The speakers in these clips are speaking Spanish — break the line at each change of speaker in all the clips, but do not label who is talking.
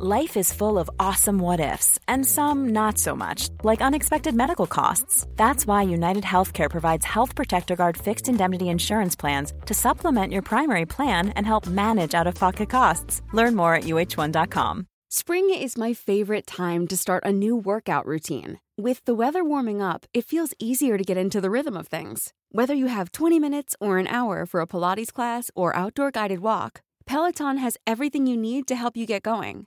Life is full of awesome what ifs, and some not so much, like unexpected medical costs. That's why United Healthcare provides Health Protector Guard fixed indemnity insurance plans to supplement your primary plan and help manage out of pocket costs. Learn more at uh1.com.
Spring is my favorite time to start a new workout routine. With the weather warming up, it feels easier to get into the rhythm of things. Whether you have 20 minutes or an hour for a Pilates class or outdoor guided walk, Peloton has everything you need to help you get going.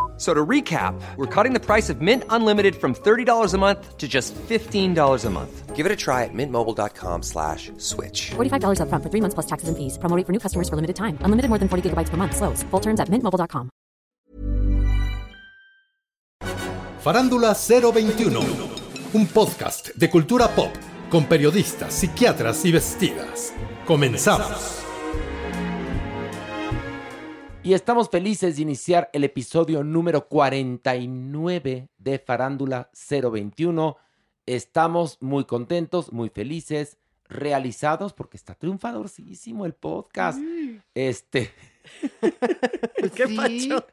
F- So to recap, we're cutting the price of Mint Unlimited from $30 a month to just $15 a month. Give it a try at mintmobile.com slash switch.
$45 upfront for three months plus taxes and fees. Promo rate for new customers for limited time. Unlimited more than 40 gigabytes per month. Slows. Full terms at mintmobile.com.
Farándula 021, un podcast de cultura pop con periodistas, psiquiatras y vestidas. Comenzamos.
Y estamos felices de iniciar el episodio número 49 de Farándula 021. Estamos muy contentos, muy felices, realizados porque está triunfadorcísimo el podcast. Este,
¿Qué pacho?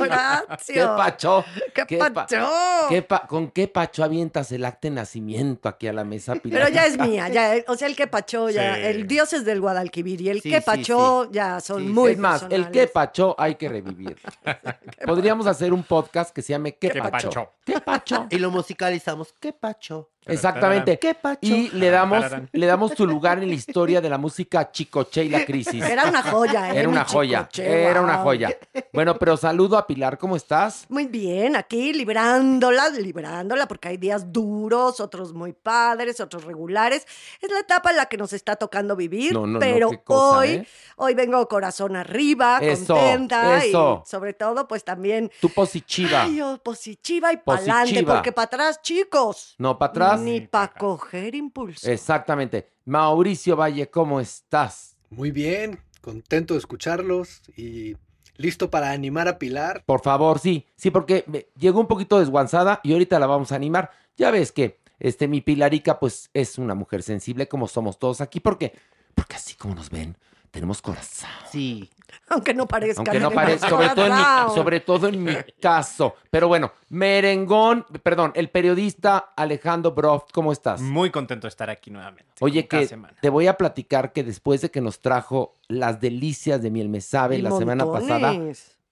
Horacio.
¿qué pacho?
¿Qué
pa-
pacho?
qué pa- ¿Con qué pacho avientas el acta de nacimiento aquí a la mesa, Pilar?
Pero ya es mía, ya, o sea, el que pachó, ya,
Sí.
el dios es del Guadalquivir y el
Sí,
que
sí,
pachó ya son muy
es más, el que pacho hay que revivir. Podríamos hacer un podcast que se llame ¿Qué,
¿Qué
pacho?
pacho?
¿Qué pacho?
Y lo musicalizamos. ¿Qué pacho?
Exactamente.
¿Qué pacho?
Y le damos, le damos su lugar en la historia de la música chicoche y la crisis.
Era una joya, ¿eh?
Era
mi
una joya, era una joya. Bueno, pero saludo a Pilar, ¿cómo estás?
Muy bien, aquí librándola, librándola, porque hay días duros, otros muy padres, otros regulares. Es la etapa en la que nos está tocando vivir,
No, no, no,
pero
cosa,
hoy,
¿eh?
hoy vengo corazón arriba,
Eso,
contenta
eso.
y sobre todo, pues también,
Tu positiva.
ay, oh, positiva y pa'lante, porque para atrás, chicos,
No, para atrás.
ni para coger impulso.
Exactamente. Mauricio Valle, ¿cómo estás?
Muy bien, contento de escucharlos y listo para animar a Pilar.
Por favor, sí, sí, porque llegó un poquito desguanzada y ahorita la vamos a animar. Ya ves que este mi Pilarica, pues, es una mujer sensible como somos todos aquí, porque, porque así como nos ven, tenemos corazón.
Sí.
Aunque no parezca.
Aunque no parezca, sobre todo, en mi, sobre todo en mi caso. Pero bueno, merengón, perdón, el periodista Alejandro Broft, ¿cómo estás?
Muy contento de estar aquí nuevamente.
Oye, que
semana.
te voy a platicar que después de que nos trajo las delicias de miel me sabe
Y
la semana pasada,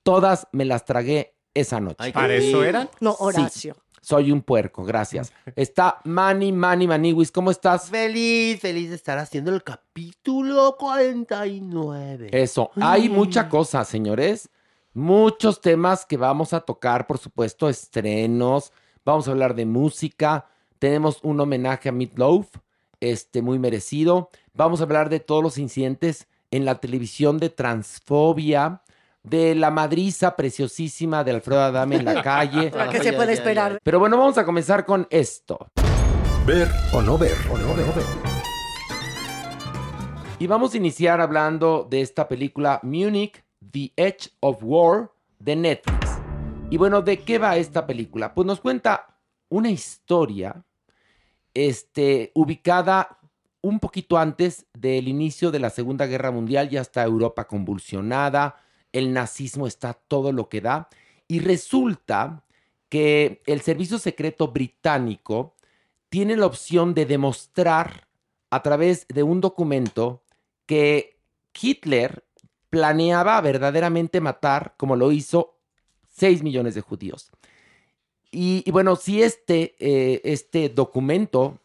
todas me las tragué esa noche.
Ay,
¿Para eso eran?
No,
Sí. Soy un puerco, gracias. Está Manny, Manny, Maniwis, ¿cómo estás?
Feliz, feliz de estar haciendo el capítulo 49.
Eso, hay mucha cosa, señores. Muchos temas que vamos a tocar, por supuesto, estrenos. Vamos a hablar de música. Tenemos un homenaje a Meatloaf, este muy merecido. Vamos a hablar de todos los incidentes en la televisión de transfobia, de la madriza preciosísima de Alfredo Adame en la calle.
¿Qué se puede esperar?
Pero bueno, vamos a comenzar con esto.
Ver o no ver. O no ver.
Y vamos a iniciar hablando de esta película Munich, The Edge of War de Netflix. Y bueno, ¿de qué va esta película? Pues nos cuenta una historia este, ubicada un poquito antes del inicio de la Segunda Guerra Mundial, ya está Europa convulsionada, el nazismo está todo lo que da, y resulta que el servicio secreto británico tiene la opción de demostrar a través de un documento que Hitler planeaba verdaderamente matar, como lo hizo, 6 millones de judíos. Y, bueno, si este, eh, este documento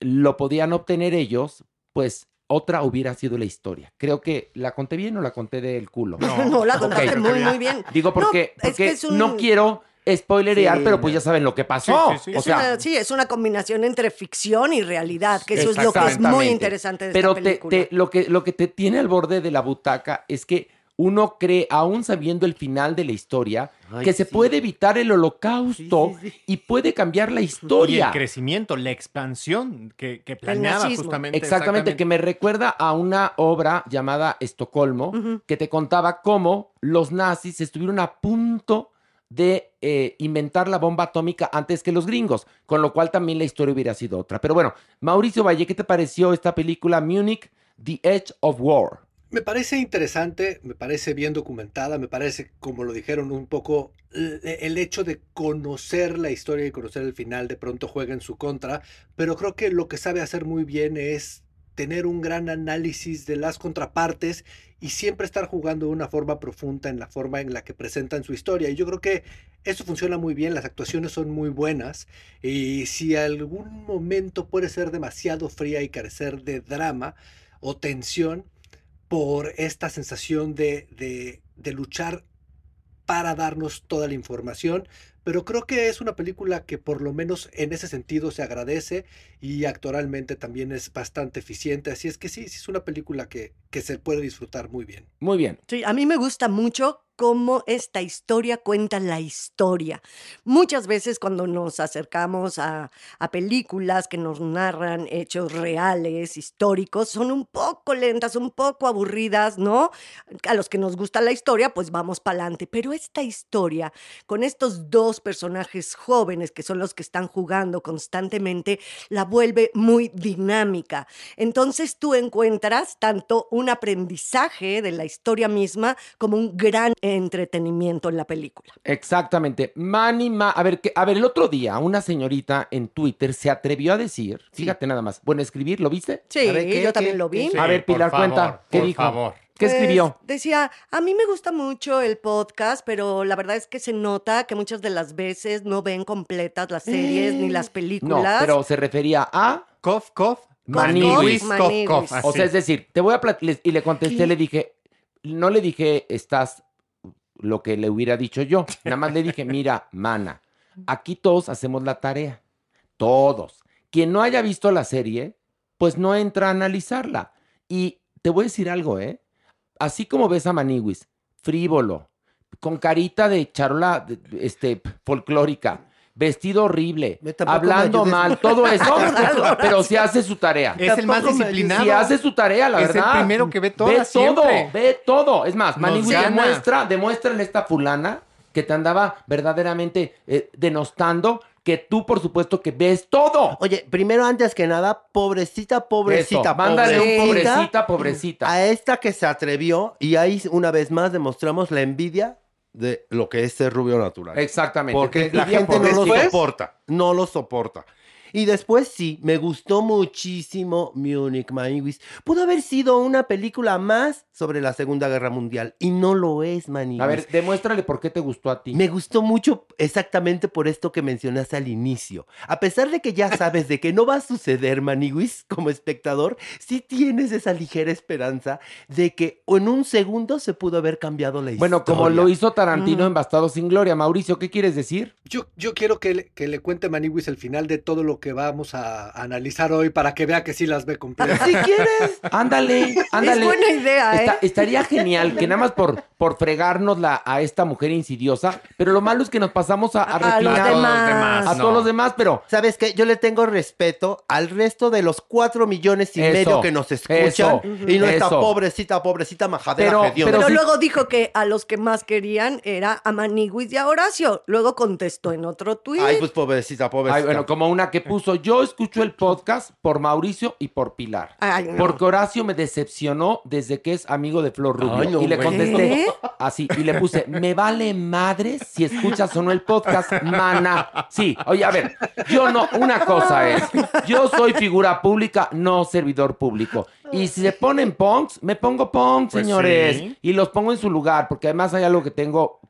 lo podían obtener ellos, pues otra hubiera sido la historia. Creo que la conté bien o la conté del culo.
No, la contaste
Ok.
muy, muy bien.
Digo porque,
No, es
porque
que es un-
no quiero spoilerear,
Sí,
pero pues
no.
ya saben lo que pasó.
Sí, sí, sí.
O
Es
sea,
una- sí, es una combinación entre ficción y realidad, que eso es lo que es muy interesante de
Pero
esta
te-
película.
te- lo, que, lo que te tiene al borde de la butaca es que uno cree, aún sabiendo el final de la historia,
Ay,
que se
sí.
puede evitar el holocausto
Sí, sí, sí.
y puede cambiar la
Y
historia.
el crecimiento, la expansión que, que planeaba justamente.
Exactamente, que me recuerda a una obra llamada Estocolmo, que te contaba cómo los nazis estuvieron a punto de eh, inventar la bomba atómica antes que los gringos, con lo cual también la historia hubiera sido otra. Pero bueno, Mauricio Valle, ¿qué te pareció esta película Munich, The Edge of War?
Me parece interesante, me parece bien documentada, me parece, como lo dijeron, un poco el, el hecho de conocer la historia y conocer el final de pronto juega en su contra, pero creo que lo que sabe hacer muy bien es tener un gran análisis de las contrapartes y siempre estar jugando de una forma profunda en la forma en la que presentan su historia. Y yo creo que eso funciona muy bien, las actuaciones son muy buenas y si algún momento puede ser demasiado fría y carecer de drama o tensión, por esta sensación de, de, de, luchar para darnos toda la información. Pero creo que es una película que por lo menos en ese sentido se agradece y actoralmente también es bastante eficiente. Así es que sí, sí es una película que, que se puede disfrutar muy bien.
Muy bien.
Sí, a mí me gusta mucho cómo esta historia cuenta la historia. Muchas veces cuando nos acercamos a, películas que nos narran hechos reales, históricos, son un poco lentas, un poco aburridas, ¿no? A los que nos gusta la historia, pues vamos para adelante. Pero esta historia, con estos dos personajes jóvenes que son los que están jugando constantemente, la vuelve muy dinámica. Entonces tú encuentras tanto un aprendizaje de la historia misma como un gran entretenimiento en la película.
Exactamente. Manny Ma, a ver, que, a ver, el otro día una señorita en Twitter se atrevió a decir, sí. fíjate nada más, bueno, escribir, ¿lo viste?
Sí,
a ver,
¿qué, yo también
qué,
lo vi.
Sí, a ver, Pilar,
favor,
cuenta, ¿qué
por
dijo?
favor.
¿Qué
pues,
escribió?
Decía, a mí me gusta mucho el podcast, pero la verdad es que se nota que muchas de las veces no ven completas las series ni las películas.
No, pero se refería a...
Cof, cof.
Maniwis,
cof, cof.
O sea, es decir, te voy a platicar, y le contesté, ¿Qué? le dije, no le dije, estás lo que le hubiera dicho yo. Nada más le dije, mira, mana, aquí todos hacemos la tarea. Todos. Quien no haya visto la serie, pues no entra a analizarla. Y te voy a decir algo, ¿eh? Así como ves a Maniwis, frívolo, con carita de charola este, folclórica, vestido horrible, hablando mal, todo eso, pero si hace su tarea.
Es el más disciplinado.
Si hace su tarea, la
es
verdad.
Es el primero que ve todo.
Ve todo, ve todo. Es más,
gana.
demuestra, demuestra en esta fulana que te andaba verdaderamente eh, denostando que tú, por supuesto, que ves todo.
Oye, primero, antes que nada, pobrecita, pobrecita,
Eso, mándale
pobrecita,
un pobrecita, pobrecita.
A esta que se atrevió, y ahí una vez más demostramos la envidia de lo que es ser rubio natural.
Exactamente.
Porque la gente no lo soporta, no lo soporta. Y después sí, me gustó muchísimo Munich Maniwis. Pudo haber sido una película más sobre la Segunda Guerra Mundial y no lo es, Maniwis.
A ver, demuéstrale por qué te gustó a ti.
Me gustó mucho exactamente por esto que mencionaste al inicio. A pesar de que ya sabes de que no va a suceder, Maniwis, como espectador, sí tienes esa ligera esperanza de que en un segundo se pudo haber cambiado la historia.
Bueno, como lo hizo Tarantino mm. en Bastardo sin Gloria. Mauricio, ¿qué quieres decir?
Yo, yo quiero que le, que le cuente Maniwis el final de todo lo que vamos a, a analizar hoy para que vea que sí las ve completas.
Si quieres.
Ándale, ándale.
Es buena idea, ¿eh?
Está, estaría genial que nada más por, por fregárnosla a esta mujer insidiosa, pero lo malo es que nos pasamos a, a,
a
refinar
los demás.
a
no.
todos los demás, pero
¿Sabes qué? Yo le tengo respeto al resto de los cuatro millones y
Eso,
medio que nos escuchan.
eso,
y no esta pobrecita, pobrecita majadera
Pero-.
Pero
sí.
luego dijo que a los que más querían era a Maniguis y a Horacio. Luego contestó en otro tuit.
Ay, pues pobrecita, pobrecita.
Ay, bueno, como una que puso, yo escucho el podcast por Mauricio y por Pilar.
Ay, no.
Porque Horacio me decepcionó desde que es amigo de Flor Rubio.
Ay, no,
y le contesté
¿Qué?
así, y le puse, me vale madre si escuchas o no el podcast, mana. Sí, oye, a ver, yo no, una cosa es, yo soy figura pública, no servidor público. Y si se ponen punks, me pongo punks,
Pues
señores.
sí.
Y los pongo en su lugar, porque además hay algo que tengo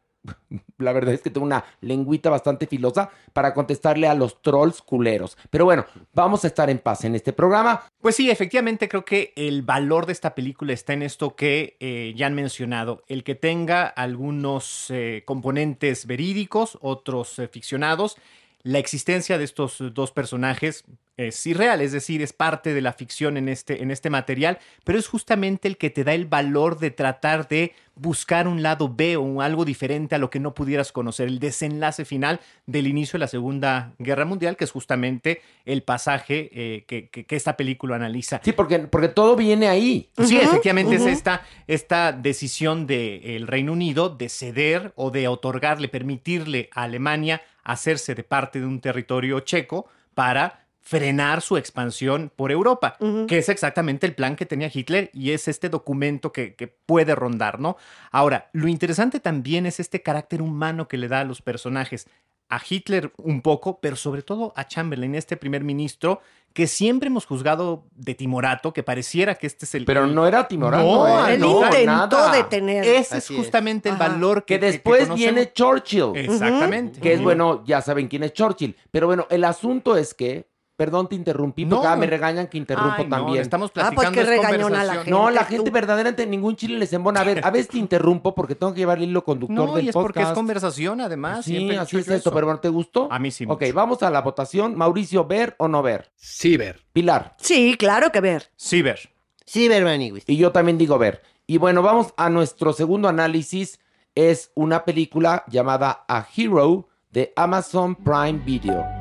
la verdad es que tengo una lengüita bastante filosa para contestarle a los trolls culeros. Pero bueno, vamos a estar en paz en este programa.
Pues sí, efectivamente creo que el valor de esta película está en esto que eh, ya han mencionado, el que tenga algunos eh, componentes verídicos, otros eh, ficcionados, la existencia de estos dos personajes es irreal, es decir, es parte de la ficción en este, en este material, pero es justamente el que te da el valor de tratar de buscar un lado B o algo diferente a lo que no pudieras conocer, el desenlace final del inicio de la Segunda Guerra Mundial, que es justamente el pasaje eh, que, que- que esta película analiza.
Sí, porque, porque todo viene ahí.
Sí, efectivamente es esta, esta decisión del Reino Unido de ceder o de otorgarle, permitirle a Alemania hacerse de parte de un territorio checo para frenar su expansión por Europa, que es exactamente el plan que tenía Hitler y es este documento que, que puede rondar, ¿no? Ahora, lo interesante también es este carácter humano que le da a los personajes. A Hitler un poco, pero sobre todo a Chamberlain, este primer ministro que siempre hemos juzgado de timorato, que pareciera que este es el...
Pero no era timorato,
No,
¿eh?
Él
No,
intentó
nada.
detener.
Ese es
Así es.
justamente el valor
Que
que,
después
conocemos.
viene Churchill.
Exactamente.
Que es bueno, ya saben quién es Churchill. Pero bueno, el asunto es que, perdón, te interrumpí, porque
No.
ah, me regañan que interrumpo
Ay, no,
también.
estamos
Ah, pues
platicando.
qué
es
regañón a la gente.
No, la
tú.
gente verdaderamente ningún chile les embona. A ver, a veces te interrumpo porque tengo que llevar el hilo conductor
No,
del
y es porque es conversación, además.
Sí,
siempre
así es esto, pero bueno, ¿te gustó?
A mí sí
Ok,
mucho.
vamos a la votación. Mauricio, ¿ver o no ver?
Sí, ver.
Pilar.
Sí, claro que ver.
Sí, ver.
Sí, Bermaniguis.
Y yo también digo ver. Y bueno, vamos a nuestro segundo análisis. Es una película llamada A Hero de Amazon Prime Video.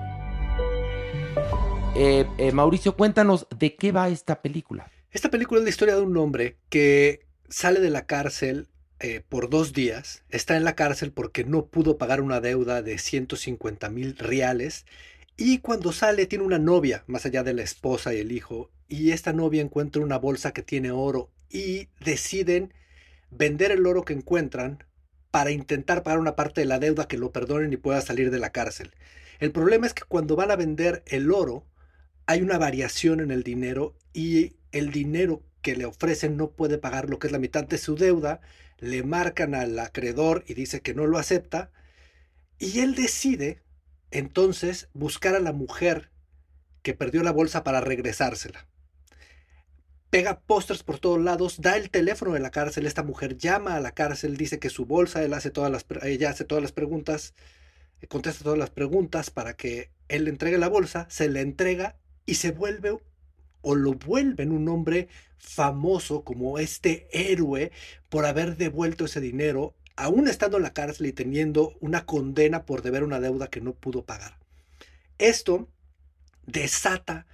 Eh, eh, Mauricio, cuéntanos de qué va esta película.
Esta película es la historia de un hombre que sale de la cárcel eh, por dos días. Está en la cárcel porque no pudo pagar una deuda de 150 mil reales. Y cuando sale tiene una novia, más allá de la esposa y el hijo. Y esta novia encuentra una bolsa que tiene oro y deciden vender el oro que encuentran para intentar pagar una parte de la deuda que lo perdonen y pueda salir de la cárcel. El problema es que cuando van a vender el oro, hay una variación en el dinero y el dinero que le ofrecen no puede pagar lo que es la mitad de su deuda, le marcan al acreedor y dice que no lo acepta, y él decide entonces buscar a la mujer que perdió la bolsa para regresársela. Pega pósters por todos lados, da el teléfono de la cárcel, esta mujer llama a la cárcel, dice que su bolsa, él hace todas las, ella hace todas las preguntas, contesta todas las preguntas para que él le entregue la bolsa, se le entrega y se vuelve o lo vuelven un hombre famoso como este héroe por haber devuelto ese dinero, aún estando en la cárcel y teniendo una condena por deber una deuda que no pudo pagar. Esto desata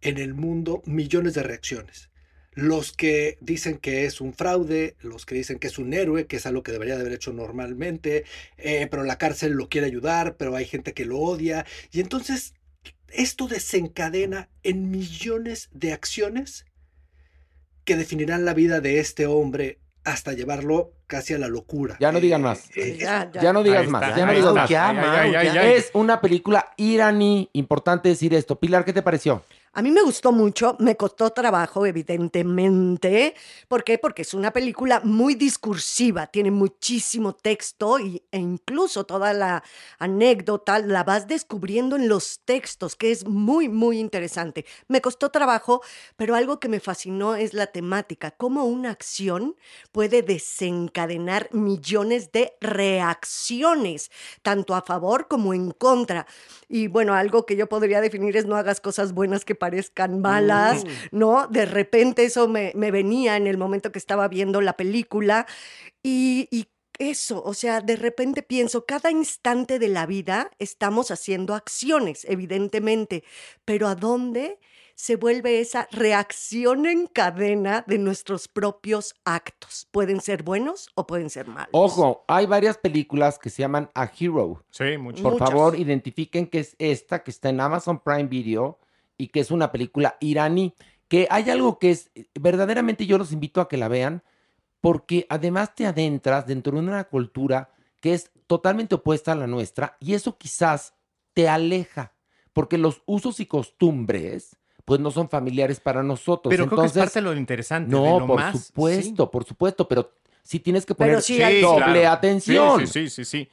en el mundo millones de reacciones. Los que dicen que es un fraude, los que dicen que es un héroe, que es algo que debería de haber hecho normalmente, eh, pero la cárcel lo quiere ayudar, pero hay gente que lo odia. Y entonces esto desencadena en millones de acciones que definirán la vida de este hombre hasta llevarlo casi a la locura.
Ya no digan más.
eh,
Ya, ya.
Ya no digas más. Ya no digas más. Es una película iraní. Importante decir esto. Pilar, ¿qué te pareció?
A mí me gustó mucho, me costó trabajo, evidentemente. ¿Por qué? Porque es una película muy discursiva, tiene muchísimo texto y, e incluso toda la anécdota la vas descubriendo en los textos, que es muy, muy interesante. Me costó trabajo, pero algo que me fascinó es la temática, cómo una acción puede desencadenar millones de reacciones, tanto a favor como en contra. Y bueno, algo que yo podría definir es no hagas cosas buenas que parezcan malas, ¿no? De repente eso me, me venía en el momento que estaba viendo la película y, y eso, o sea, de repente pienso, cada instante de la vida estamos haciendo acciones, evidentemente, pero ¿a dónde? se vuelve esa reacción en cadena de nuestros propios actos. Pueden ser buenos o pueden ser malos.
Ojo, hay varias películas que se llaman A Hero.
Sí, mucho.
Por
Muchas.
favor, identifiquen que es esta, que está en Amazon Prime Video y que es una película iraní. Que hay algo que es, verdaderamente yo los invito a que la vean, porque además te adentras dentro de una cultura que es totalmente opuesta a la nuestra y eso quizás te aleja, porque los usos y costumbres pues no son familiares para nosotros.
Pero creo que es
Entonces,
parte de lo interesante. de
no,
lo
por
más,
supuesto, por supuesto, pero sí tienes que poner
sí
doble
claro.
atención.
Sí, sí, sí, sí, sí.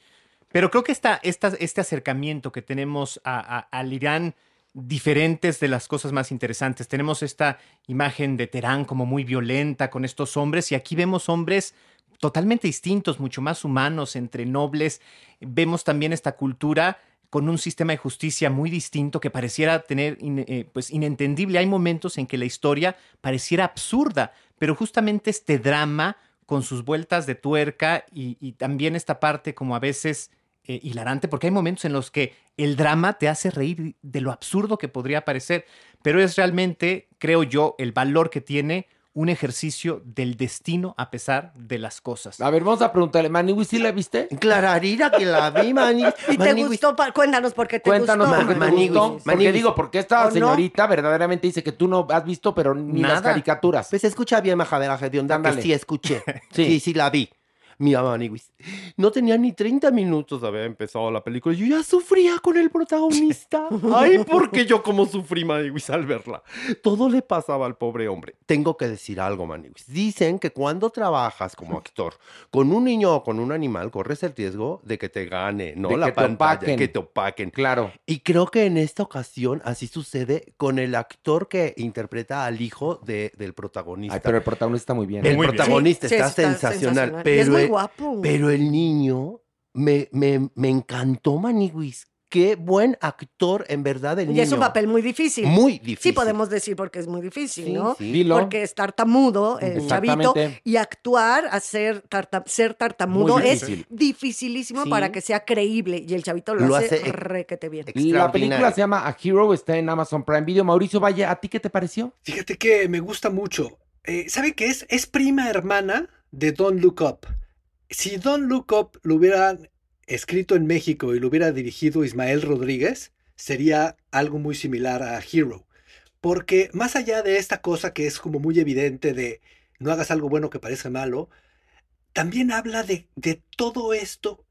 Pero creo que esta, esta- este acercamiento que tenemos a- a- al Irán diferentes de las cosas más interesantes. Tenemos esta imagen de Teherán como muy violenta con estos hombres y aquí vemos hombres totalmente distintos, mucho más humanos, entre nobles. Vemos también esta cultura con un sistema de justicia muy distinto que pareciera tener eh, pues inentendible. Hay momentos en que la historia pareciera absurda, pero justamente este drama con sus vueltas de tuerca y también esta parte como a veces eh, hilarante, porque hay momentos en los que el drama te hace reír de lo absurdo que podría parecer, pero es realmente, creo yo, el valor que tiene un ejercicio del destino a pesar de las cosas.
A ver, vamos a preguntarle, Maniwis, ¿sí la viste?
Clararira que la vi, Maniwis.
¿Y te
Maniwis.
gustó? Cuéntanos por qué te
Cuéntanos
gustó.
por qué te
Maniwis.
Porque digo, porque esta señorita verdaderamente dice que tú no has visto, pero ni las caricaturas.
Pues escucha bien, Majadera de onda,
Ándale.
que sí escuché.
Sí.
sí. sí, la vi. Mira, Maniwis. No tenía ni 30 minutos de haber empezado la película. Yo ya sufría con el protagonista. Ay, porque yo como sufrí, Maniwis, al verla. Todo le pasaba al pobre hombre. Tengo que decir algo, Maniwis. Dicen que cuando trabajas como actor con un niño o con un animal, corres el riesgo de que te gane, ¿no?
De
la
que te
pantalla,
opaquen.
que te opaquen.
Claro.
Y creo que en esta ocasión así sucede con el actor que interpreta al hijo de- del protagonista.
Ay, pero el protagonista está muy bien.
el
Muy bien.
protagonista
Sí, sí,
está, sensacional, Pero,
es muy guapo.
pero el niño me, me, me encantó, Maniwis. Qué buen actor, en verdad, el
Y
niño.
es un papel muy difícil.
Muy
Sí
difícil.
podemos decir porque es muy difícil,
Sí,
¿no?
sí.
Dilo.
Porque es tartamudo, el chavito, y actuar, hacer tarta- ser tartamudo es dificilísimo
Sí.
para que sea creíble y el chavito lo,
Lo
hace,
hace
requete bien.
La película se llama A Hero, está en Amazon Prime Video. Mauricio Valle, ¿a ti qué te pareció?
Fíjate que me gusta mucho. Eh, ¿Sabe qué es? Es prima hermana de Don't Look Up. Si Don't Look Up lo hubieran escrito en México y lo hubiera dirigido Ismael Rodríguez, sería algo muy similar a Hero. Porque más allá de esta cosa que es como muy evidente de no hagas algo bueno que parezca malo, también habla de, de todo esto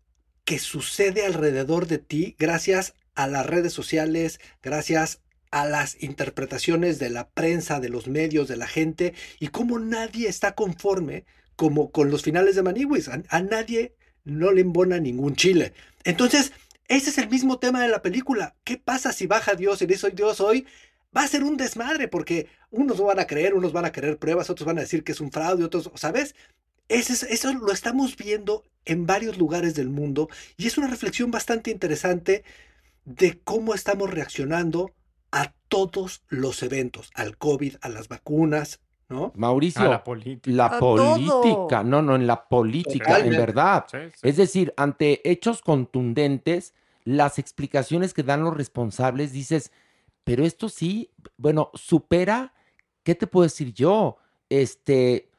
que sucede alrededor de ti gracias a las redes sociales, gracias a las interpretaciones de la prensa, de los medios, de la gente, y cómo nadie está conforme como con los finales de Maniwis. A, nadie no le embona ningún chile. Entonces, ese es el mismo tema de la película. ¿Qué pasa si baja Dios y dice soy Dios hoy? Va a ser un desmadre porque unos no van a creer, unos van a querer pruebas, otros van a decir que es un fraude, otros, ¿sabes? Ese es- eso lo estamos viendo en varios lugares del mundo y es una reflexión bastante interesante de cómo estamos reaccionando a todos los eventos, al COVID, a las vacunas, ¿no?
Mauricio,
A la política.
la
A todo.
política, no, no, en la política, en verdad.
Sí, sí.
Es decir, ante hechos contundentes, las explicaciones que dan los responsables, dices, pero esto sí, bueno, supera, ¿qué te puedo decir yo? Este,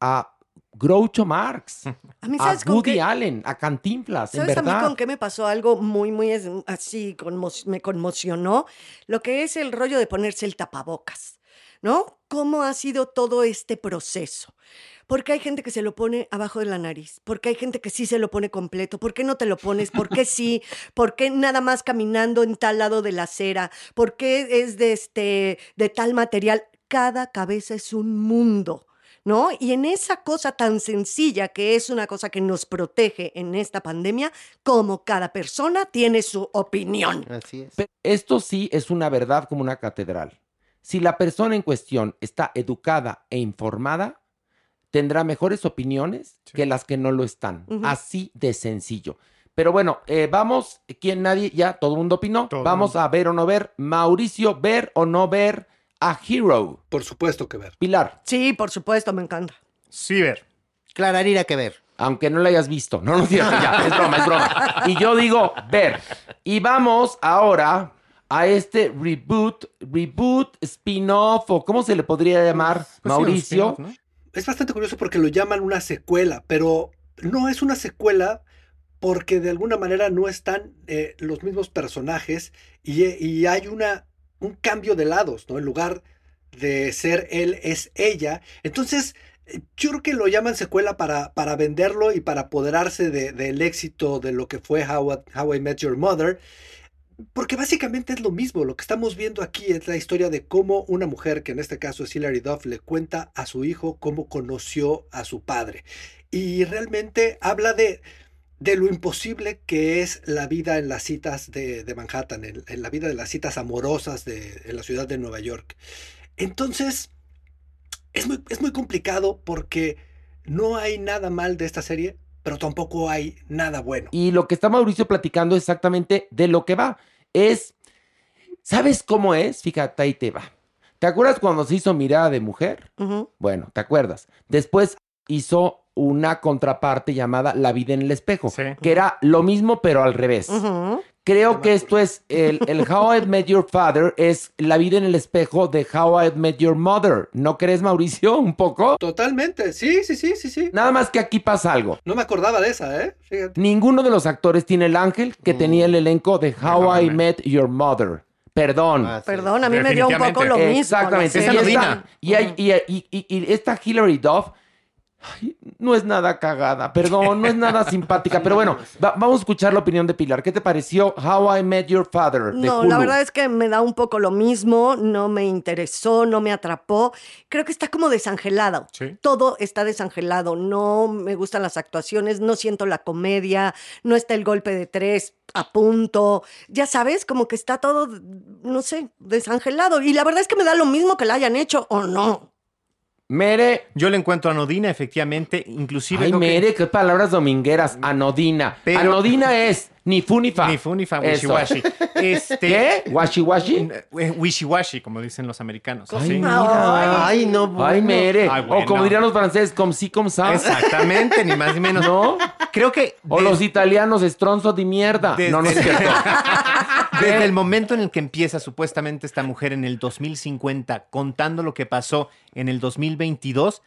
a Groucho Marx,
A mí,
a
¿sabes con
Woody
qué?
Allen, a Cantinflas, en
¿Sabes a mí
verdad.
con qué me pasó algo muy, muy así, conmo- me conmocionó? Lo que es el rollo de ponerse el tapabocas, ¿no? ¿Cómo ha sido todo este proceso? Porque hay gente que se lo pone abajo de la nariz, porque hay gente que sí se lo pone completo, ¿por qué no te lo pones? ¿Por qué sí? ¿Por qué nada más caminando en tal lado de la acera? ¿Por qué es de, este, de tal material? Cada cabeza es un mundo. ¿no? Y en esa cosa tan sencilla que es una cosa que nos protege en esta pandemia, como cada persona tiene su opinión.
Así es.
Esto sí es una verdad como una catedral. Si la persona en cuestión está educada e informada, tendrá mejores opiniones que las que no lo están. Así de sencillo. Pero bueno, eh, vamos, ¿quién nadie? Ya todo el mundo opinó.
Todo
vamos
mundo.
a ver o no ver. Mauricio, ver o no ver a Hero.
Por supuesto que ver.
Pilar,
Sí, por supuesto, me encanta.
Sí, ver.
Clararira que ver.
aunque no la hayas visto. No, no cierto, ya, es broma, es broma. Y yo digo, ver. Y vamos ahora a este reboot, reboot, spin-off, o ¿cómo se le podría llamar,
Pues un
Mauricio?
Es bastante curioso porque lo llaman una secuela, pero no es una secuela porque de alguna manera no están eh, los mismos personajes y, y hay una, un cambio de lados, ¿no? En lugar de ser él, es ella. Entonces, yo creo que lo llaman secuela para, para venderlo y para apoderarse de- del éxito de lo que fue How, I- How I Met Your Mother. Porque básicamente es lo mismo, lo que estamos viendo aquí es la historia de cómo una mujer, que en este caso es Hilary Duff, le cuenta a su hijo cómo conoció a su padre. Y realmente habla de, de lo imposible que es la vida en las citas de, de Manhattan, en, en la vida de las citas amorosas de, en la ciudad de Nueva York. Entonces, es muy, es muy complicado porque no hay nada mal de esta serie, pero tampoco hay nada bueno.
Y lo que está Mauricio platicando es exactamente de lo que va. Es, ¿sabes cómo es? Fíjate, ahí te va. ¿Te acuerdas cuando se hizo Mirada de Mujer? Bueno, ¿te acuerdas? Después hizo una contraparte llamada La vida en el espejo,
Sí.
que era lo mismo pero al revés. Creo que esto es el, el How I Met Your Father es la vida en el espejo de How I Met Your Mother. ¿No crees, Mauricio? Un poco.
Totalmente, sí, sí, sí, sí, sí.
Nada más que aquí pasa algo.
No me acordaba de esa, ¿eh? Fíjate.
Ninguno de los actores tiene el ángel que tenía el elenco de How I Met Your Mother. Perdón.
Ah, sí.
Perdón, a mí me dio un poco lo mismo.
Exactamente.
Esa
Y esta, y, hay- y, y- y- y esta Hilary Duff ay, no es nada cagada, perdón, no es nada simpática. Pero bueno, va- vamos a escuchar la opinión de Pilar. ¿Qué te pareció How I Met Your Father? de
No,
Hulu?
la verdad es que me da un poco lo mismo, no me interesó, no me atrapó. Creo que está como desangelado.
Sí.
Todo está desangelado. No me gustan las actuaciones, no siento la comedia, no está el golpe de tres a punto. Ya sabes, como que está todo, no sé, desangelado. Y la verdad es que me da lo mismo que la hayan hecho o no.
Mere.
Yo le encuentro anodina, efectivamente, inclusive...
Ay,
creo que-
Mere, qué palabras domingueras. Anodina.
Pero-
Anodina es ni fu ni fa.
Ni fu ni fa,
Eso.
wishy-washy. Este,
¿Qué? ¿Washi washi?
eh, Wishy-washy, como dicen los americanos.
Ay,
¿sí?
mira.
Ay, no,
Ay,
bueno.
Mere.
Ay, bueno.
O como dirían los franceses, comme si, comme ça.
Exactamente, ni más ni menos.
¿No?
Creo que
O los italianos, estronzo de mierda.
Desde-
No, no es cierto.
desde el momento en el que empieza supuestamente esta mujer en el 2050 contando lo que pasó en el 2022,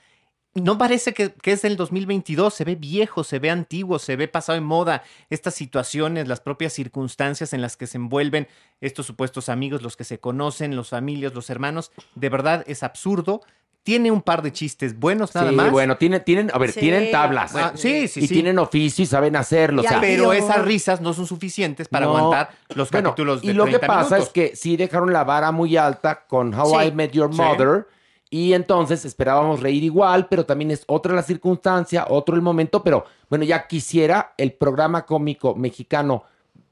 no parece que, que es del 2022, se ve viejo, se ve antiguo, se ve pasado en moda estas situaciones, las propias circunstancias en las que se envuelven estos supuestos amigos, los que se conocen, los familias, los hermanos, de verdad es absurdo. Tiene un par de chistes buenos nada
sí,
más.
bueno, tienen, tienen, a ver,
Sí.
tienen tablas.
Ah, sí, sí,
y
sí.
tienen oficio y saben hacerlo. o sea,
pero esas risas no son suficientes para
no.
aguantar los
Bueno,
capítulos de
Y lo que
30
pasa
minutos.
es que sí dejaron la vara muy alta con How
Sí.
I Met Your
Sí.
Mother. Y entonces esperábamos reír igual, pero también es otra la circunstancia, otro el momento. Pero bueno, ya quisiera el programa cómico mexicano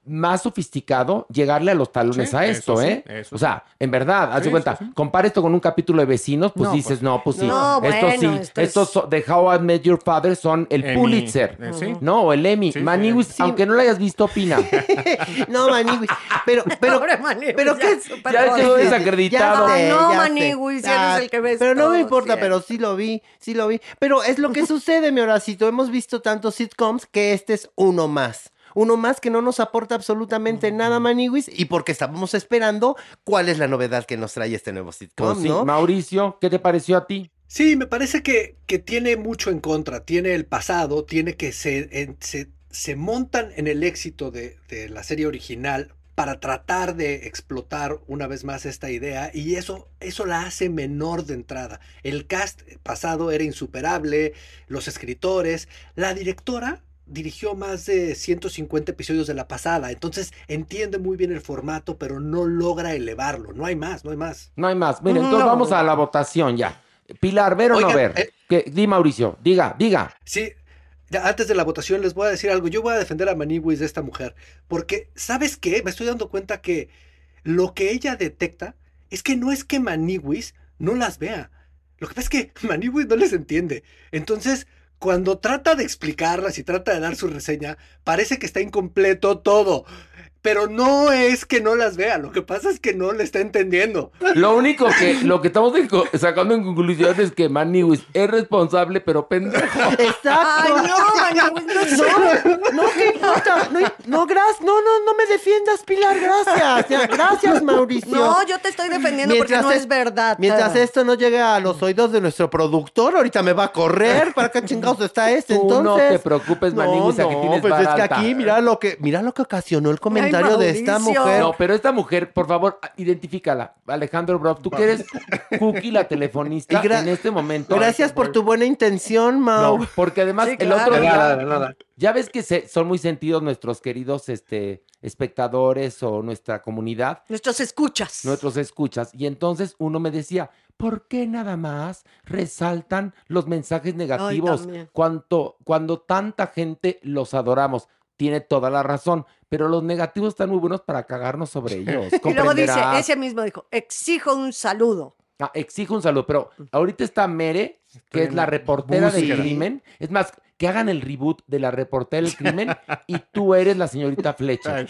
más sofisticado llegarle a los talones
Sí,
a
eso
esto,
sí,
¿eh?
eso
o sea, en verdad, haz de
Sí,
cuenta, compara esto con un capítulo de vecinos, pues
No,
dices,
pues,
no, pues sí.
No,
estos
bueno,
sí,
esto es-
estos so- de How I Met Your Father son el
Emmy,
Pulitzer.
eh, sí.
No, o el Emmy.
Sí,
Maniwis,
sí.
aunque no lo hayas visto, opina.
No, Manigui. Pero, pero, pero
ya
qué
súper
ya quedó desacreditado.
Ya sé,
No,
ya
Manigui,
sé.
si eres
Ah,
el que ves
Pero no me importa, pero sí lo vi, sí lo vi. Pero es lo que sucede, mi horacito. Hemos visto tantos sitcoms que este es uno más. Uno más que no nos aporta absolutamente nada, Maniguis, y porque estábamos esperando cuál es la novedad que nos trae este nuevo sitcom,
Pues sí.
¿no?
Mauricio, ¿qué te pareció a ti?
Sí, me parece que, que tiene mucho en contra, tiene el pasado, tiene que se, en- se, se montan en el éxito de, de la serie original para tratar de explotar una vez más esta idea y eso, eso la hace menor de entrada. El cast pasado era insuperable, los escritores, la directora dirigió más de 150 episodios de la pasada, entonces entiende muy bien el formato, pero no logra elevarlo, no hay más, no hay más.
No hay más. Mira, entonces
No.
vamos a la votación ya. Pilar, ¿ver o no ver?
eh.
¿Qué? Di, Mauricio, diga, diga.
Sí, ya antes de la votación les voy a decir algo. Yo voy a defender a Maniwis de esta mujer. Porque, ¿sabes qué? Me estoy dando cuenta que lo que ella detecta es que no es que Maniwis no las vea. Lo que pasa es que Maniwis no les entiende. Entonces, cuando trata de explicarlas y trata de dar su reseña, parece que está incompleto todo. Pero no es que no las vea, lo que pasa es que no le está entendiendo.
Lo único que, lo que estamos sacando en conclusión es que Maniwis es responsable, pero pendejo.
Exacto.
Ay, no, Manigui, no.
No, no, ¿qué importa? No, no, gracias, no, no, no me defiendas, Pilar, gracias. Gracias, Mauricio.
No, yo te estoy defendiendo porque no
es-
es verdad.
Mientras esto no llegue a los oídos de nuestro productor, ahorita me va a correr. ¿Para qué chingados está este?
Tú
Entonces.
no te preocupes, Maniwis, aquí tienes
pues es
vara
que aquí, mira lo que, mira lo que ocasionó el comentario de esta mujer.
No, pero esta mujer, por favor, identifícala. Alejandro Brock, tú que eres Cookie, la telefonista, en este momento.
Gracias por tu buena intención, Mau.
No, porque además
Sí,
el
claro.
otro
De
día,
nada, de nada.
ya ves que se- son muy sentidos nuestros queridos este, espectadores o nuestra comunidad,
Nuestros escuchas.
nuestros escuchas, y entonces uno me decía, ¿por qué nada más resaltan los mensajes negativos
también.
cuando, cuando tanta gente los adoramos? Tiene toda la razón, pero los negativos están muy buenos para cagarnos sobre ellos.
Y luego dice, ese mismo dijo, exijo un saludo.
Ah, exijo un saludo, pero ahorita está Mere, que
Estoy
es la reportera del crimen. Es más, que hagan el reboot de la reportera del crimen y tú eres la señorita.
Pero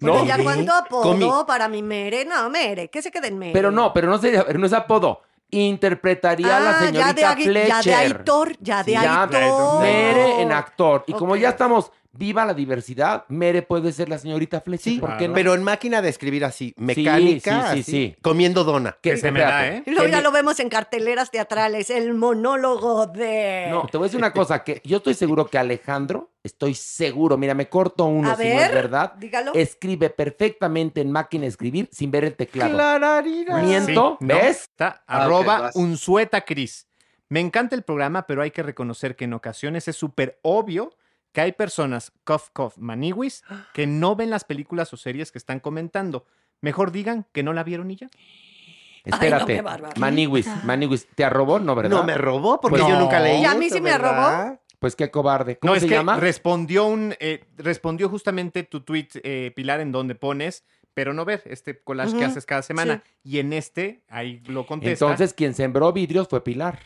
¿No?
ya cuando apodó
Comi-
para mi Mere, no, Mere, que se quede en Mere.
Pero no, pero no sería, no es apodo. Interpretaría a la
Ah, ya
señorita
de agui-
Fletcher.
ya de Aitor, ya de
Ya,
Aitor.
Mere en actor. Y como ya estamos, viva la diversidad, Mere puede ser la señorita Fletcher.
Sí,
¿por qué no?
pero en máquina de escribir así, mecánica,
sí, sí,
así,
sí.
comiendo dona.
Que se me da, ¿eh?
Luego
Que
ya lo vemos en carteleras teatrales, el monólogo de...
No, te voy a decir una cosa, que yo estoy seguro que Alejandro, estoy seguro, mira, me corto uno
A
si no es verdad,
dígalo.
escribe perfectamente en máquina de escribir sin ver el teclado.
Clararira.
¿Miento?
Sí, no,
¿Ves?
Está
Ah,
arroba
vas.
unsueta Cris. Me encanta el programa, pero hay que reconocer que en ocasiones es súper obvio que hay personas, cough, cough, maniwis, que no ven las películas o series que están comentando. Mejor digan que no la vieron y ya.
Espérate,
bárbaro.
Maniwis, Maniwis, ¿te arrobó? No, ¿verdad?
No me robó porque
Pues
yo
no.
nunca leí.
¿Y a mí sí me
¿verdad?
robó?
Pues qué cobarde. ¿Cómo
no,
se
es que
llama?
respondió un eh, respondió justamente tu tweet, eh, Pilar, en donde pones, pero no ver, este collage que haces cada semana. Y en este, ahí lo contesta.
Entonces, quien sembró vidrios fue Pilar.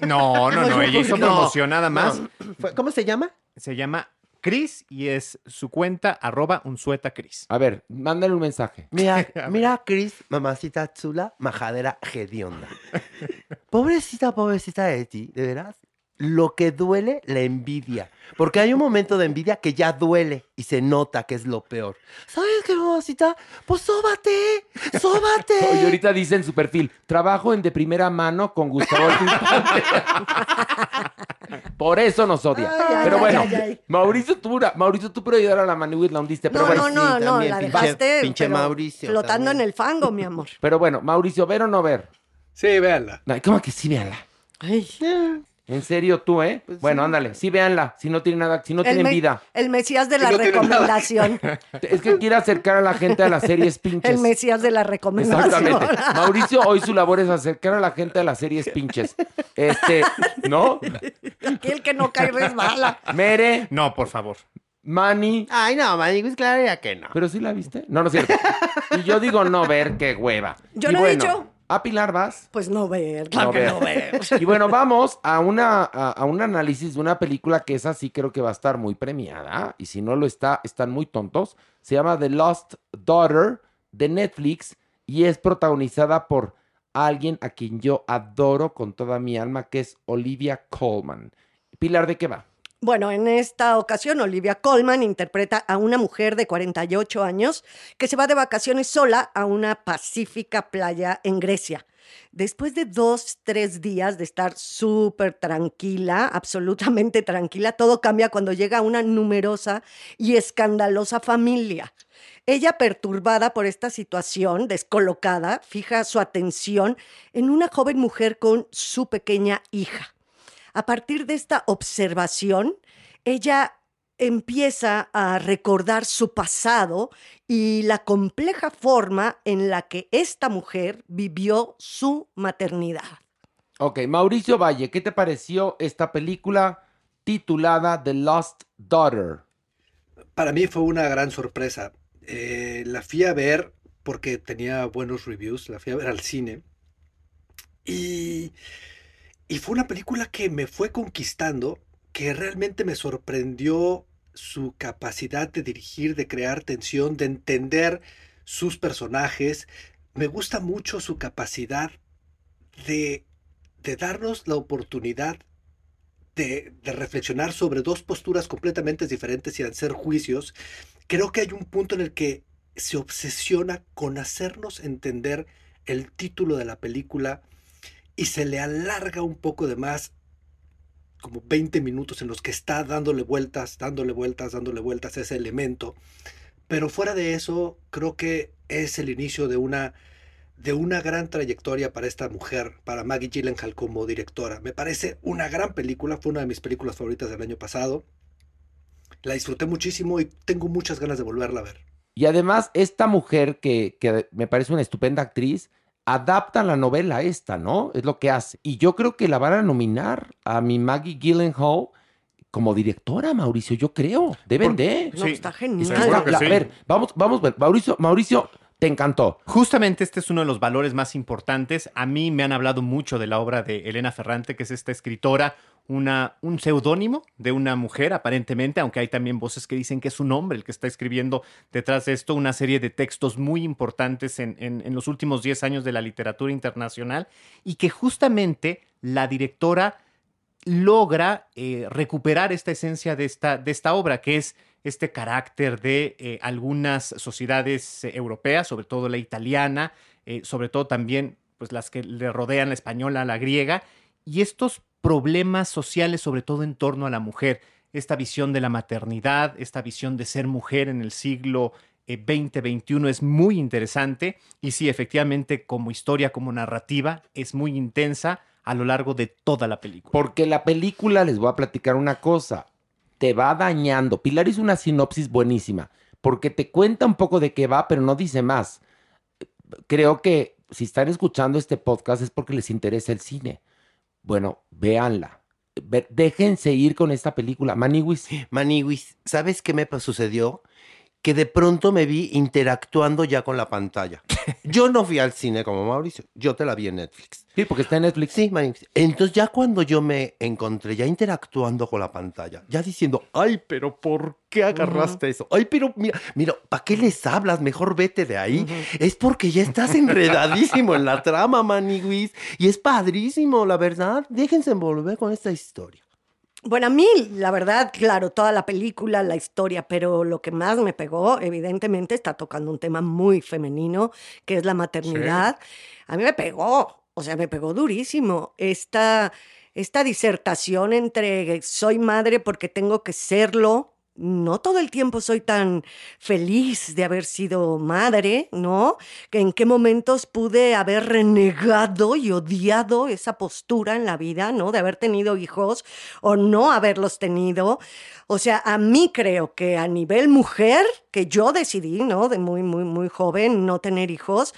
no, no, no, ella hizo
No,
promoción nada más.
no. ¿Cómo se llama?
Se llama Cris y es su cuenta arroba unsueta Cris.
A ver, mándale un mensaje.
Mira, mira, Chris, mamacita chula, majadera hedionda. Pobrecita, pobrecita de ti, de veras. Lo que duele, la envidia. Porque hay un momento de envidia que ya duele y se nota que es lo peor. ¿Sabes qué, mamacita? Pues sóbate, sóbate.
Y ahorita dice en su perfil, trabajo en de primera mano con Gustavo Adolfo Infante". Por eso nos odia.
Ay, ay,
pero
ay,
bueno,
ay, ay.
Mauricio, tú, Mauricio, tú ayudar a la Maniwis la hundiste. Pero
No,
bueno,
no, no,
sí,
no,
también,
la
pinche-
dejaste
pinche
pero
Mauricio
flotando
también.
en el fango, mi amor.
pero bueno, Mauricio, ¿ver o no ver?
Sí, véanla.
¿Cómo que sí, véanla?
Ay,
En serio, tú, ¿eh? bueno, ándale, sí, véanla. Si no tienen nada, si no
el,
tienen
me-
vida.
el mesías de la
no
recomendación.
Es que quiere acercar a la gente a las series pinches.
El mesías de la recomendación.
Exactamente. Mauricio, hoy su labor es acercar a la gente a las series pinches. Este, ¿no?
Aquí el que no cae resbala.
Mere,
No, por favor.
Manny.
Ay, no, maniguis, claro ya que no.
¿Pero sí la viste? No, no es cierto. Y yo digo no ver, qué hueva.
Yo
Y
no he
bueno,
dicho.
A Pilar vas.
Pues no ver, claro
No
que
ver.
no ver.
Y bueno, vamos a, una, a, a un análisis de una película que esa sí creo que va a estar muy premiada. Y si no lo está, están muy tontos. Se llama The Lost Daughter de Netflix y es protagonizada por alguien a quien yo adoro con toda mi alma, que es Olivia Colman. Pilar, ¿de qué va?
Bueno, en esta ocasión Olivia Colman interpreta a una mujer de 48 años que se va de vacaciones sola a una pacífica playa en Grecia. Después de dos, tres días de estar súper tranquila, absolutamente tranquila, todo cambia cuando llega una numerosa y escandalosa familia. Ella, perturbada por esta situación, descolocada, fija su atención en una joven mujer con su pequeña hija. A partir de esta observación, ella empieza a recordar su pasado y la compleja forma en la que esta mujer vivió su maternidad.
Ok, Mauricio Valle, ¿qué te pareció esta película titulada The Lost Daughter?
Para mí fue una gran sorpresa. Eh, la fui a ver porque tenía buenos reviews, la fui a ver al cine. Y, y fue una película que me fue conquistando, que realmente me sorprendió su capacidad de dirigir, de crear tensión, de entender sus personajes. Me gusta mucho su capacidad de, de darnos la oportunidad de, de reflexionar sobre dos posturas completamente diferentes y hacer juicios. Creo que hay un punto en el que se obsesiona con hacernos entender el título de la película y se le alarga un poco de más, como 20 minutos en los que está dándole vueltas, dándole vueltas, dándole vueltas ese elemento. Pero fuera de eso, creo que es el inicio de una, de una gran trayectoria para esta mujer, para Maggie Gyllenhaal como directora. Me parece una gran película, fue una de mis películas favoritas del año pasado. La disfruté muchísimo y tengo muchas ganas de volverla a ver.
Y además, esta mujer que, que me parece una estupenda actriz, adapta la novela esta, ¿no? Es lo que hace. Y yo creo que la van a nominar a mi Maggie Gyllenhaal como directora, Mauricio, yo creo. Deben de.
No,
Sí.
está genial.
Seguro
está-
que
la-
sí.
A ver, vamos, vamos, Mauricio, Mauricio, te encantó.
Justamente este es uno de los valores más importantes. A mí me han hablado mucho de la obra de Elena Ferrante, que es esta escritora, un seudónimo de una mujer, aparentemente, aunque hay también voces que dicen que es un hombre el que está escribiendo detrás de esto una serie de textos muy importantes en, los últimos 10 años de la literatura internacional y que justamente la directora logra eh, recuperar esta esencia de esta, de esta obra, que es este carácter de eh, algunas sociedades eh, europeas, sobre todo la italiana, sobre todo también pues, las que le rodean la española, la griega, y estos problemas sociales, sobre todo en torno a la mujer, esta visión de la maternidad, esta visión de ser mujer en el siglo eh, 20-21 es muy interesante y sí, efectivamente, como historia, como narrativa, es muy intensa a lo largo de toda la película.
Porque la película, les voy a platicar una cosa, te va dañando. Pilar hizo una sinopsis buenísima, porque te cuenta un poco de qué va, pero no dice más. Creo que si están escuchando este podcast es porque les interesa el cine. Bueno, véanla. Déjense ir con esta película. Maniwis.
Maniwis, ¿sabes qué me sucedió? Que de pronto me vi interactuando ya con la pantalla. Yo no fui al cine como Mauricio, yo te la vi en Netflix.
Sí, porque está en Netflix.
Sí. Entonces ya cuando yo me encontré ya interactuando con la pantalla, ya diciendo, ay, pero ¿por qué agarraste eso? Ay, pero mira, mira, ¿para qué les hablas? Mejor vete de ahí. Es porque ya estás enredadísimo en la trama, Maniwis. Y es padrísimo, la verdad. Déjense envolver con esta historia.
Bueno, a mí, la verdad, claro, toda la película, la historia, pero lo que más me pegó, evidentemente, está tocando un tema muy femenino, que es la maternidad. A mí me pegó, o sea, me pegó durísimo. Esta, esta disertación entre soy madre porque tengo que serlo. No todo el tiempo soy tan feliz de haber sido madre, ¿no? En qué momentos pude haber renegado y odiado esa postura en la vida, ¿no? De haber tenido hijos o no haberlos tenido. O sea, a mí creo que a nivel mujer, que yo decidí, ¿no? De muy, muy, muy joven no tener hijos,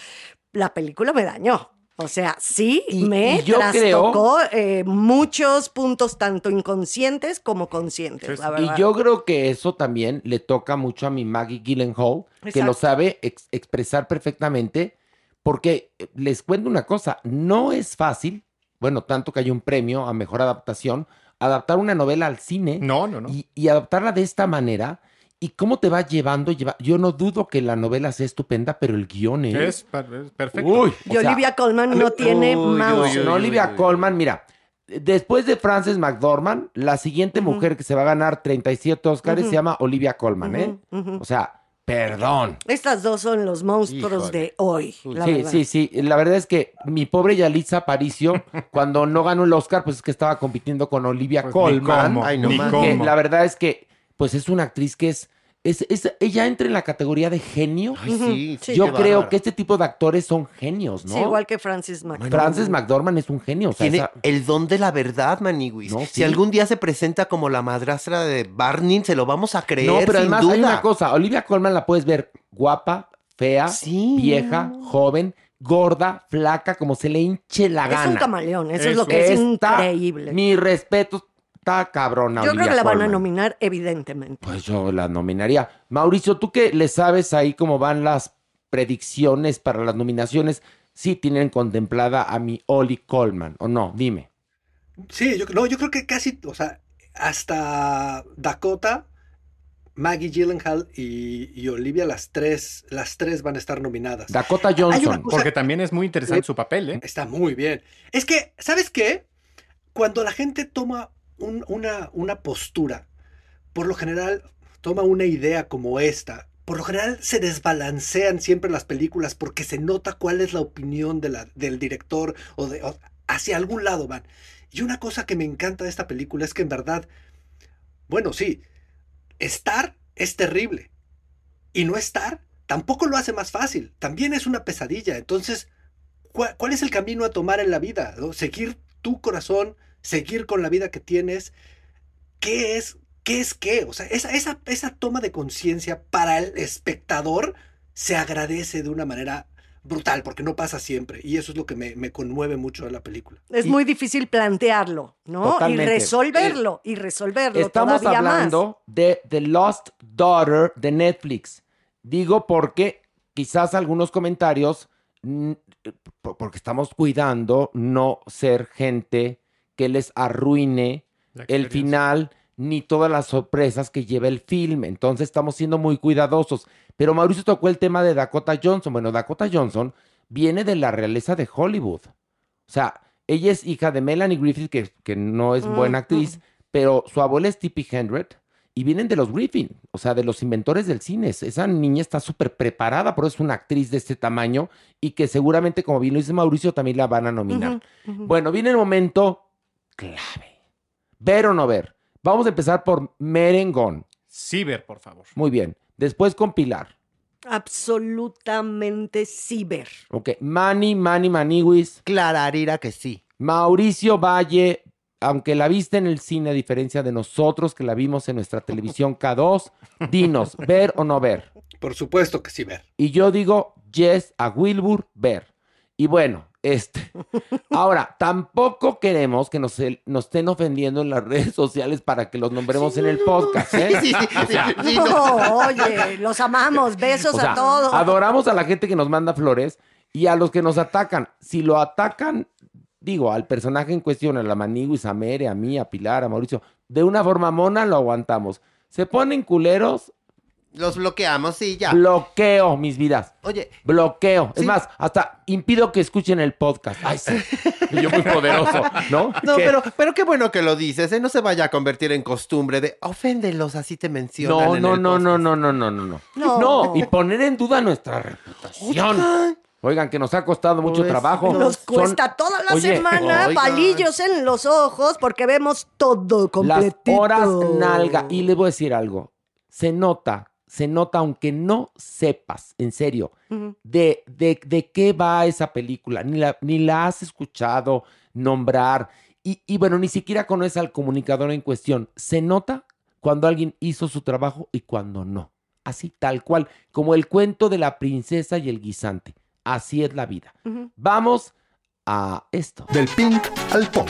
la película me dañó. O sea, sí,
Y-
me
y yo
trastocó eh, muchos puntos, tanto inconscientes como conscientes, la
Y yo creo que eso también le toca mucho a mi Maggie Gyllenhaal, que lo
Exacto.
sabe ex- expresar perfectamente, porque eh, les cuento una cosa, no es fácil, bueno, tanto que hay un premio a mejor adaptación, adaptar una novela al cine
No, no, no.
y, y adaptarla de esta manera. ¿Y cómo te va llevando? Lleva... Yo no dudo que la novela sea estupenda, pero el guion es...
Es, per- es perfecto.
Uy,
Y Olivia Colman no tiene
uy,
no, Olivia Colman, mira, después de Frances McDormand, la siguiente mujer que se va a ganar 37 Oscars se llama Olivia Colman, ¿eh? O sea, perdón.
Estas dos son los monstruos
Híjole.
de hoy. la
sí,
verdad.
sí, sí. La verdad es que mi pobre Yalitza Aparicio, cuando no ganó el Oscar, pues es que estaba compitiendo con Olivia
Pues ni
Colman.
cómo,
Ay, no
ni
más.
cómo.
la verdad es que, pues es una actriz que es, es, es- ella entra en la categoría de genio.
Ay, sí,
Sí,
Yo creo que este tipo de actores son genios, ¿no?
Sí, igual que Francis McDormand.
Frances McDormand es un genio. O sea,
Tiene
esa-
el don de la verdad, Maniwis.
No,
Si
sí.
algún día se presenta como la madrastra de Barney, se lo vamos a creer.
No, pero
sin
además
duda.
hay una cosa, Olivia Colman la puedes ver guapa, fea,
Sí,
vieja, joven, gorda, flaca, como se le hinche la
Es
gana.
un camaleón, eso, es lo que es increíble.
Mi respeto, está cabrona
Yo creo que la van a nominar, evidentemente.
Pues yo la nominaría. Mauricio, tú que le sabes ahí cómo van las predicciones para las nominaciones, sí tienen contemplada a mi Oli Colman, ¿o no? Dime.
Sí, yo, no, yo creo que casi, o sea, hasta Dakota, Maggie Gyllenhaal y, y Olivia, las tres, las tres van a estar nominadas.
Dakota Johnson.
cosa-
Porque también es muy interesante
Eh,
su papel, ¿eh?
Está muy bien. Es que, ¿sabes qué? Cuando la gente toma un- una, postura, por lo general toma una idea como esta, por lo general se desbalancean siempre las películas porque se nota cuál es la opinión de la- del director o, de, hacia algún lado van. Y una cosa que me encanta de esta película es que en verdad, bueno, sí, estar es terrible. Y no estar tampoco lo hace más fácil. También es una pesadilla. Entonces, ¿cuál, es el camino a tomar en la vida? Seguir tu corazón, seguir con la vida que tienes. ¿Qué es? ¿Qué es qué? O sea, esa, esa, esa toma de conciencia para el espectador se agradece de una manera brutal, porque no pasa siempre. Y eso es lo que me, me conmueve mucho de la película.
Es
Y-
muy difícil plantearlo, ¿no?
Totalmente.
Y resolverlo, y resolverlo
Estamos
todavía más.
hablando de The Lost Daughter de Netflix. Digo porque quizás algunos comentarios, po- porque estamos cuidando no ser gente que les arruine el final ni todas las sorpresas que lleva el film. Entonces estamos siendo muy cuidadosos. Pero Mauricio tocó el tema de Dakota Johnson. Bueno, Dakota Johnson viene de la realeza de Hollywood. O sea, ella es hija de Melanie Griffith, que, que no es buena actriz, pero su abuela es Tippi Hendred y vienen de los Griffin, o sea, de los inventores del cine. Esa niña está súper preparada, por eso es una actriz de este tamaño y que seguramente, como bien lo dice Mauricio, también la van a nominar. Bueno, viene el momento clave. ¿Ver o no ver? Vamos a empezar por Merengón.
Ciber, por favor.
Muy bien. Después con Pilar.
Absolutamente ciber.
Ok. Manny, Manny Maniwis.
Clararira que sí.
Mauricio Valle, aunque la viste en el cine, a diferencia de nosotros que la vimos en nuestra televisión K2, dinos, ¿ver o no ver?
Por supuesto que sí, ver.
Y yo digo, yes, a Wilbur, ver. Y bueno, este. Ahora, tampoco queremos que nos, nos estén ofendiendo en las redes sociales para que los nombremos en el podcast, ¿eh?
Sí, sí, sí,
O sea,
sí,
No,
no.
oye, los amamos. Besos
o sea,
a todos.
Adoramos a la gente que nos manda flores y a los que nos atacan. Si lo atacan, digo, al personaje en cuestión, a la Maniguis, a Mere, a mí, a Pilar, a Mauricio, de una forma mona lo aguantamos. Se ponen culeros,
Los bloqueamos, sí, ya.
bloqueo mis vidas.
Oye,
Bloqueo. Es más, hasta impido que escuchen el podcast. Ay, sí. Yo muy poderoso, ¿no?
no,
¿Qué?
pero, pero qué bueno que lo dices, ¿eh? No se vaya a convertir en costumbre de oféndelos, así te mencionan.
No,
en
no,
el
no, no,
podcast.
no, no, no, no, no.
No.
No, y poner en duda nuestra reputación. Oigan, que nos ha costado mucho
Pues,
trabajo.
Nos
Son-
cuesta toda la
Oye,
semana
oigan.
palillos en los ojos porque vemos todo
Las
completito.
horas nalga. Y les voy a decir algo. Se nota, se nota, aunque no sepas, en serio, de, de, de qué va esa película. Ni la, ni la has escuchado nombrar. Y, y bueno, ni siquiera conoces al comunicador en cuestión. Se nota cuando alguien hizo su trabajo y cuando no. Así, tal cual. Como el cuento de la princesa y el guisante. Así es la vida. Vamos a esto.
Del pink al punk.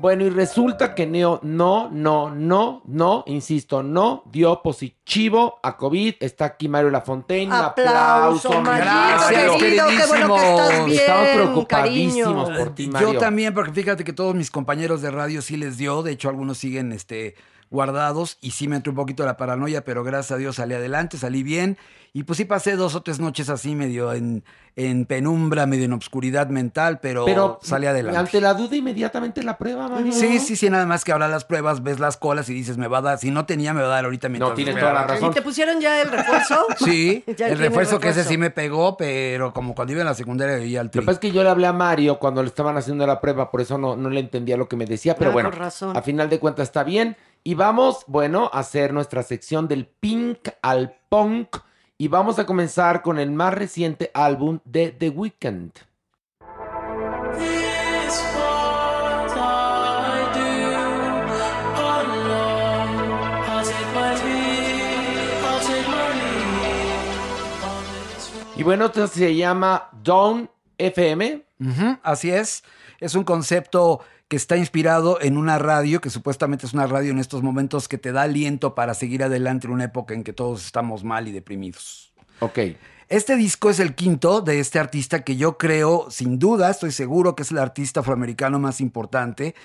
Bueno, y resulta que Neo no, no, no, no, insisto, no dio positivo a COVID. Está aquí Mario Lafontaine. Un
Aplauso,
aplauso.
Gracias,
querido. Qué bueno que estás bien,
Estamos preocupadísimos
cariño.
por ti, Mario.
Yo también, porque fíjate que todos mis compañeros de radio sí les dio, de hecho algunos siguen este, guardados y sí me entró un poquito la paranoia, pero gracias a Dios salí adelante, salí bien y pues sí pasé dos o tres noches así medio en, en penumbra, medio en obscuridad mental, pero,
Pero
salí adelante.
ante la duda, inmediatamente la prueba, Mario.
Sí, sí, sí, nada más que ahora las pruebas, ves las colas y dices, me va a dar, si no tenía, me va a dar ahorita mientras
No, tienes toda la razón.
¿Y te pusieron ya el refuerzo?
Sí, el refuerzo que ese sí me pegó, pero como cuando iba en la secundaria veía al
Lo que
tri.
pasa es que yo le hablé a Mario cuando le estaban haciendo la prueba, por eso no, no le entendía lo que me decía, pero
Ah,
bueno,
razón.
a final de cuentas está bien. Y vamos, bueno, a hacer nuestra sección del pink al punk. Y vamos a comenzar con el más reciente álbum de The Weeknd. Y bueno, esto se llama Dawn FM.
Así es. Es un concepto que está inspirado en una radio, que supuestamente es una radio en estos momentos que te da aliento para seguir adelante en una época en que todos estamos mal y deprimidos.
Ok.
Este disco es el quinto de este artista que yo creo, sin duda, estoy seguro que es el artista afroamericano más importante.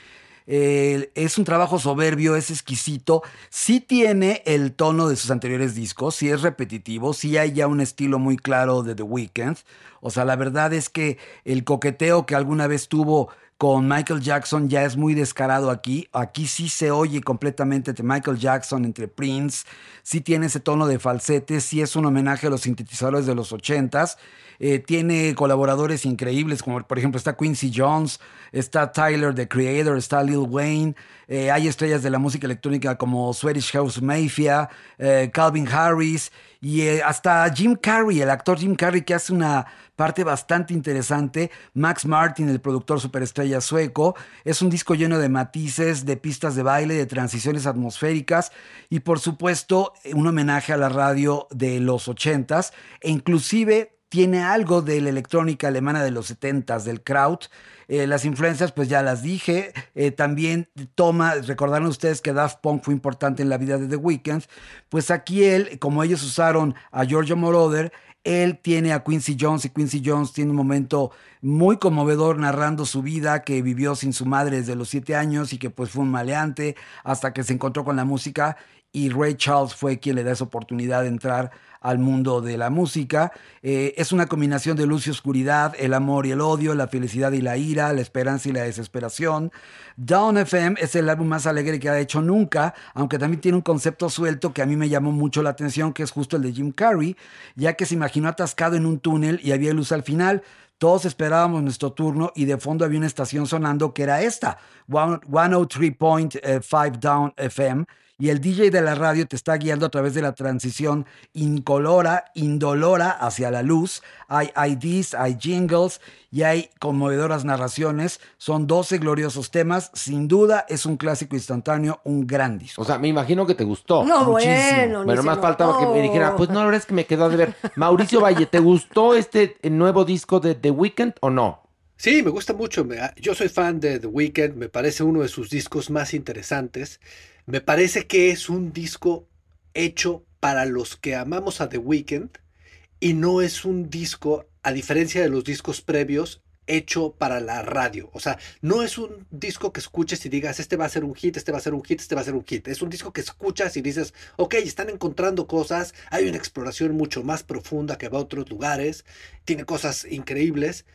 Eh, es un trabajo soberbio, es exquisito. Sí tiene el tono de sus anteriores discos, sí es repetitivo, sí hay ya un estilo muy claro de The Weeknd. O sea, la verdad es que el coqueteo que alguna vez tuvo con Michael Jackson ya es muy descarado aquí. Aquí sí se oye completamente entre Michael Jackson, entre Prince. Sí tiene ese tono de falsete, sí es un homenaje a los sintetizadores de los ochentas. Eh, tiene colaboradores increíbles, como por ejemplo está Quincy Jones, está Tyler, The Creator, está Lil Wayne. Eh, hay estrellas de la música electrónica como Swedish House Mafia, eh, Calvin Harris y eh, hasta Jim Carrey, el actor Jim Carrey que hace una parte bastante interesante. Max Martin, el productor superestrella sueco. Es un disco lleno de matices, de pistas de baile, de transiciones atmosféricas y por supuesto un homenaje a la radio de los ochentas e inclusive tiene algo de la electrónica alemana de los 70s, del Kraut. Eh, las influencias, pues ya las dije. Eh, también toma, recordaron ustedes que Daft Punk fue importante en la vida de The Weeknd. Pues aquí él, como ellos usaron a Giorgio Moroder, él tiene a Quincy Jones y Quincy Jones tiene un momento muy conmovedor narrando su vida que vivió sin su madre desde los siete años y que pues fue un maleante hasta que se encontró con la música y Ray Charles fue quien le da esa oportunidad de entrar al mundo de la música. Eh, es una combinación de luz y oscuridad, el amor y el odio, la felicidad y la ira, la esperanza y la desesperación. Down FM es el álbum más alegre que ha hecho nunca, aunque también tiene un concepto suelto que a mí me llamó mucho la atención, que es justo el de Jim Carrey, ya que se imaginó atascado en un túnel y había luz al final. Todos esperábamos nuestro turno y de fondo había una estación sonando que era esta, 103.5 Down FM y el DJ de la radio te está guiando a través de la transición incolora, indolora hacia la luz. Hay IDs, hay jingles y hay conmovedoras narraciones. Son 12 gloriosos temas. Sin duda es un clásico instantáneo, un gran disco.
O sea, me imagino que te gustó.
No,
Muchísimo.
bueno.
Bueno, más faltaba que me dijera, pues no, la verdad es que me quedó de ver. Mauricio Valle, ¿te gustó este nuevo disco de The Weeknd o no?
Sí, me gusta mucho. me- Yo soy fan de The Weeknd, me parece uno de sus discos más interesantes. Me parece que es un disco hecho para los que amamos a The Weeknd y no es un disco, a diferencia de los discos previos, hecho para la radio. O sea, no es un disco que escuches y digas, este va a ser un hit, este va a ser un hit, este va a ser un hit. Es un disco que escuchas y dices, ok, están encontrando cosas, hay una exploración mucho más profunda que va a otros lugares, tiene cosas increíbles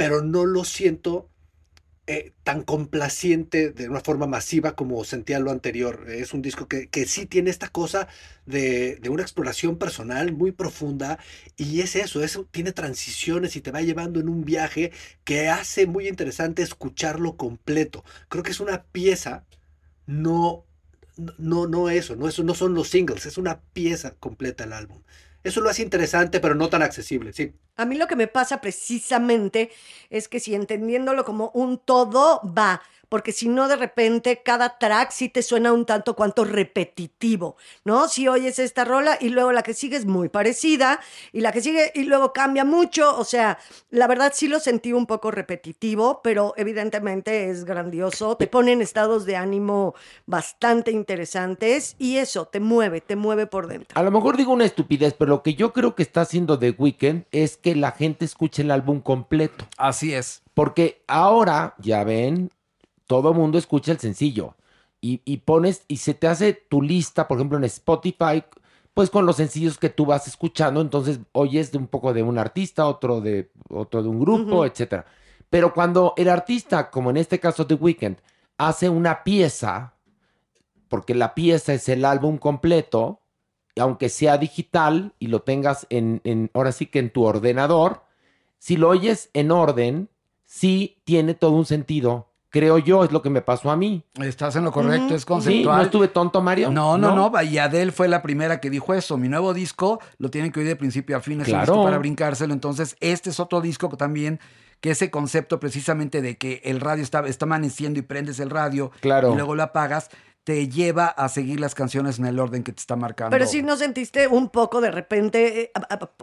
pero no lo siento eh, tan complaciente de una forma masiva como sentía lo anterior. Es un disco que, que sí tiene esta cosa de, de una exploración personal muy profunda y es eso, eso tiene transiciones y te va llevando en un viaje que hace muy interesante escucharlo completo. Creo que es una pieza, no, no, no eso, no, eso, no son los singles, es una pieza completa el álbum. Eso lo hace interesante, pero no tan accesible, sí.
A mí lo que me pasa precisamente es que si entendiéndolo como un todo va, porque si no de repente cada track sí te suena un tanto cuanto repetitivo, ¿no? Si oyes esta rola y luego la que sigue es muy parecida y la que sigue y luego cambia mucho, o sea, la verdad sí lo sentí un poco repetitivo, pero evidentemente es grandioso, te pone en estados de ánimo bastante interesantes y eso te mueve, te mueve por dentro.
A lo mejor digo una estupidez, pero lo que yo creo que está haciendo The Weeknd es que la gente escuche el álbum completo.
Así es.
Porque ahora, ya ven, todo mundo escucha el sencillo. Y, y pones, y se te hace tu lista, por ejemplo, en Spotify, pues con los sencillos que tú vas escuchando. Entonces oyes de un poco de un artista, otro de, otro de un grupo,
Ujú.
etcétera. Pero cuando el artista, como en este caso The Weeknd, hace una pieza, porque la pieza es el álbum completo, aunque sea digital y lo tengas en, en, ahora sí que en tu ordenador, si lo oyes en orden, sí tiene todo un sentido. Creo yo, es lo que me pasó a mí.
Estás en lo correcto, es
Sí,
conceptual.
¿no estuve tonto, Mario?
No, no, no, Y Adele fue la primera que dijo eso. Mi nuevo disco lo tienen que oír de principio a fin. Es un
Claro.
disco para brincárselo. Entonces, este es otro disco que también, que ese concepto precisamente de que el radio está, está amaneciendo y prendes el radio
Claro.
y luego lo apagas, te lleva a seguir las canciones en el orden que te está marcando.
Pero si no sentiste un poco de repente, eh,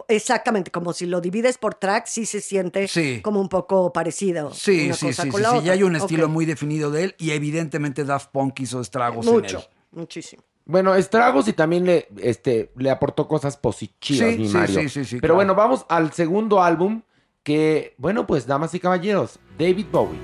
exactamente, como si lo divides por tracks, sí se siente
Sí.
como un poco parecido.
Sí,
una
sí,
cosa
sí,
con
sí,
la
sí.
otra.
Ya hay un estilo muy definido de él y evidentemente Daft Punk hizo estragos en
Mucho,
él.
muchísimo.
Bueno, estragos y también le, este, le aportó cosas positivas,
Sí,
mi
sí,
Mario.
sí, sí, sí,
Pero
claro.
bueno, vamos al segundo álbum que, bueno, pues, damas y caballeros, David Bowie.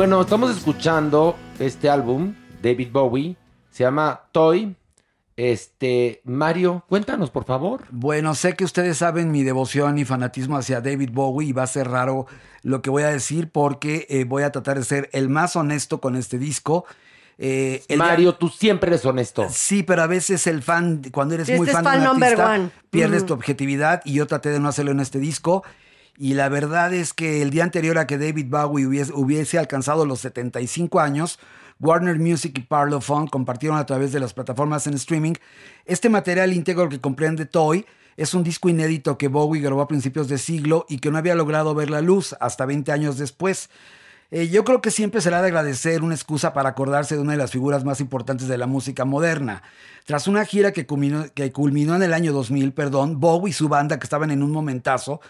Bueno, estamos escuchando este álbum, David Bowie, se llama Toy. Este, Mario, cuéntanos, por favor.
Bueno, sé que ustedes saben mi devoción y fanatismo hacia David Bowie y va a ser raro lo que voy a decir porque eh, voy a tratar de ser el más honesto con este disco. Eh,
Mario, tú siempre eres honesto.
Sí, pero a veces el fan, cuando eres muy
este es
fan de un artista, pierdes tu objetividad y yo traté de no hacerlo en este disco. Y la verdad es que el día anterior a que David Bowie hubiese, alcanzado los 75 años, Warner Music y Parlophone compartieron a través de las plataformas en streaming este material íntegro que comprende Toy. Es un disco inédito que Bowie grabó a principios de siglo y que no había logrado ver la luz hasta 20 años después. Eh, yo creo que siempre será de agradecer una excusa para acordarse de una de las figuras más importantes de la música moderna. Tras una gira que culminó, que culminó en el año 2000, perdón, Bowie y su banda, que estaban en un momentazo,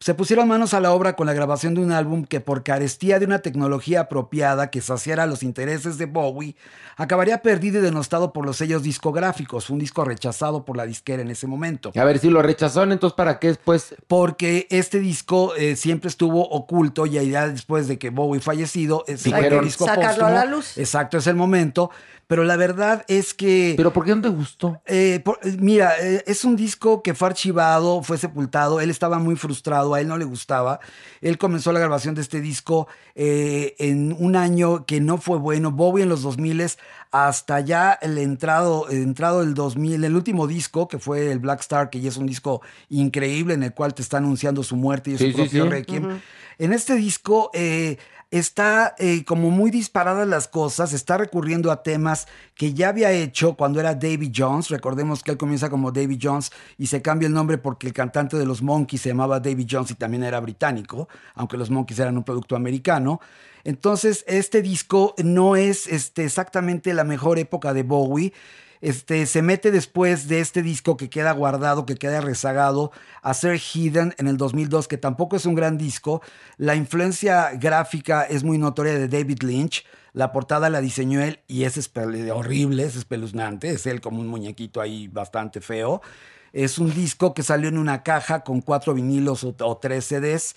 se pusieron manos a la obra con la grabación de un álbum que por carestía de una tecnología apropiada que saciara los intereses de Bowie, acabaría perdido y denostado por los sellos discográficos, un disco rechazado por la disquera en ese momento.
A ver si lo rechazaron, entonces ¿para qué después?
Porque este disco eh, siempre estuvo oculto y ya después de que Bowie fallecido, eh, se
Dijeron,
el disco
Sacarlo a la luz.
Exacto, es el momento. Pero la verdad es que...
¿Pero por qué no te gustó?
Eh, por- eh, mira, eh, es un disco que fue archivado, fue sepultado, él estaba muy frustrado, a él no le gustaba. Él comenzó la grabación de este disco eh, en un año que no fue bueno. Bowie en los 2000 hasta ya el entrado, el entrado del 2000, el último disco que fue el Black Star, que ya es un disco increíble en el cual te está anunciando su muerte y
Sí,
su
sí,
propio
sí.
requiem. En este disco eh, está eh, como muy disparadas las cosas, está recurriendo a temas que ya había hecho cuando era Davy Jones. Recordemos que él comienza como Davy Jones y se cambia el nombre porque el cantante de los Monkeys se llamaba Davy Jones y también era británico, aunque los Monkeys eran un producto americano. Entonces, este disco no es este, exactamente la mejor época de Bowie. Este, se mete después de este disco que queda guardado, que queda rezagado, a ser Hidden en el 2002, que tampoco es un gran disco. La influencia gráfica es muy notoria de David Lynch. La portada la diseñó él y es horrible, es espeluznante. Es él como un muñequito ahí bastante feo. Es un disco que salió en una caja con cuatro vinilos o, o tres CDs.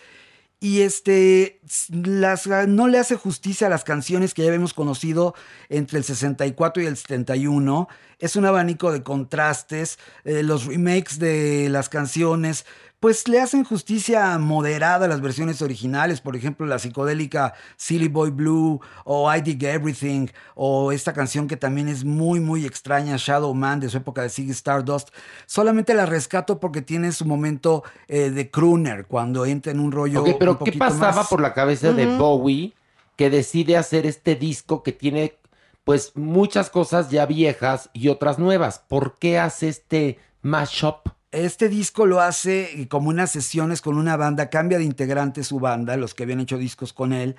Y este las, no le hace justicia a las canciones que ya habíamos conocido entre el 64 y el 71. Es un abanico de contrastes. eh, los remakes de las canciones, pues le hacen justicia moderada a las versiones originales. Por ejemplo, la psicodélica Silly Boy Blue o I Dig Everything o esta canción que también es muy, muy extraña, Shadow Man de su época de Ziggy Stardust. Solamente la rescato porque tiene su momento eh, de crooner cuando entra en un rollo.
Pero
un
¿qué
poquito
pasaba
más-
por la cabeza de Bowie que decide hacer este disco que tiene pues muchas cosas ya viejas y otras nuevas? ¿Por qué hace este mashup?
Este disco lo hace como unas sesiones con una banda, cambia de integrante su banda, los que habían hecho discos con él.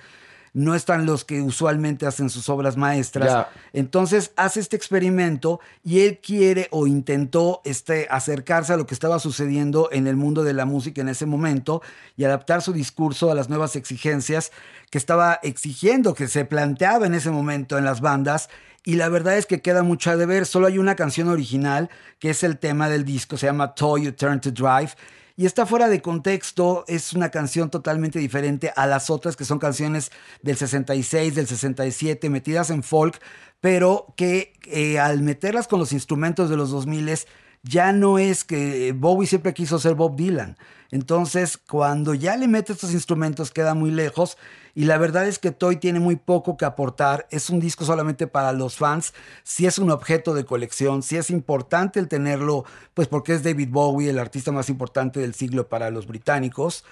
No están los que usualmente hacen sus obras maestras.
Ya.
Entonces hace este experimento y él quiere o intentó este, acercarse a lo que estaba sucediendo en el mundo de la música en ese momento y adaptar su discurso a las nuevas exigencias que estaba exigiendo, que se planteaba en ese momento en las bandas. Y la verdad es que queda mucho a deber. Solo hay una canción original, que es el tema del disco, se llama Toy You Turn to Drive. Y está fuera de contexto, es una canción totalmente diferente a las otras que son canciones del 66, del 67, metidas en folk, pero que eh, al meterlas con los instrumentos de los 2000 ya no es que Bowie siempre quiso ser Bob Dylan. Entonces, cuando ya le mete estos instrumentos, queda muy lejos. Y la verdad es que Toy tiene muy poco que aportar. Es un disco solamente para los fans. Si es un objeto de colección, si es importante el tenerlo, pues porque es David Bowie, el artista más importante del siglo para los británicos.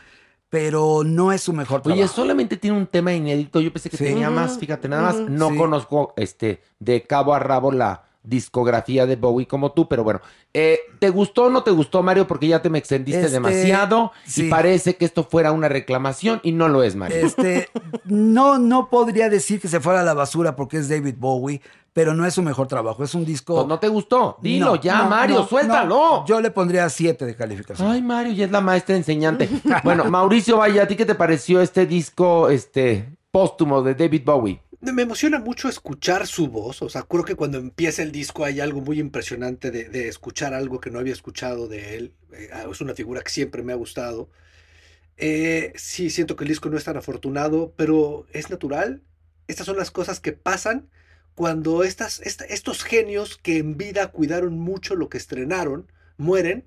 Pero no es su mejor trabajo.
Oye, solamente tiene un tema inédito. Yo pensé que
Sí.
tenía más, fíjate, nada más. No
Sí.
conozco este de cabo a rabo la discografía de Bowie como tú, pero bueno. Eh, ¿Te gustó o no te gustó, Mario? Porque ya te me extendiste
Este,
demasiado
sí.
y parece que esto fuera una reclamación y no lo es, Mario.
Este, no, no podría decir que se fuera a la basura porque es David Bowie, pero no es su mejor trabajo. Es un disco.
Pues no te gustó. Dilo
No,
ya,
no,
Mario,
no,
suéltalo.
Yo le pondría siete de calificación.
Ay, Mario, ya es la maestra enseñante. bueno, Mauricio Vaya, ¿a ti qué te pareció este disco este póstumo de David Bowie?
Me emociona mucho escuchar su voz, o sea, creo que cuando empieza el disco hay algo muy impresionante de, escuchar algo que no había escuchado de él. Eh, es una figura que siempre me ha gustado. Eh, sí, siento que el disco no es tan afortunado, pero es natural. Estas son las cosas que pasan cuando estos genios que en vida cuidaron mucho lo que estrenaron, mueren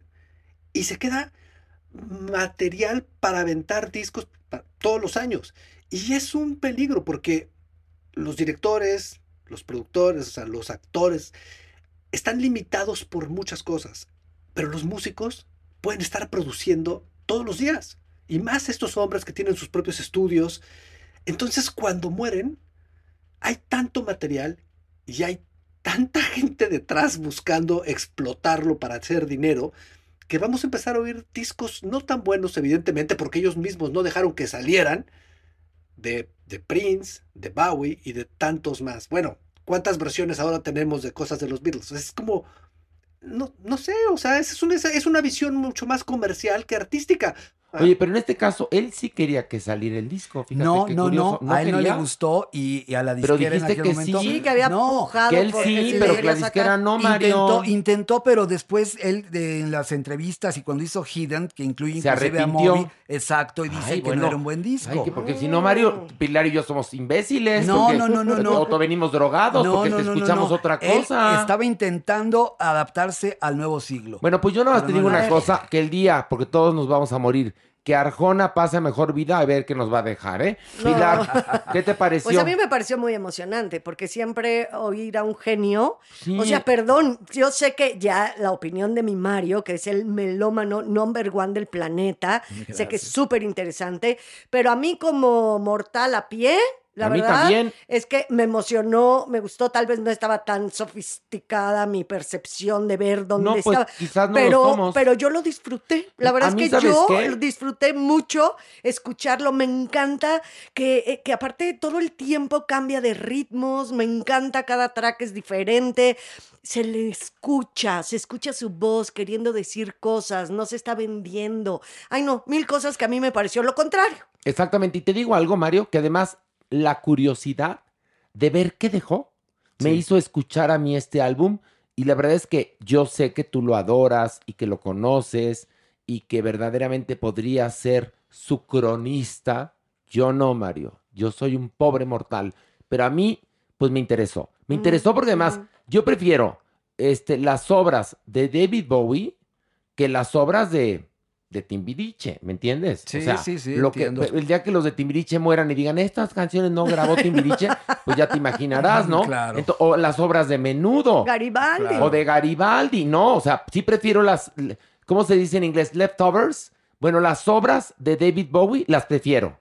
y se queda material para aventar discos todos los años. Y es un peligro porque los directores, los productores, o sea, los actores, están limitados por muchas cosas, pero los músicos pueden estar produciendo todos los días. Y más estos hombres que tienen sus propios estudios. Entonces, cuando mueren, hay tanto material y hay tanta gente detrás buscando explotarlo para hacer dinero que vamos a empezar a oír discos no tan buenos, evidentemente, porque ellos mismos no dejaron que salieran de, de Prince, de Bowie y de tantos más. Bueno, ¿cuántas versiones ahora tenemos de cosas de los Beatles? Es como, no, no sé, o sea, es es una visión mucho más comercial que artística.
Oye, pero en este caso, él sí quería que saliera el disco. Fíjate
No,
qué
no,
curioso.
no, a él no le gustó y, y a la
Pero
disquera en
dijiste
aquel
que
momento.
sí.
Que había
no,
pujado
que él
por
sí, pero que la disquera no, Mario.
Intentó, intentó, pero después él de- en las entrevistas y cuando hizo Hidden, que incluye
Se
inclusive a
arrepintió.
Moby, exacto, y dice
Ay,
que
bueno.
no era un buen disco.
Ay, que porque si no, Mario, Pilar y yo somos imbéciles.
No, no, no, no, no.
O venimos drogados porque te escuchamos
no.
otra
Él
cosa.
estaba intentando adaptarse al nuevo siglo.
Bueno, pues yo nada más
Pero
te
no
digo una cosa, que el día, porque todos nos vamos a morir, que Arjona pase mejor vida a ver qué nos va a dejar, ¿eh?
No.
Pilar, ¿qué te pareció?
Pues a mí me pareció muy emocionante, porque siempre oír a un genio,
Sí.
o sea, perdón, yo sé que ya la opinión de mi Mario, que es el melómano number one del planeta, sé que es súper interesante, pero a mí como mortal a pie, la
A mí
verdad
también.
es que me emocionó, me gustó, tal vez no estaba tan sofisticada mi percepción de ver dónde
No, pues,
estaba,
quizás no lo
pero,
somos.
pero yo lo disfruté, la verdad
A
es
mí,
que
¿sabes
yo
qué?
disfruté mucho escucharlo, me encanta que, eh, que aparte todo el tiempo cambia de ritmos, me encanta, cada track es diferente, se le escucha, se escucha su voz queriendo decir cosas, no se está vendiendo, ay no, mil cosas que a mí me pareció lo contrario.
Exactamente, y te digo algo, Mario, que además la curiosidad de ver qué dejó. Me hizo escuchar a mí este álbum y la verdad es que yo sé que tú lo adoras y que lo conoces y que verdaderamente podría ser su cronista. Yo no, Mario, yo soy un pobre mortal, pero a mí pues me interesó. Me interesó porque además yo prefiero este, las obras de David Bowie que las obras de, de Timbiriche, ¿me entiendes?
Sí,
o sea,
sí, sí,
lo que, el día que los de Timbiriche mueran y digan, estas canciones no grabó Timbiriche, pues ya te imaginarás, ¿no?
Claro.
O las obras de Menudo,
Garibaldi.
Claro.
o de Garibaldi, ¿no? O sea, sí prefiero las, ¿cómo se dice en inglés? Leftovers. Bueno, las obras de David Bowie las prefiero.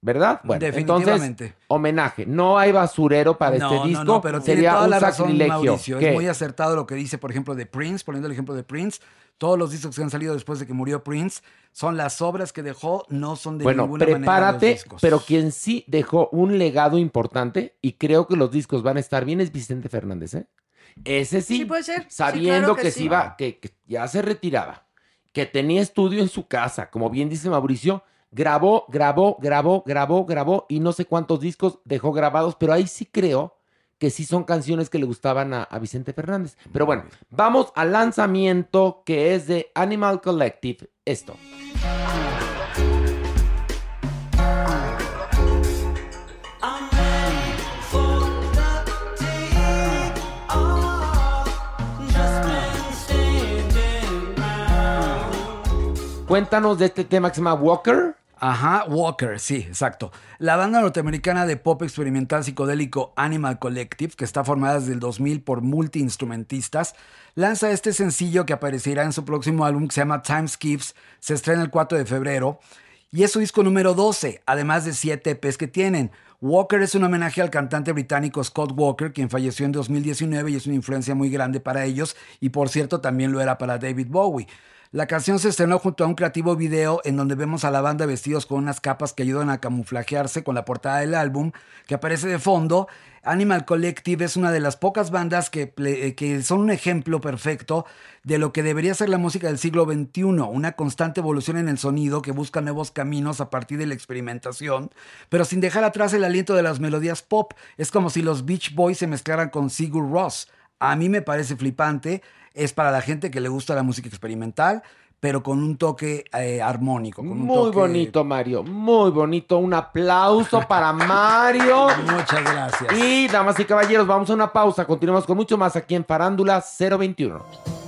¿Verdad? Bueno, entonces,
Definitivamente.
homenaje. No hay basurero para
no,
este disco.
no, no, pero tiene
Sería
toda
un
la razón,
sacrilegio.
Mauricio.
¿Qué?
Es muy acertado lo que dice, por ejemplo, de Prince, poniendo el ejemplo de Prince. Todos los discos que han salido después de que murió Prince son las obras que dejó, no son de
bueno,
ninguna manera los
prepárate,
discos.
pero quien sí dejó un legado importante y creo que los discos van a estar bien es Vicente Fernández, ¿eh? Ese sí,
Sí, puede ser. Sí,
sabiendo
claro que
que,
sí.
iba, que, que ya se retiraba, que tenía estudio en su casa, como bien dice Mauricio, grabó, grabó, grabó, grabó, grabó y no sé cuántos discos dejó grabados, pero ahí sí creo que sí son canciones que le gustaban a, a Vicente Fernández. Pero bueno, vamos al lanzamiento que es de Animal Collective, esto. Cuéntanos de este tema que se llama Walker.
Ajá, Walker, sí, exacto. La banda norteamericana de pop experimental psicodélico Animal Collective, que está formada desde el 2000 por multiinstrumentistas, lanza este sencillo que aparecerá en su próximo álbum que se llama Time Skips, se estrena el 4 de febrero, y es su disco número 12, además de 7 EPs que tienen. Walker es un homenaje al cantante británico Scott Walker, quien falleció en 2019 y es una influencia muy grande para ellos, y por cierto también lo era para David Bowie. La canción se estrenó junto a un creativo video en donde vemos a la banda vestidos con unas capas que ayudan a camuflajearse con la portada del álbum que aparece de fondo. Animal Collective es una de las pocas bandas que, eh, que son un ejemplo perfecto de lo que debería ser la música del siglo XXI, una constante evolución en el sonido que busca nuevos caminos a partir de la experimentación, pero sin dejar atrás el aliento de las melodías pop. Es como si los Beach Boys se mezclaran con Sigur Ross. A mí me parece flipante. Es para la gente que le gusta la música experimental, pero con un toque eh, armónico. Con un
Muy
toque-
bonito, Mario. Muy bonito. Un aplauso para Mario.
Muchas gracias.
Y, damas y caballeros, vamos a una pausa. Continuamos con mucho más aquí en Farándula 021.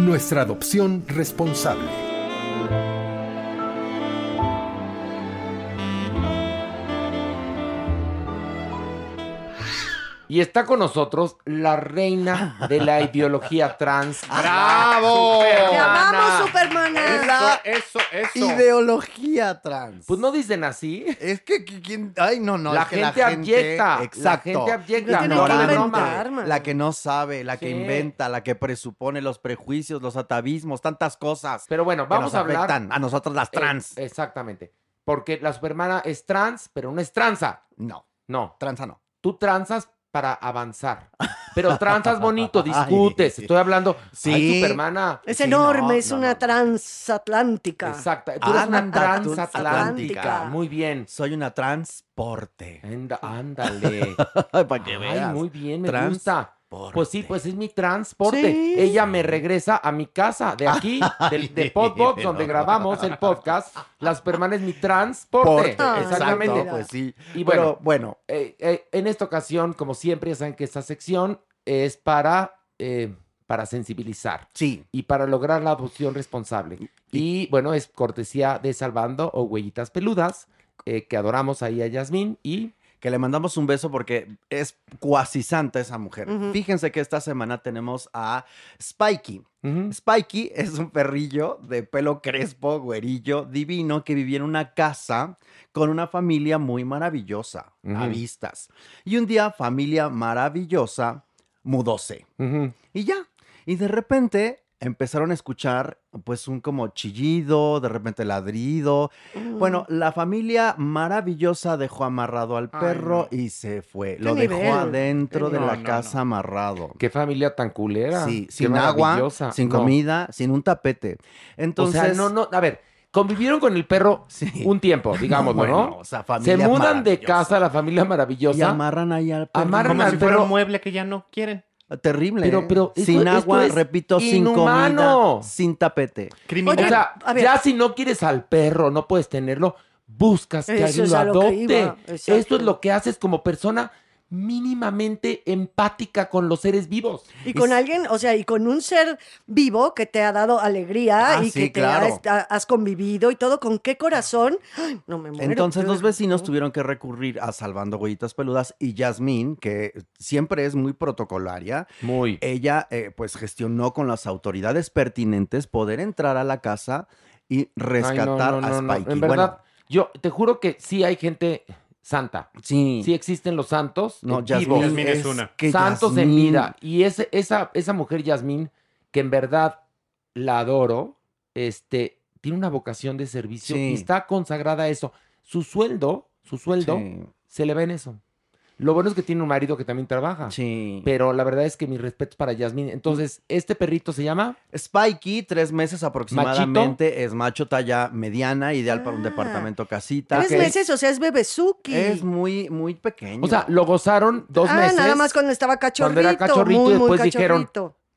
Nuestra adopción responsable.
Y está con nosotros la reina de la ideología trans.
¡Bravo!
¡Te amamos,
Supermana!
Eso, eso, eso.
Ideología trans.
Pues no dicen así.
Es que, que- ¿quién? Ay, no, no.
La
es que
gente abyecta, la
Exacto.
gente abyecta,
La
no, no, no.
La que no sabe, la que
Sí.
inventa, la que presupone los prejuicios, los atavismos, tantas cosas.
Pero bueno,
que
vamos
nos
a hablar.
afectan a nosotras las
Eh,
trans.
exactamente. Porque la supermana es trans, pero no es tranza.
No,
No.
tranza no.
Tú transas para avanzar. Pero transas bonito, discutes.
Ay.
Estoy hablando.
Sí.
Ay, supermana.
Es
Sí,
enorme,
no,
es
no,
una
no.
transatlántica.
Exacto. Tú eres una transatlántica.
Atlántica.
Muy bien.
Soy una transporte.
Anda- ándale.
Para que
Ay,
veas.
muy bien, me
Transporte.
gusta. Pues sí, pues es mi transporte.
Sí.
Ella me regresa a mi casa, de aquí, del, de Podbox, donde grabamos el podcast. La Superman es mi transporte.
Porte.
Exactamente.
Exacto, pues sí.
Y
Pero
bueno,
bueno,
eh, eh, en esta ocasión, como siempre, ya saben que esta sección es para, eh, para sensibilizar
sí.
y para lograr la adopción responsable. Y bueno, es cortesía de Salvando o Huellitas Peludas, que adoramos ahí a Yasmín y
que le mandamos un beso porque es cuasi santa esa mujer. Fíjense que esta semana tenemos a Spikey. Spikey es un perrillo de pelo crespo, güerillo, divino, que vivía en una casa con una familia muy maravillosa, a vistas. Y un día, familia maravillosa mudóse. Y ya. Y de repente empezaron a escuchar pues un como chillido, de repente ladrido.
Mm.
Bueno, la familia maravillosa dejó amarrado al
Ay,
perro
no.
y se fue.
¿Qué
Lo dejó
nivel?
adentro de
No,
la
no,
casa
no.
amarrado.
Qué familia tan culera.
Sí, sin agua,
maravillosa.
sin
No.
comida, sin un tapete. Entonces,
o sea, no, no, a ver, convivieron con el perro
Sí.
un tiempo, digámoslo,
bueno,
¿no?
o sea,
Se mudan de casa la familia
y
maravillosa.
amarran ahí al perro.
Amarran
Como
al
si fuera
perro.
un mueble que ya no quieren.
Terrible.
Pero-
¿eh?
pero
sin
esto
agua,
es
repito, sin comida, sin tapete.
Criminal.
O sea,
a ver.
ya si no quieres al perro, no puedes tenerlo, buscas que
Eso
alguien lo
a lo que
adopte. Esto es lo que haces como persona mínimamente empática con los seres vivos.
Y con
Es-
alguien, o sea, y con un ser vivo que te ha dado alegría
Ah,
y
sí,
que te
claro.
has, ha- has convivido y todo, ¿con qué corazón? Ay, no me muero.
Entonces los vecinos tuvieron que recurrir a Salvando Huellitas Peludas y Yasmín, que siempre es muy protocolaria,
Muy.
ella eh, pues gestionó con las autoridades pertinentes poder entrar a la casa y
Ay,
rescatar
no, no,
a
no, no.
Spikey.
En
Bueno,
verdad, yo te juro que sí hay gente santa.
sí,
Sí existen los santos
no, Yasmín,
es una.
que
santos en
Yasmín-
vida. Y ese, esa, esa mujer, Yasmín, que en verdad la adoro, este, tiene una vocación de servicio y está consagrada a eso. Su sueldo, su sueldo,
Sí,
se le ve en eso. Lo bueno es que tiene un marido que también trabaja.
sí.
Pero la verdad es que mis respetos para Yasmín. Entonces, este perrito se llama.
Spikey, tres meses aproximadamente, es macho talla mediana, ideal para un
Ah.
departamento casita.
Tres meses, o sea, es bebezuki.
Es muy, muy pequeño.
O sea, lo gozaron dos
ah,
meses.
nada más cuando estaba cachorrito.
Cuando era cachorrito
muy,
y después dijeron.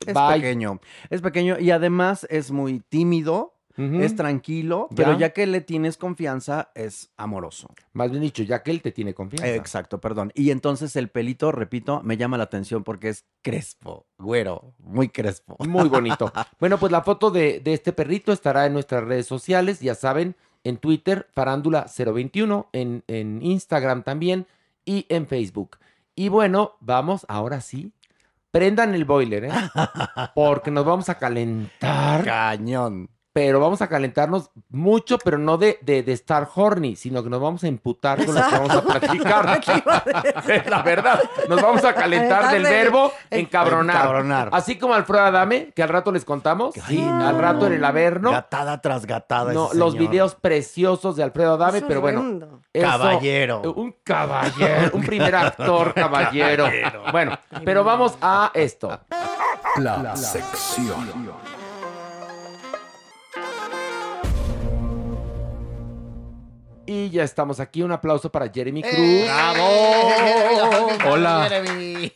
Es
Bye.
pequeño, es pequeño y además es muy tímido, Es tranquilo, pero
Ya.
que le tienes confianza, es amoroso.
Más bien dicho, ya que él te tiene confianza.
Exacto, perdón. Y entonces el pelito, repito, me llama la atención porque es crespo, güero, muy crespo.
Muy bonito. Bueno, pues la foto de, de este perrito estará en nuestras redes sociales, ya saben, en Twitter, Farándula021, en, en Instagram también y en Facebook. Y bueno, vamos, ahora sí, prendan el boiler, ¿eh? Porque nos vamos a calentar.
Cañón.
Pero vamos a calentarnos mucho, pero no de, de, de estar horny, sino que nos vamos a emputar con lo que vamos a platicar. Es la verdad, nos vamos a calentar del verbo encabronar.
Encabronar.
Así como Alfredo Adame, que al rato les contamos. Sí, al rato en el Averno.
Gatada tras gatada.
No,
ese
los
señor.
videos preciosos de Alfredo Adame,
Es
pero bueno. eso-
Caballero.
un caballero, un primer actor caballero. Bueno, pero vamos a esto.
La sección.
Y ya estamos aquí. Un aplauso para Jeremy Cruz.
¡Eh!
Hola.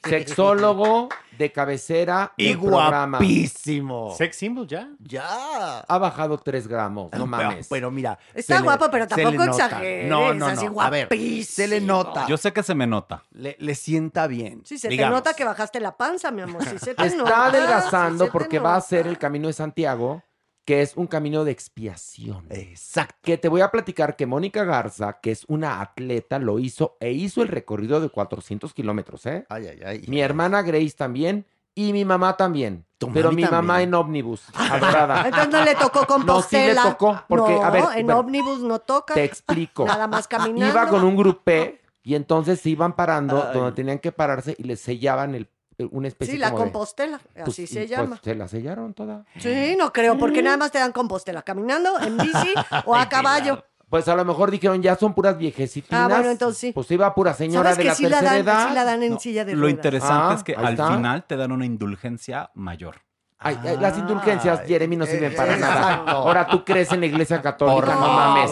Sexólogo de cabecera
Y
del programa.
guapísimo.
Sex symbol ya.
Ya.
Ha bajado tres gramos, no mames.
Pero, mira.
Está
se le-
guapo, pero tampoco exageres,
No, no,
así
no. A ver, se le nota.
Yo sé que se me nota.
Le, le sienta bien.
Sí, se
digamos.
te nota que bajaste la panza, mi amor. Sí se te
Está
nota,
adelgazando
sí se te
porque va a ser el camino de Santiago, que es un camino de expiación.
Exacto.
Que te voy a platicar que Mónica Garza, que es una atleta, lo hizo e hizo el recorrido de 400 kilómetros, ¿eh?
Ay, ay, ay.
Mi hermana Grace también y mi mamá también.
Tu
Pero
mami
mi mamá en ómnibus, adorada.
Entonces no le tocó
No, sí le tocó, porque,
no,
a ver,
en
bueno,
ómnibus no toca.
Te explico.
Nada más caminando.
Iba con un grupé y entonces se iban parando
Ay.
donde tenían que pararse y les sellaban el, el- una especie
Sí, la
como de-
Compostela,
pues,
así
y,
se
pues,
llama.
se la sellaron toda.
Sí, no creo, porque nada más te dan Compostela, caminando, en bici o a caballo.
Pues a lo mejor dijeron, ya son puras viejecitinas.
Ah, bueno, entonces sí.
Pues iba pura señora
¿Sabes
de
que
la
sí la,
tercera
dan,
edad.
sí la dan en
No,
silla de
Lo
ruedas?
interesante
Ah,
es que al
está.
final te dan una indulgencia mayor.
Ay, ay, las indulgencias,
Ay,
Jeremy, no sirven para nada. Ahora tú crees en la iglesia católica,
Por
no mames.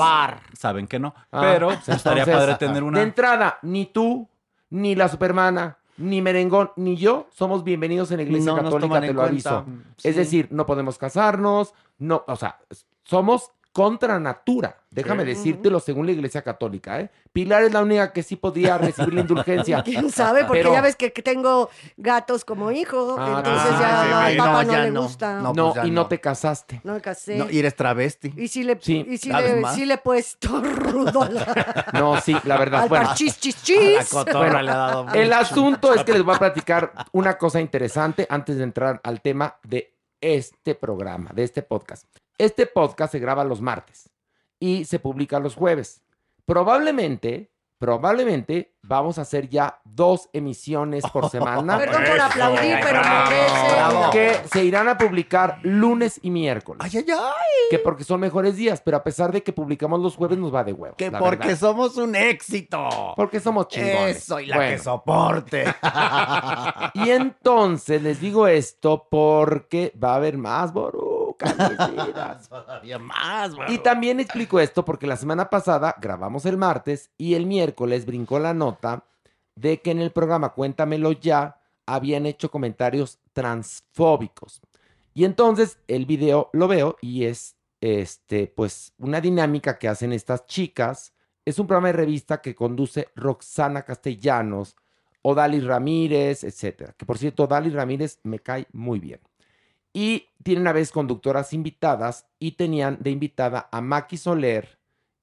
Saben que no.
Ah,
pero
pues
estaría
entonces,
padre tener
De
una.
entrada, ni tú, ni la supermana, ni Merengón, ni yo somos bienvenidos en la iglesia
No
católica, te lo
cuenta.
aviso.
Sí.
Es decir, no podemos casarnos, no, o sea, somos contra natura. Déjame decírtelo según la iglesia católica, ¿eh? Pilar es la única que sí podía recibir la indulgencia.
¿Quién sabe? Porque
Pero-
ya ves que tengo gatos como hijo,
Ah,
entonces
ah,
ya
sí,
al
sí.
papá
No,
no, le
no.
gusta.
No,
No,
No,
pues
y no
no.
te casaste.
me casé.
No, y eres travesti.
y sí le,
Sí.
y sí
¿Sabes
le, le he puesto rudo a la-
No, sí, la verdad.
al
Bueno,
parchis chis chis.
La cotorra le ha dado
El asunto es que les voy a platicar una cosa interesante antes de entrar al tema de este programa, de este podcast. Este podcast se graba los martes y se publica los jueves. Probablemente, probablemente vamos a hacer ya dos emisiones por semana
Perdón por aplaudir, pero merece.
bravo.
que se irán a publicar lunes y miércoles.
Ay, ay, ay.
Que porque son mejores días, pero a pesar de que publicamos los jueves nos va de huevo.
Que
la
porque
verdad.
somos un éxito.
Porque somos chingones.
Eso, y la
Bueno.
que soporte.
Y entonces les digo esto porque va a haber más borucas.
Todavía más, güey.
y también explico esto porque la semana pasada grabamos el martes y el miércoles brincó la nota de que en el programa Cuéntamelo ya habían hecho comentarios transfóbicos. Y entonces el video lo veo y es este pues una dinámica que hacen estas chicas. Es un programa de revista que conduce Roxana Castellanos, Odali Ramírez, etcétera. Que por cierto, Odali Ramírez me cae muy bien. Y tienen a veces conductoras invitadas y tenían de invitada a Maki Soler,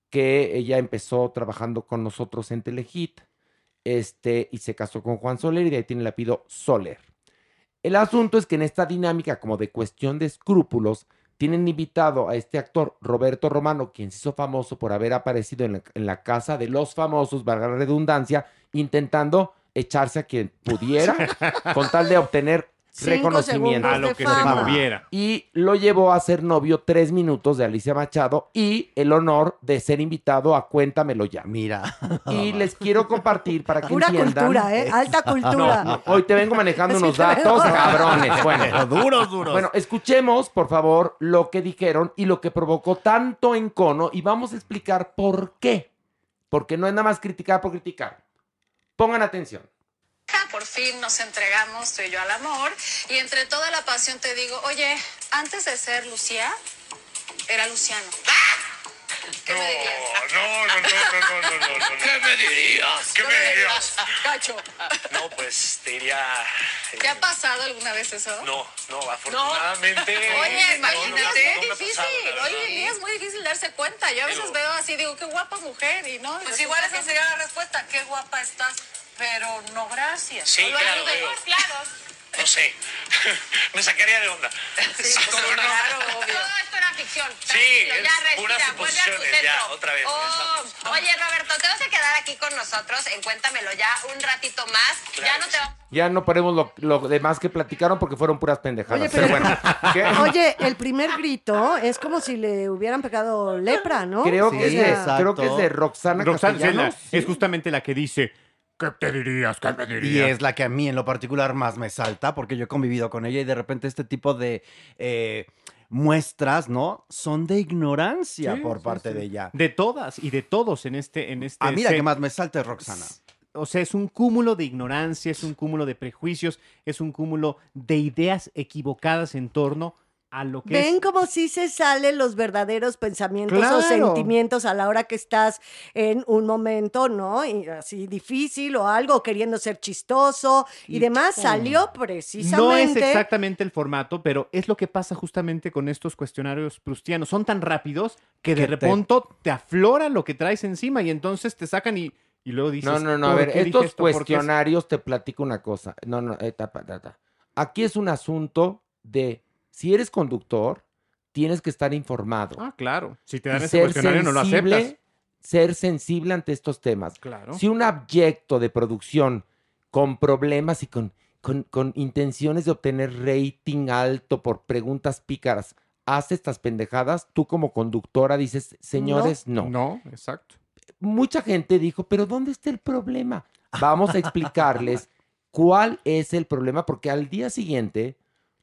que ella empezó trabajando con nosotros en Telehit, este, y se casó con Juan Soler y de ahí tiene el apellido Soler. El asunto es que en esta dinámica como de cuestión de escrúpulos, tienen invitado a este actor Roberto Romano, quien se hizo famoso por haber aparecido en la, en la casa de los famosos, valga la redundancia, intentando echarse a quien pudiera con tal de obtener reconocimiento.
A lo que se moviera.
Y lo llevó a ser novio tres minutos de Alicia Machado y el honor de ser invitado a Cuéntamelo ya.
Mira.
Y les quiero compartir para que
Pura
entiendan.
cultura, ¿eh? Alta cultura.
No, hoy te vengo manejando
Sí
unos datos cabrones. Bueno,
duros, duros.
bueno, escuchemos, por favor, lo que dijeron y lo que provocó tanto encono y vamos a explicar por qué. Porque no es nada más criticar por criticar. Pongan atención.
Por fin nos entregamos tú y yo al amor y entre toda la pasión te digo, oye, antes de ser Lucía, era Luciano. ¿Qué me dirías?
No, no, no, no, no, no, no, no. ¿Qué me dirías? ¿Qué me dirías?
Cacho.
No, pues te diría. eh,
¿Te ha pasado alguna vez eso?
No, no, afortunadamente.
Oye,
no,
imagínate,
no me ha-
es difícil. Oye, Elías, es muy difícil darse cuenta. Yo a veces
Pero-
veo así, digo, qué guapa mujer, y no.
Pues igual esa sería la respuesta. Qué guapa estás, pero no gracias.
Sí,
lo
claro,
claro.
No sé. me sacaría de onda.
Sí,
Todo, ¿no?
Todo esto era ficción.
Sí, es
ya respira, a
ya, otra vez.
Oh, oye, Roberto, te vas a quedar aquí con nosotros en Cuéntamelo ya un ratito más. ya no te vamos
Ya no paremos lo, lo demás que platicaron porque fueron puras pendejadas.
Oye,
pero,
pero-
bueno. ¿qué?
Oye, el primer grito es como si le hubieran pegado lepra, ¿no?
Creo, que es de, creo que es de Roxana,
Roxana,
Castellanos.
es justamente la que dice, ¿qué te dirías? ¿Qué me
Y
dirías?
es la que a mí en lo particular más me salta, porque yo he convivido con ella y de repente este tipo de eh, muestras, ¿no? Son de ignorancia
Sí,
por
sí,
parte
sí.
de ella.
De todas y de todos en este... En este
A mí la que más me salta es Roxana.
O sea, es un cúmulo de ignorancia, es un cúmulo de prejuicios, es un cúmulo de ideas equivocadas en torno a lo que
Ven
es...
como si se salen los verdaderos pensamientos o sentimientos a la hora que estás en un momento, ¿no? Y así difícil o algo, queriendo ser chistoso y,
Y-
demás. Salió
No es
precisamente.
exactamente el formato, pero es lo que pasa justamente con estos cuestionarios prustianos. Son tan rápidos que de
Que
repente te... aflora lo que traes encima y entonces te sacan y, y luego dices...
No, no, no, a
¿por
ver, estos cuestionarios te platico una cosa. No, no, eh, tapa, tapa. Aquí es un asunto de si eres conductor, tienes que estar informado.
Ah, claro. Si te dan ese cuestionario no lo aceptas.
Ser sensible ante estos temas.
Claro.
Si un abyecto de producción con problemas y con, con, con intenciones de obtener rating alto por preguntas pícaras hace estas pendejadas, tú como conductora dices, señores, no.
No, exacto.
Mucha gente dijo, pero ¿dónde está el problema? Vamos a explicarles cuál es el problema, porque al día siguiente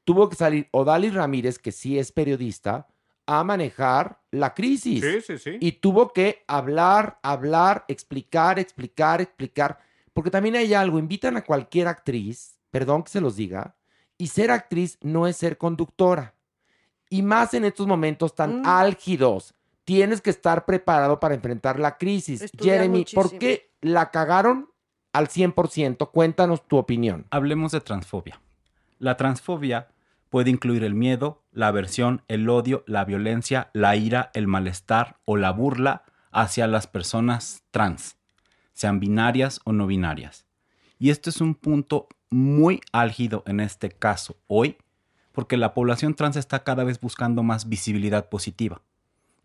tuvo que salir Odalis Ramírez, que sí es periodista, a manejar la crisis.
Sí, sí, sí.
Y tuvo que hablar, hablar, explicar, explicar, explicar. Porque también hay algo, invitan a cualquier actriz, perdón que se los diga, y ser actriz no es ser conductora. Y más en estos momentos tan
Mm.
álgidos. Tienes que estar preparado para enfrentar la crisis.
Estudiar
Jeremy, ¿por qué la cagaron al 100%? Cuéntanos tu opinión.
Hablemos de transfobia. La transfobia puede incluir el miedo, la aversión, el odio, la violencia, la ira, el malestar o la burla hacia las personas trans, sean binarias o no binarias. Y esto es un punto muy álgido en este caso hoy, porque la población trans está cada vez buscando más visibilidad positiva.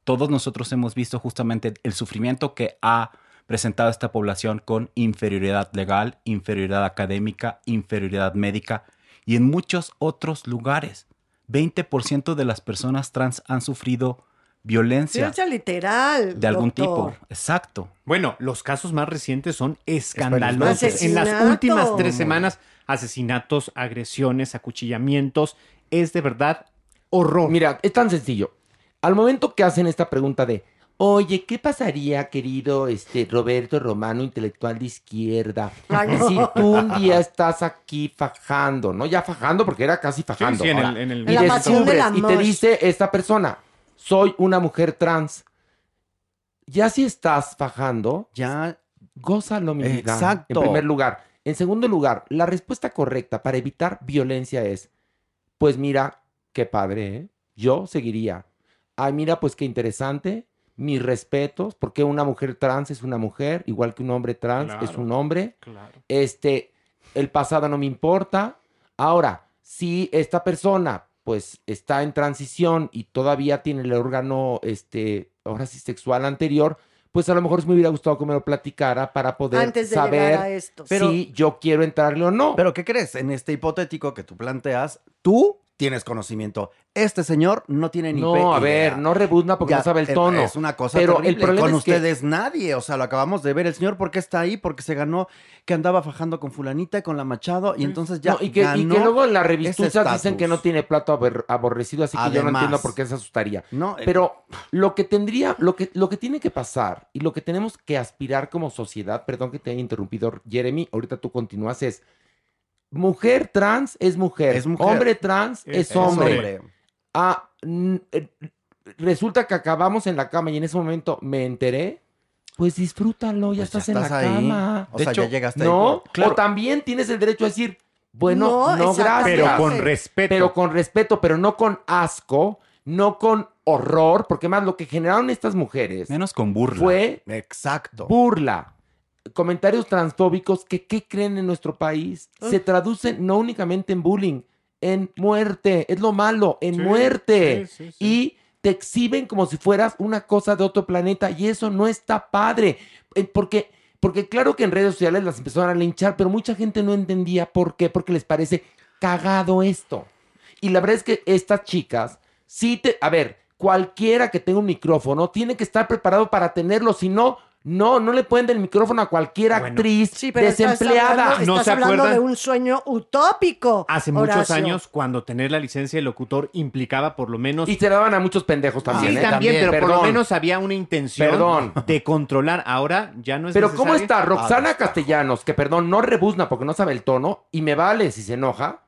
Todos nosotros hemos visto justamente el sufrimiento que ha presentado esta población con inferioridad legal, inferioridad académica, inferioridad médica y en muchos otros lugares. 20% de las personas trans han sufrido violencia
Violencia literal.
de algún
doctor.
tipo. Exacto.
Bueno, los casos más recientes son escandalosos. En las últimas tres semanas, asesinatos, agresiones, acuchillamientos. Es de verdad horror.
Mira, es tan sencillo. Al momento que hacen esta pregunta de, oye, ¿qué pasaría, querido este, Roberto Romano, intelectual de izquierda,
Ay, no.
si tú un día estás aquí fajando, ¿no? Ya fajando, porque era casi fajando.
sí, en el- en el-
y
En la pasión
descubres, y te dice esta persona, soy una mujer trans. Ya si estás fajando,
ya
gózalo, mi vida.
Exacto.
En primer lugar. En segundo lugar, la respuesta correcta para evitar violencia es, pues mira, qué padre, ¿eh? Yo seguiría. Ay, mira, pues qué interesante. Mis respetos, porque una mujer trans es una mujer, igual que un hombre trans es un hombre.
claro.
Este, el pasado no me importa. Ahora, si esta persona, pues, está en transición y todavía tiene el órgano, este, ahora sí, sexual anterior, pues a lo mejor me hubiera gustado que me lo platicara para poder
Antes de
saber
a esto.
Pero-
si yo quiero entrarle o no.
Pero ¿qué crees? En este hipotético que tú planteas, tú tienes conocimiento. Este señor no tiene ni
No,
pe-
a ver, no rebuzna porque
Ya,
no sabe el tono.
Es una cosa
Pero
terrible.
el problema
Con
es que-
ustedes nadie, o sea, lo acabamos de ver. El señor, ¿por qué está ahí? Porque se ganó que andaba fajando con fulanita y con la Machado y entonces ya
No, y, que, y
ganó
que luego en las
ese
revistuchas dicen que no tiene plato aborre- aborrecido, así que yo no entiendo por qué se asustaría.
No, eh,
Pero lo que tendría, lo que, lo que tiene que pasar y lo que tenemos que aspirar como sociedad, perdón que te haya interrumpido, Jeremy, ahorita tú continúas, es mujer trans es mujer,
Es mujer.
hombre trans
Es-
hombre.
hombre.
Ah, eh, resulta que acabamos en la cama y en ese momento me enteré, pues disfrútalo, ya
Pues ya
estás en la
ahí.
cama.
O sea, ya llegaste
¿no?
Claro.
O también tienes el derecho a decir, bueno,
No,
gracias.
Pero con respeto.
Pero con respeto, pero no con asco, no con horror, porque más lo que generaron estas mujeres
Menos con burla.
fue
Exacto.
burla. Comentarios transfóbicos que, ¿qué creen en nuestro país? Se traducen no únicamente en bullying, en muerte. Es lo malo, en
Sí,
muerte.
sí, sí, sí.
Y te exhiben como si fueras una cosa de otro planeta y eso no está padre. Eh, Porque, porque claro que en redes sociales las empezaron a linchar, pero mucha gente no entendía por qué, porque les parece cagado esto. Y la verdad es que estas chicas, sí te, a ver, cualquiera que tenga un micrófono tiene que estar preparado para tenerlo, si no, no, no le pueden dar el micrófono a cualquier actriz
Sí, pero estás
desempleada.
hablando, estás hablando de un sueño utópico.
Hace muchos años, cuando tener la licencia de locutor implicaba por lo menos...
Y se la daban a muchos pendejos también.
sí,
¿eh?
también, pero por lo menos había una intención
Perdón.
de controlar. Ahora ya no es
Pero ¿cómo está Roxana Castellanos, que perdón, no rebuzna porque no sabe el tono y me vale si se enoja,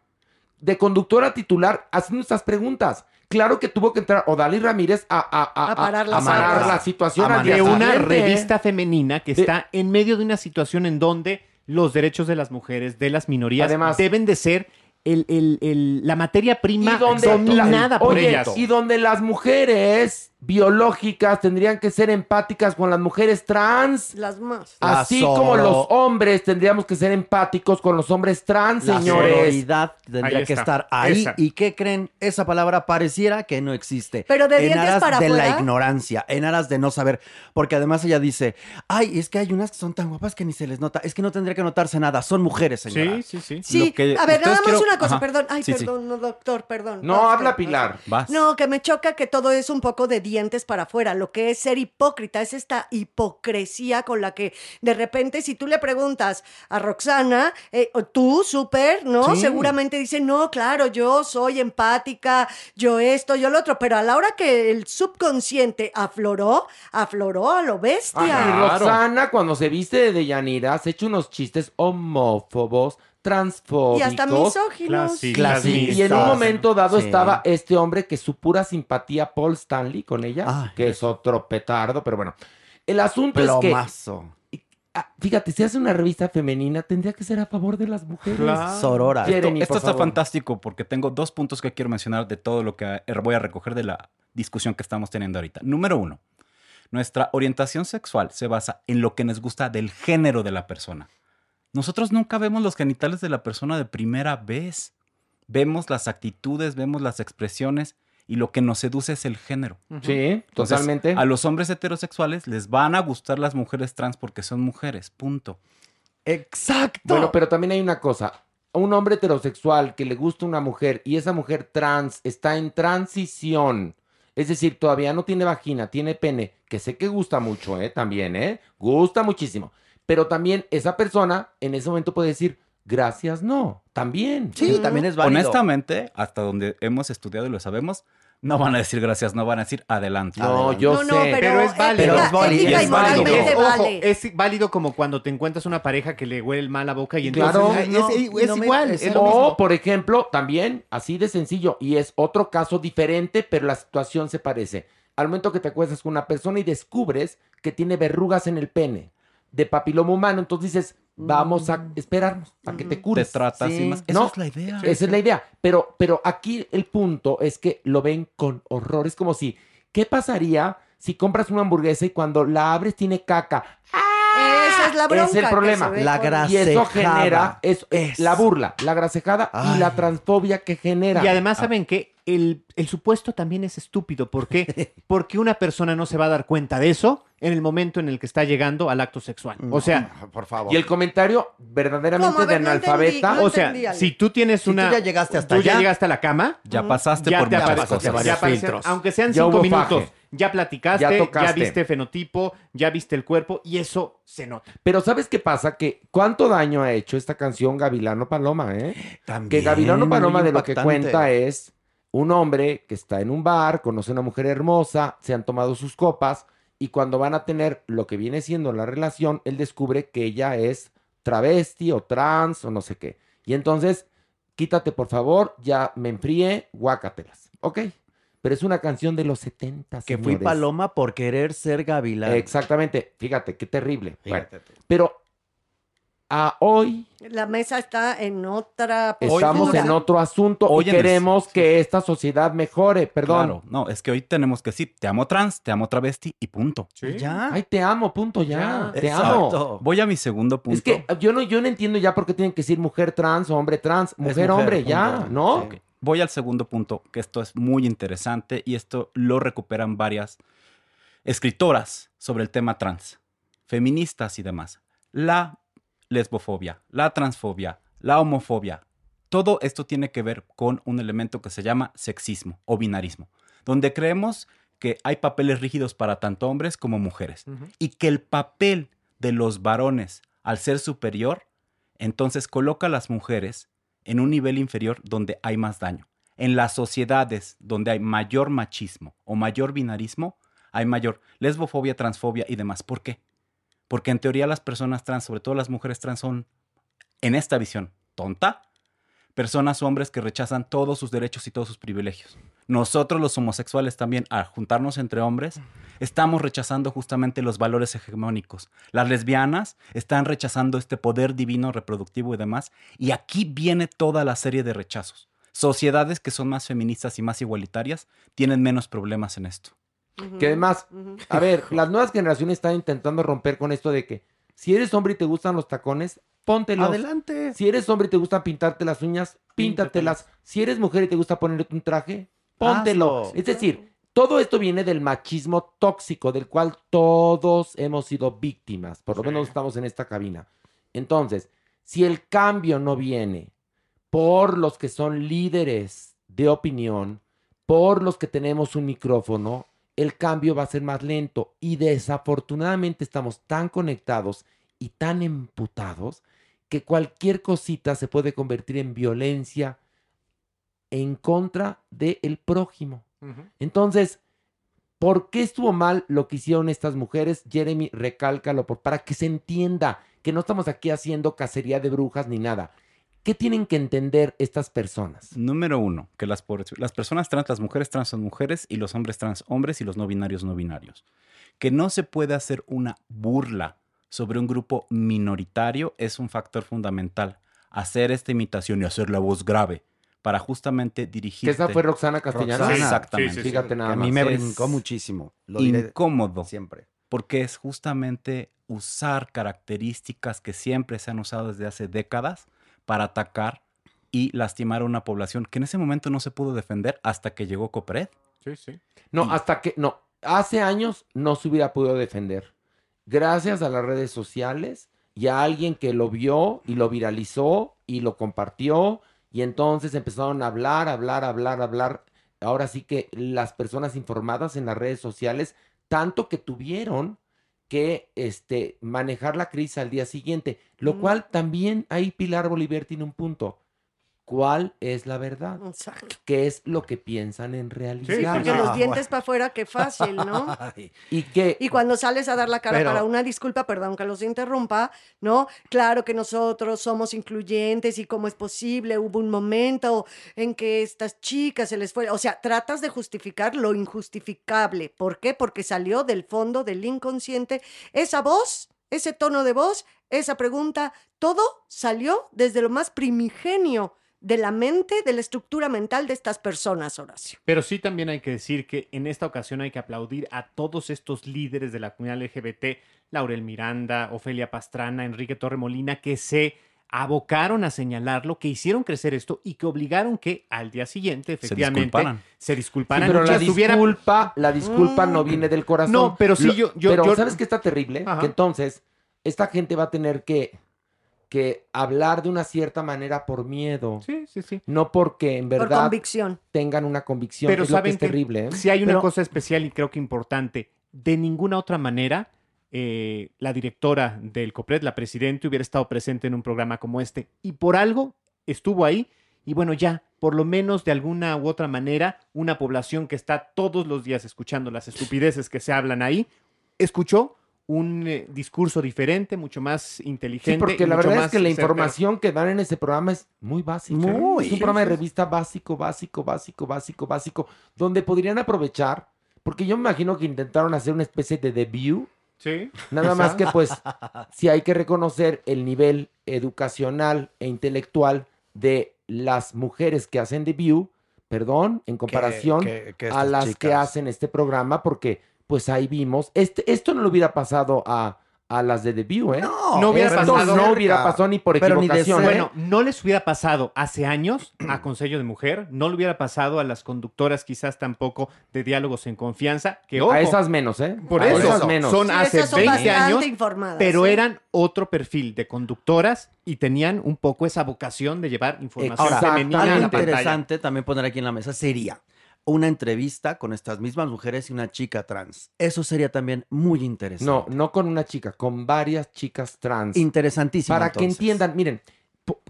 de conductora titular haciendo estas preguntas? Claro que tuvo que entrar Odalí Ramírez a, a, a,
A parar
la situación
de una revista femenina que está en medio de una situación en donde los derechos de las mujeres, de las minorías,
Además-
deben de ser el- el- el- la materia prima
donde
dominada
la-
por
oye,
ellas.
y donde las mujeres biológicas tendrían que ser empáticas con las mujeres trans.
Las más.
La
Así como los hombres tendríamos que ser empáticos con los hombres trans,
La
señores.
sororidad tendría que estar ahí.
Esa.
¿Y qué creen? Esa palabra pareciera que no existe.
Pero de
en
dientes
aras
para
de la ignorancia, en aras de no saber. Porque además ella dice, ay, es que hay unas que son tan guapas que ni se les nota. Es que no tendría que notarse nada. Son mujeres, señora.
Sí, sí, sí.
Sí,
Lo que
a ver, nada más
quiero-
una cosa,
Ajá.
perdón. Ay,
Sí, sí.
perdón, no, doctor, perdón.
No,
Doctor,
habla. Pilar.
Vas.
No, que me choca que todo es un poco de dientes para afuera. Lo que es ser hipócrita es esta hipocresía con la que de repente, si tú le preguntas a Roxana, eh, tú, súper, ¿no?
Sí.
Seguramente dice, no, claro, yo soy empática, yo esto, yo lo otro. Pero a la hora que el subconsciente afloró, afloró a lo bestia.
Y Roxana, cuando se viste de Deyanira, se echa unos chistes homófobos, transfóbicos.
Y hasta misóginos.
Clasi-
Y en un momento dado
Sí.
estaba este hombre que su pura simpatía, Paul Stanley, con ella,
Ay.
que es otro petardo, pero bueno. El asunto es que, ah, fíjate, si hace una revista femenina, tendría que ser a favor de las mujeres.
Claro.
Sorora.
Jeremy,
Esto está
favor.
fantástico porque tengo dos puntos que quiero mencionar de todo lo que voy a recoger de la discusión que estamos teniendo ahorita. Número uno, nuestra orientación sexual se basa en lo que nos gusta del género de la persona. Nosotros nunca vemos los genitales de la persona de primera vez. Vemos las actitudes, vemos las expresiones y lo que nos seduce es el género.
Sí,
Entonces,
totalmente.
A los hombres heterosexuales les van a gustar las mujeres trans porque son mujeres, punto.
Exacto.
Bueno, pero también hay una cosa. Un hombre heterosexual que le gusta una mujer y esa mujer trans está en transición. Es decir, todavía no tiene vagina, tiene pene, que sé que gusta mucho, ¿eh? También, ¿eh? Gusta muchísimo. Pero también esa persona en ese momento puede decir, gracias, no. También.
Sí, también es válido.
Honestamente, hasta donde hemos estudiado y lo sabemos, no van a decir gracias, no van a decir adelante.
No, yo
No, no,
sé.
pero,
Pero es válido.
Pero es válido.
ética
Es válido.
Es, ojo, es válido como cuando te encuentras una pareja que le huele mal la boca y entonces
Claro.
No,
es, es
no me-
igual, es lo mismo.
O, por ejemplo, también, así de sencillo, y es otro caso diferente, pero la situación se parece. Al momento que te acuestas con una persona y descubres que tiene verrugas en el pene de papiloma humano, entonces dices, vamos a esperarnos para que te
Te
cures.
tratas
Sí,
y más.
no,
Esa es la idea.
Esa es la idea. Pero, pero aquí el punto es que lo ven con horror. Es como si, ¿qué pasaría si compras una hamburguesa y cuando la abres tiene caca?
Esa es la bronca.
Es el problema.
La
con-
grasa.
Y eso
Grasejada.
genera es,
Es.
la burla, la grasejada y la transfobia que genera.
Y además, ¿saben qué? El, el supuesto también es estúpido. ¿Por qué? Porque una persona no se va a dar cuenta de eso en el momento en el que está llegando al acto sexual. O sea,
por favor.
Y el comentario verdaderamente de
no
analfabeta.
o sea,
entendí
si tú tienes
Si tú
una...
ya llegaste hasta
tú ya
allá,
llegaste a la cama,
Ya pasaste
ya
por
te
muchas cosas.
varios
ya aparecen- aunque sean
Ya
cinco minutos,
faje.
ya platicaste,
Ya
viste fenotipo, ya viste el cuerpo y eso se nota.
Pero ¿sabes qué pasa? Que cuánto daño ha hecho esta canción Gavilano Paloma, ¿eh?
También,
Que Gavilano Paloma de lo que cuenta es un hombre que está en un bar, conoce a una mujer hermosa, se han tomado sus copas y cuando van a tener lo que viene siendo la relación, él descubre que ella es travesti o trans o no sé qué. Y entonces, quítate por favor, ya me enfríe, guácatelas. ¿Ok? pero es una canción de los 70.
Que fui paloma por querer ser gavilán.
Exactamente, fíjate, qué terrible.
Fíjate
pero a hoy
La mesa está en otra
estamos
postura.
en otro asunto
Hoy
y queremos que esta sociedad mejore, perdón.
Claro, no, es que hoy tenemos que decir, te amo trans, te amo travesti y punto.
Ya.
Ay, te amo, punto, ya. Te
Exacto.
amo.
Voy a mi segundo punto.
Es que yo no, yo no entiendo ya por qué tienen que decir mujer trans o hombre trans. Mujer,
mujer,
hombre,
punto.
ya, ¿no?
Voy al segundo punto, que esto es muy interesante y esto lo recuperan varias escritoras sobre el tema trans, feministas y demás. La lesbofobia, la transfobia, la homofobia, todo esto tiene que ver con un elemento que se llama sexismo o binarismo, donde creemos que hay papeles rígidos para tanto hombres como mujeres y que el papel de los varones al ser superior, entonces coloca a las mujeres en un nivel inferior donde hay más daño. En las sociedades donde hay mayor machismo o mayor binarismo, hay mayor lesbofobia, transfobia y demás. ¿Por qué? Porque en teoría las personas trans, sobre todo las mujeres trans, son, en esta visión, tonta, personas o hombres que rechazan todos sus derechos y todos sus privilegios. Nosotros los homosexuales también, al juntarnos entre hombres, estamos rechazando justamente los valores hegemónicos. Las lesbianas están rechazando este poder divino reproductivo y demás. Y aquí viene toda la serie de rechazos. Sociedades que son más feministas y más igualitarias tienen menos problemas en esto.
Que además, a ver, las nuevas generaciones están intentando romper con esto de que si eres hombre y te gustan los tacones, póntelos.
Adelante.
Si eres hombre y te gusta pintarte las uñas, píntatelas. Si eres mujer y te gusta ponerte un traje, póntelo.
Hazlo.
Es decir, todo esto viene del machismo tóxico, del cual todos hemos sido víctimas. Por lo menos estamos en esta cabina. Entonces, si el cambio no viene por los que son líderes de opinión, por los que tenemos un micrófono, el cambio va a ser más lento. Y desafortunadamente estamos tan conectados y tan emputados que cualquier cosita se puede convertir en violencia en contra del prójimo. Entonces, ¿por qué estuvo mal lo que hicieron estas mujeres? Jeremy, recálcalo por, para que se entienda que no estamos aquí haciendo cacería de brujas ni nada. ¿Qué tienen que entender estas personas?
Número uno, que las, personas trans, las mujeres trans son mujeres y los hombres trans hombres y los no binarios no binarios. Que no se puede hacer una burla sobre un grupo minoritario es un factor fundamental. Hacer esta imitación y hacer la voz grave para justamente dirigir.
Esa fue Roxana Castellano.
Roxana,
Sí,
Exactamente.
sí, sí, sí. Fíjate nada
Que a mí me brincó muchísimo. Lo
incómodo.
siempre.
Porque es justamente usar características que siempre se han usado desde hace décadas para atacar y lastimar a una población que en ese momento no se pudo defender hasta que llegó Copred.
Sí, sí.
No, hasta que, no, hace años no se hubiera podido defender. Gracias a las redes sociales y a alguien que lo vio y lo viralizó y lo compartió y entonces empezaron a hablar, hablar, hablar, hablar. Ahora sí que las personas informadas en las redes sociales, tanto que tuvieron que este, manejar la crisis al día siguiente, lo
Mm.
cual también ahí Pilar Bolívar tiene un punto. ¿Cuál es la verdad?
Exacto.
¿Qué es lo que piensan en realidad?
Porque los dientes para afuera, qué fácil, ¿no?
Y que
Y cuando sales a dar la cara
Pero-
para una disculpa, perdón que los interrumpa, ¿no? Claro que nosotros somos incluyentes y cómo es posible, hubo un momento en que estas chicas se les fue, o sea, tratas de justificar lo injustificable. ¿Por qué? Porque salió del fondo del inconsciente esa voz, ese tono de voz, esa pregunta, todo salió desde lo más primigenio de la mente, de la estructura mental de estas personas, Horacio.
Pero sí también hay que decir que en esta ocasión hay que aplaudir a todos estos líderes de la comunidad LGBT, Laurel Miranda, Ofelia Pastrana, Enrique Torremolina, que se abocaron a señalarlo, que hicieron crecer esto y que obligaron que al día siguiente, efectivamente,
disculparan.
se
Sí,
disculparan.
pero la disculpa, la disculpa no
Mm.
viene del corazón.
No, pero sí,
Lo-
yo- yo-
pero
yo-
¿sabes qué está terrible?
Ajá.
Que entonces esta gente va a tener que, que hablar de una cierta manera por miedo.
Sí, sí, sí.
No porque en
Por
verdad
convicción.
tengan una convicción.
Pero
es lo que
saben
es
que
terrible. ¿eh?
si hay una
Pero-
cosa especial y creo que importante, de ninguna otra manera eh, la directora del COPRED, la presidenta, hubiera estado presente en un programa como este. Y por algo estuvo ahí. Y bueno, ya, por lo menos de alguna u otra manera, una población que está todos los días escuchando las estupideces que se hablan ahí, escuchó un eh, discurso diferente, mucho más
Sí,
inteligente.
porque
y
la
mucho
verdad es que la
certero.
información que dan en ese programa es muy básica.
Muy.
Es un programa de revista básico, básico, básico, básico, básico, donde podrían aprovechar, porque yo me imagino que intentaron hacer una especie de debut.
Sí.
Nada más que pues si hay que reconocer el nivel educacional e intelectual de las mujeres que hacen debut, perdón, en comparación
que- que
a las que
chicas.
hacen este programa, porque pues ahí vimos, este, esto no le hubiera pasado a, a las de debut, ¿eh?
No hubiera
Esto
pasado.
no hubiera pasado ni por equivocación. ¿eh?
Bueno, no les hubiera pasado hace años a Consejo de Mujer, no le hubiera pasado a las conductoras quizás tampoco de diálogos en confianza, que ojo,
A esas menos, ¿eh?
Por
A
eso,
esas menos.
son
Sí,
hace
esas son
20
bastante
años,
informadas,
pero
¿eh?
eran otro perfil de conductoras y tenían un poco esa vocación de llevar información
Ahora,
femenina
algo
a la pantalla.
interesante también poner aquí en la mesa sería una entrevista con estas mismas mujeres y una chica trans. Eso sería también muy interesante.
No, no con una chica, con varias chicas trans.
Interesantísimo.
Para que entiendan, miren,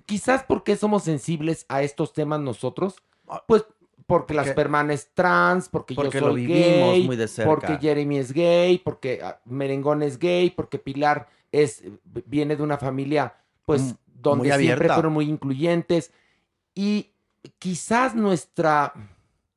quizás porque somos sensibles a estos temas nosotros,
Ah,
pues porque las
porque-
Perman es trans, porque,
porque
yo
lo vivimos
gay,
muy de cerca.
porque Jeremy es gay, porque ah, Merengón es gay, porque Pilar es viene de una familia pues
Mm,
donde siempre fueron muy incluyentes y quizás nuestra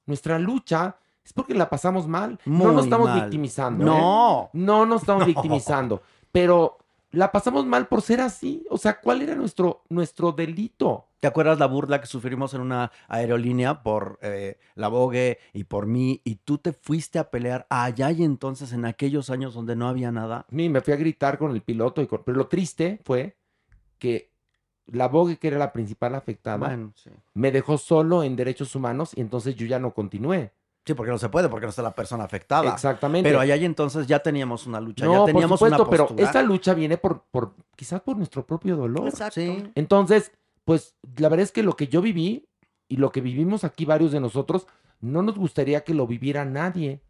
nuestra lucha es porque la pasamos mal. no nos estamos
mal.
victimizando.
No.
¿eh? No nos estamos
No.
victimizando. Pero la pasamos mal por ser así. O sea, ¿cuál era nuestro, nuestro delito?
¿Te acuerdas la burla que sufrimos en una aerolínea por eh, la Vogue y por mí? Y tú te fuiste a pelear allá y entonces en aquellos años donde no había nada.
Sí, me fui a gritar con el piloto. Y con- Pero lo triste fue que la Vogue, que era la principal afectada,
Bueno, sí.
me dejó solo en derechos humanos y entonces yo ya no continué.
Sí, porque no se puede, porque no está la persona afectada.
Exactamente.
Pero allá y entonces ya teníamos una lucha,
No,
ya
por
teníamos
supuesto,
una
pero
postura.
esta lucha viene por, por quizás por nuestro propio dolor.
Exacto.
Sí.
Entonces, pues la verdad es que lo que yo viví y lo que vivimos aquí varios de nosotros, no nos gustaría que lo viviera nadie.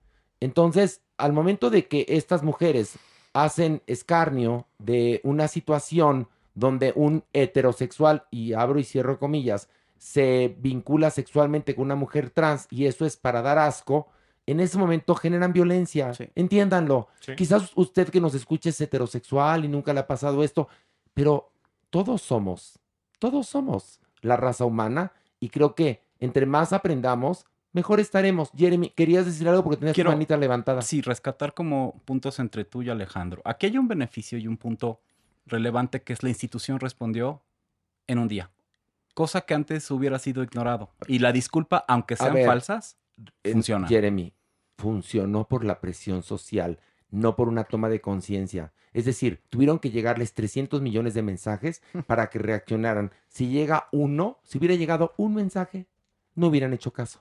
Entonces, al momento de que estas mujeres hacen escarnio de una situación donde un heterosexual, y abro y cierro comillas, se vincula sexualmente con una mujer trans y eso es para dar asco, en ese momento generan violencia. Entiéndanlo.
Sí.
Quizás usted que nos escuche es heterosexual y nunca le ha pasado esto, pero todos somos, todos somos la raza humana y creo que entre más aprendamos, mejor estaremos. Jeremy, querías decir algo porque tenías
Quiero-
tu manita levantada.
Sí, rescatar como puntos entre tú y Alejandro. Aquí hay un beneficio y un punto relevante que es la institución respondió en un día. Cosa que antes hubiera sido ignorado. Y la disculpa, aunque sean
ver,
falsas,
Eh,
funciona.
Jeremy, funcionó por la presión social, no por una toma de conciencia. Es decir, tuvieron que llegarles 300 millones de mensajes para que reaccionaran. Si llega uno, si hubiera llegado un mensaje, no hubieran hecho caso.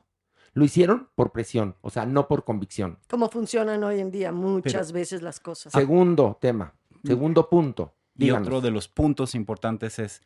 Lo hicieron por presión, o sea, no por convicción.
Cómo funcionan hoy en día muchas veces las cosas.
Segundo tema, segundo punto.
Y otro de los puntos importantes es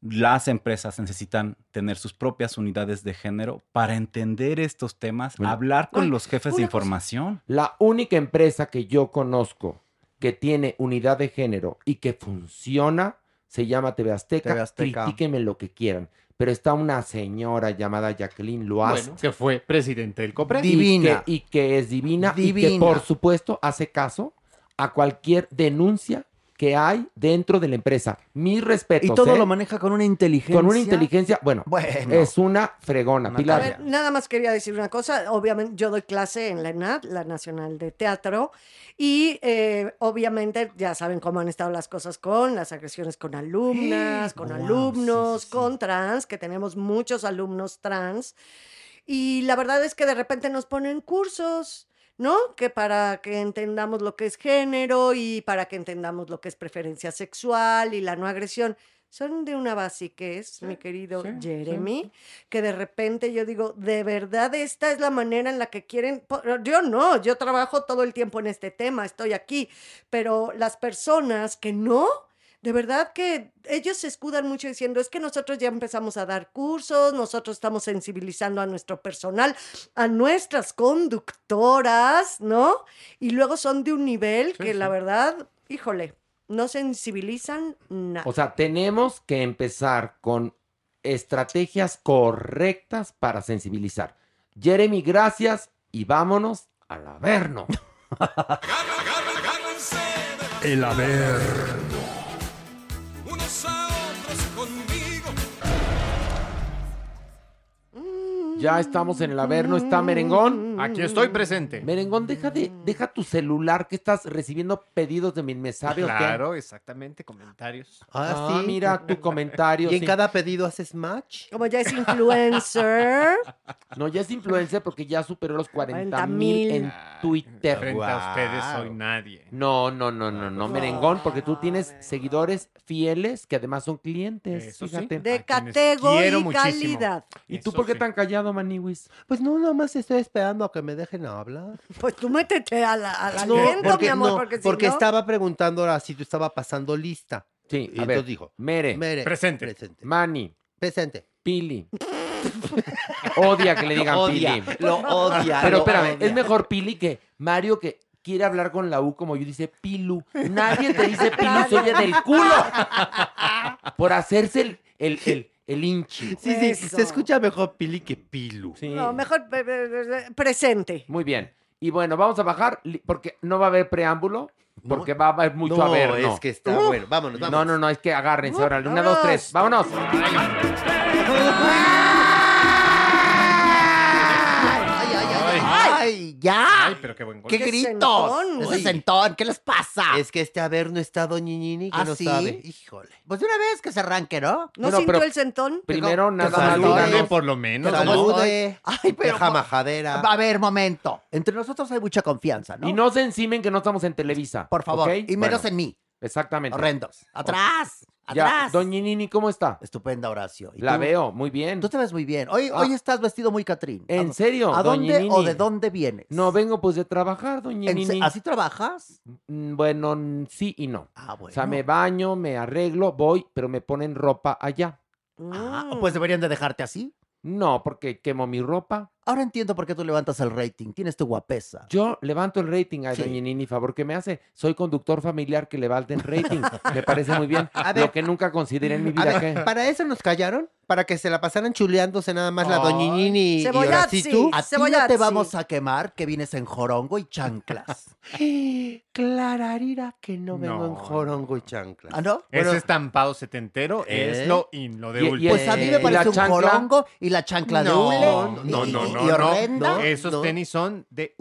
las empresas necesitan tener sus propias unidades de género para entender estos temas,
Bueno.
hablar con
Ay,
los jefes de
cosa.
información.
La única empresa que yo conozco que tiene unidad de género y que funciona se llama TV Azteca.
TV Azteca.
Critíquenme lo que quieran. Pero está una señora llamada Jacqueline.
Bueno, que fue presidente del COPRED.
y que- Y que, es divina, y que
Divina.
por supuesto hace caso a cualquier denuncia que hay dentro de la empresa. Mis respetos.
Y todo
¿eh?
lo maneja con una inteligencia.
Con una inteligencia, bueno,
Bueno.
es una fregona.
Una
Pilar.
A ver, nada más quería decir una cosa. Obviamente, yo doy clase en la ENAD, la Nacional de Teatro, y eh, obviamente ya saben cómo han estado las cosas con las agresiones con alumnas, con
Wow,
alumnos, con trans, que tenemos muchos alumnos trans. Y la verdad es que de repente nos ponen cursos. ¿No? Que para que entendamos lo que es género y para que entendamos lo que es preferencia sexual y la no agresión. Son de una basiquez, mi querido Jeremy, que de repente yo digo, de verdad esta es la manera en la que quieren. Yo no, yo trabajo todo el tiempo en este tema, estoy aquí, pero las personas que no, de verdad que ellos se escudan mucho diciendo, es que nosotros ya empezamos a dar cursos, nosotros estamos sensibilizando a nuestro personal, a nuestras conductoras, ¿no? Y luego son de un nivel que la verdad, híjole, no sensibilizan nada.
O sea, tenemos que empezar con estrategias correctas para sensibilizar. Jeremy, gracias y vámonos al averno.
El Averno.
Ya estamos en el Averno. ¿Está Merengón?
Aquí estoy presente.
Merengón, deja, de, deja tu celular que estás recibiendo pedidos de mi me sabe o qué?
Claro, exactamente, comentarios.
Ah,
Ah,
sí.
mira tu comentario.
¿Y en
sí.
cada pedido haces match?
Como ya es influencer.
No, ya es influencer porque ya superó los 40
40,000.
mil en Twitter.
Frente a ustedes soy nadie.
No, no, no, no, no, Merengón, porque tú tienes seguidores fieles que además son clientes.
Eso sí.
fíjate.
De
quiero
catego y calidad.
¿Y tú
Eso
por qué
sí.
tan callado, Maniwis?
Pues no, nada más estoy esperando a que me dejen hablar.
Pues tú métete al, al
No,
aliento,
porque,
mi amor,
no,
porque, si
porque
no-
estaba preguntando ahora si tú estaba pasando lista.
Sí,
Y
a ver.
entonces dijo,
Mere,
Mere,
Presente.
presente.
Mani,
Presente.
Pili. Odia que le digan
Odia,
Pili.
lo odia.
Pero
lo
espérame,
odia.
es mejor Pili que Mario que quiere hablar con la U como yo dice Pilu. Nadie te dice Pilu, se oye del culo. Por hacerse el, el, el, el hinchi.
Sí, sí,
Eso.
se escucha mejor Pili que Pilu.
Sí.
No, mejor presente.
Muy bien. Y bueno, vamos a bajar li- porque no va a haber preámbulo, porque va a haber mucho
no,
a ver. No,
es que está bueno. Vámonos, vámonos.
no, no, no, es que agárrense, órale. Una, dos, tres, vámonos.
Ay, ya.
Ay, pero qué buen gol.
¡Qué
Qué
gritos!
sentón.
Ese sentón, ¿qué les pasa?
Es que este Averno está Doñiñini que
¿Ah,
no
sí?
sabe. Híjole.
Pues de una vez que se arranque, ¿no?
¿No
Bueno,
sintió el sentón?
Primero,
que
nada más
por lo menos.
¿Cómo
Salude.
Ay, pero...
Deja majadera.
A ver, momento. Entre nosotros hay mucha confianza, ¿no?
Y no se encimen que no estamos en Televisa.
Por favor. Y menos
Bueno,
en mí.
Exactamente.
Horrendos. ¡Atrás!
Ya. Doña Nini, ¿cómo está?
Estupenda, Horacio. ¿Y
La
tú?
veo, muy bien.
Tú te ves muy bien. Hoy,
Ah.
hoy estás vestido muy Catrín.
¿En
¿A-
serio,
¿A
doña
dónde o de dónde vienes?
No, vengo pues de trabajar, doña
¿En se-
Nini.
¿Así trabajas?
Mm, Bueno, mm, sí y no.
Ah, bueno.
O sea, me baño, me arreglo, voy, pero me ponen ropa allá.
Ah,
Mm.
pues deberían de dejarte así.
No, porque quemo mi ropa.
Ahora entiendo por qué tú levantas el rating. Tienes tu guapesa.
Yo levanto el rating a
Sí.
doña Nini, favor que me hace. Soy conductor familiar que levanta el rating. me parece muy bien.
A ver.
Lo que nunca consideré en mi
A
vida.
ver,
¿qué?
¿para eso nos callaron? ¿Para que se la pasaran chuleándose nada más la
Ay.
Doñiñini y
Cebollazzi.
Horacito?
A ti no te vamos a quemar que vienes en jorongo y chanclas.
Clararira que no vengo en
No.
jorongo y chancla.
¿Ah, no?
Ese
Bueno,
estampado setentero
¿Eh?
es lo in, lo de
Y- y
último.
Pues a mí
Eh,
me
¿y
parece un
chancla?
jorongo y la chancla de
No,
hule.
no, no,
y-
no,
y
no,
horrenda.
Esos
no.
tenis son de.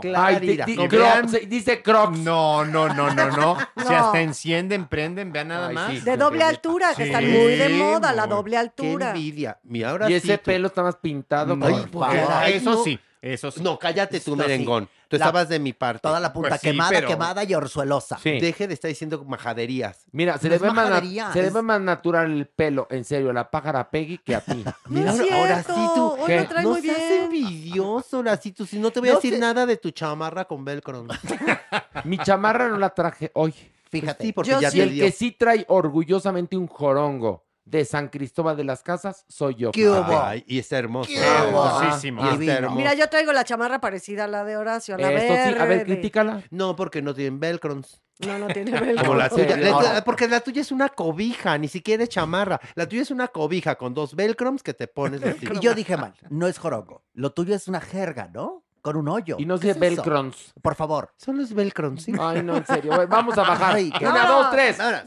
Claro.
Ay, di- di- Crocs, dice Crocs.
No, no, no, no, no. Si
No.
hasta encienden, prenden, vean nada
Ay,
más.
sí.
De doble altura, que
Sí,
están muy de moda, la
muy.
doble
qué
altura.
envidia. Mi ahora
Y ese pelo está más pintado.
No,
Ay, por favor.
eso
no.
sí, eso sí.
No, cállate tú,
sí.
merengón. Tú
La-
estabas de mi parte.
Toda la punta
Pues sí,
quemada,
pero-
quemada y orzuelosa.
Sí.
Deje de estar diciendo majaderías.
Mira, se,
No
le
es
ve, más, na-
majadería,
se le
es-
ve más natural el pelo, en serio, a la pájara Peggy que a ti.
No
Mira,
es
ahora
cierto,
sí tú.
hoy
¿Qué?
lo trae
no
muy
seas
bien.
envidioso, Horacito. Si no te voy a
No
decir
sé.
nada de tu chamarra con velcro.
Mi chamarra no la traje hoy.
Fíjate.
Sí, porque
Yo
ya
sí.
Y
te
el
dio.
que sí trae orgullosamente un jorongo de San Cristóbal de las Casas soy yo.
¿Qué hubo?
Ay, y está hermoso.
¡Qué
Hermosísimo.
y está hermoso.
Mira, yo traigo la chamarra parecida a la de Horacio, a la
Esto sí, a ver,
verde.
critícala.
No, porque no tienen velcrons.
No, no tiene velcro.
Como la tuya. La porque la tuya es una cobija, ni siquiera es chamarra. La tuya es una cobija con dos velcrons que te pones.
Y yo dije mal, no es jorongo. Lo tuyo es una jerga, ¿no? Con un hoyo.
Y no
¿Qué
sé
es. Por favor.
Son los velcrons, ¿sí?
Ay, no, en serio. Vamos a bajar.
Ay, qué-
Una, dos, tres.
A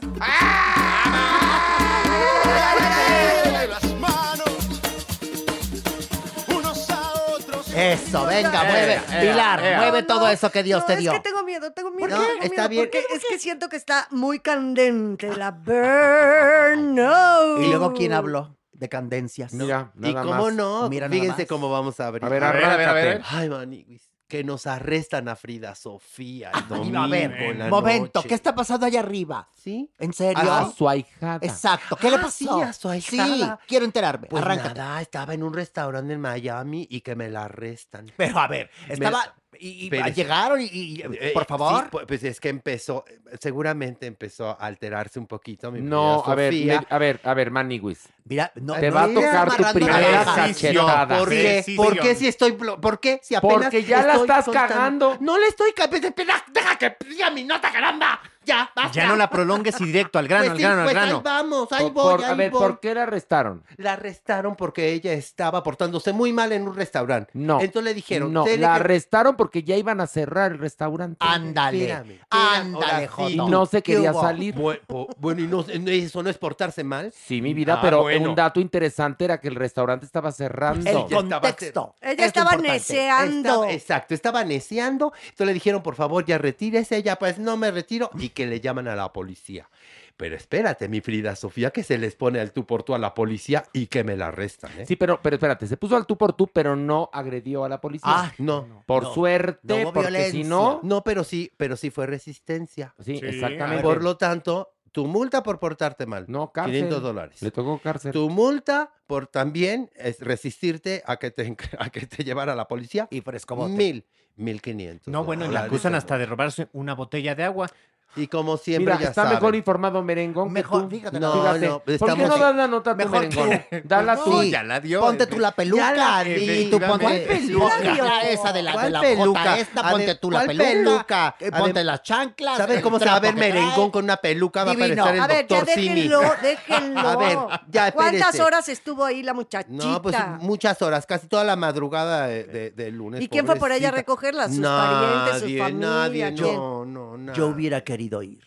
otros.
Eso, venga, mueve. Pilar, mueve
No,
todo eso que Dios
no,
te dio.
Es que tengo miedo, tengo miedo.
qué?
tengo
Está
miedo,
bien.
Porque es que siento que está muy candente la burn. No.
¿Y luego quién habló? De candencias.
Mira,
¿Y
nada
cómo
más.
no?
Mira nada
Fíjense
más.
cómo vamos a abrir.
A ver,
A ver, a ver, a ver.
Ay, maniguis. Que nos arrestan a Frida Sofía. El
Ay,
domingo
a ver,
en la
momento,
noche.
¿qué está pasando allá arriba?
¿Sí?
¿En serio?
A su ahijada.
Exacto. ¿Qué le
Ah,
pasó?
sí, a su ahijada.
Sí, quiero enterarme.
Pues
Arráncate.
nada, estaba en un restaurante en Miami y que me la arrestan.
Pero a ver, estaba. Y, y
Espérese.
llegaron y, y-
Eh,
por favor.
sí, pu- pues es que empezó, seguramente empezó a alterarse un poquito mi
No, a ver, me- a ver, a ver, Maniguis.
Mira, no,
Te
no
va a tocar tu primera cachetada.
¿Por qué?
Precision.
¿Por qué si estoy, por qué si apenas
Porque ya la estás
soltando?
cagando.
No le estoy cagando, espera, deja que diga mi nota, caramba.
Ya, basta.
Ya no la prolongues y directo al grano,
Pues
al grano,
pues
al
ahí
grano.
vamos, ahí
Por-
voy,
por- a
ahí
ver,
voy.
¿por qué la arrestaron?
La arrestaron porque ella estaba portándose muy mal en un restaurante.
No.
Entonces le dijeron,
No,
"Tele
la
que-
arrestaron porque ya iban a cerrar el restaurante.
Ándale.
Espérame, espérame,
Ándale,
sí.
Y no se
¿Qué
quería salir.
Bueno, y no, eso no es portarse mal.
Sí, mi vida,
Ah,
pero
bueno.
un dato interesante era que el restaurante estaba cerrando.
El contexto.
Ella
es
estaba
importante.
neceando.
Estaba- exacto, estaba neceando. Entonces le dijeron, por favor, ya retírese. Ella, pues no me retiro. Y que le llaman a la policía. Pero espérate, mi Frida Sofía, que se les pone al tú por tú a la policía y que me la arrestan. ¿eh?
Sí, pero, pero espérate, se puso al tú por tú, pero no agredió a la policía.
Ah, no.
por
no.
suerte,
no
porque si
violencia.
no.
No, pero sí, pero sí fue resistencia.
Sí,
Sí,
exactamente.
Por lo tanto, tu multa por portarte mal.
No, cárcel.
500 dólares.
Le tocó cárcel.
Tu multa por también es resistirte a que te, a que te llevara a la policía.
Y frescobote.
Mil, mil quinientos.
No, bueno, y le
dólares.
acusan hasta de robarse una botella de agua.
Y como siempre,
Mira,
ya
está
saben.
mejor informado Merengón que
Mejor,
tú.
fíjate,
No,
Fíjate,
no,
¿Por qué
estamos-
no das la nota
Mejor
Merengón?
tú.
Dala tú.
Sí,
ya la dio.
Ponte tú la peluca.
Ya la
y
di,
tú ponte
¿Cuál peluca?
esa de la, de
¿Cuál
la
peluca?
jota esta,
A
ponte tú la
¿cuál
peluca.
peluca?
eh,
A
Ponte las chanclas.
¿Sabes
el
cómo se va a ver
trapo que
merengón con una peluca? Va a
Divino.
aparecer el
A ver, ya
doctor Simi.
déjenlo, déjenlo.
A ver, ya,
¿Cuántas
espérese.
horas estuvo ahí la muchachita?
No, pues muchas horas, casi toda la madrugada de, de- del lunes.
¿Y quién fue por ella a
pobrecita.
recogerla? ¿Sus parientes, su
Nadie,
familia?
Nadie,
¿Quién?
no, no, nada.
Yo hubiera querido ir.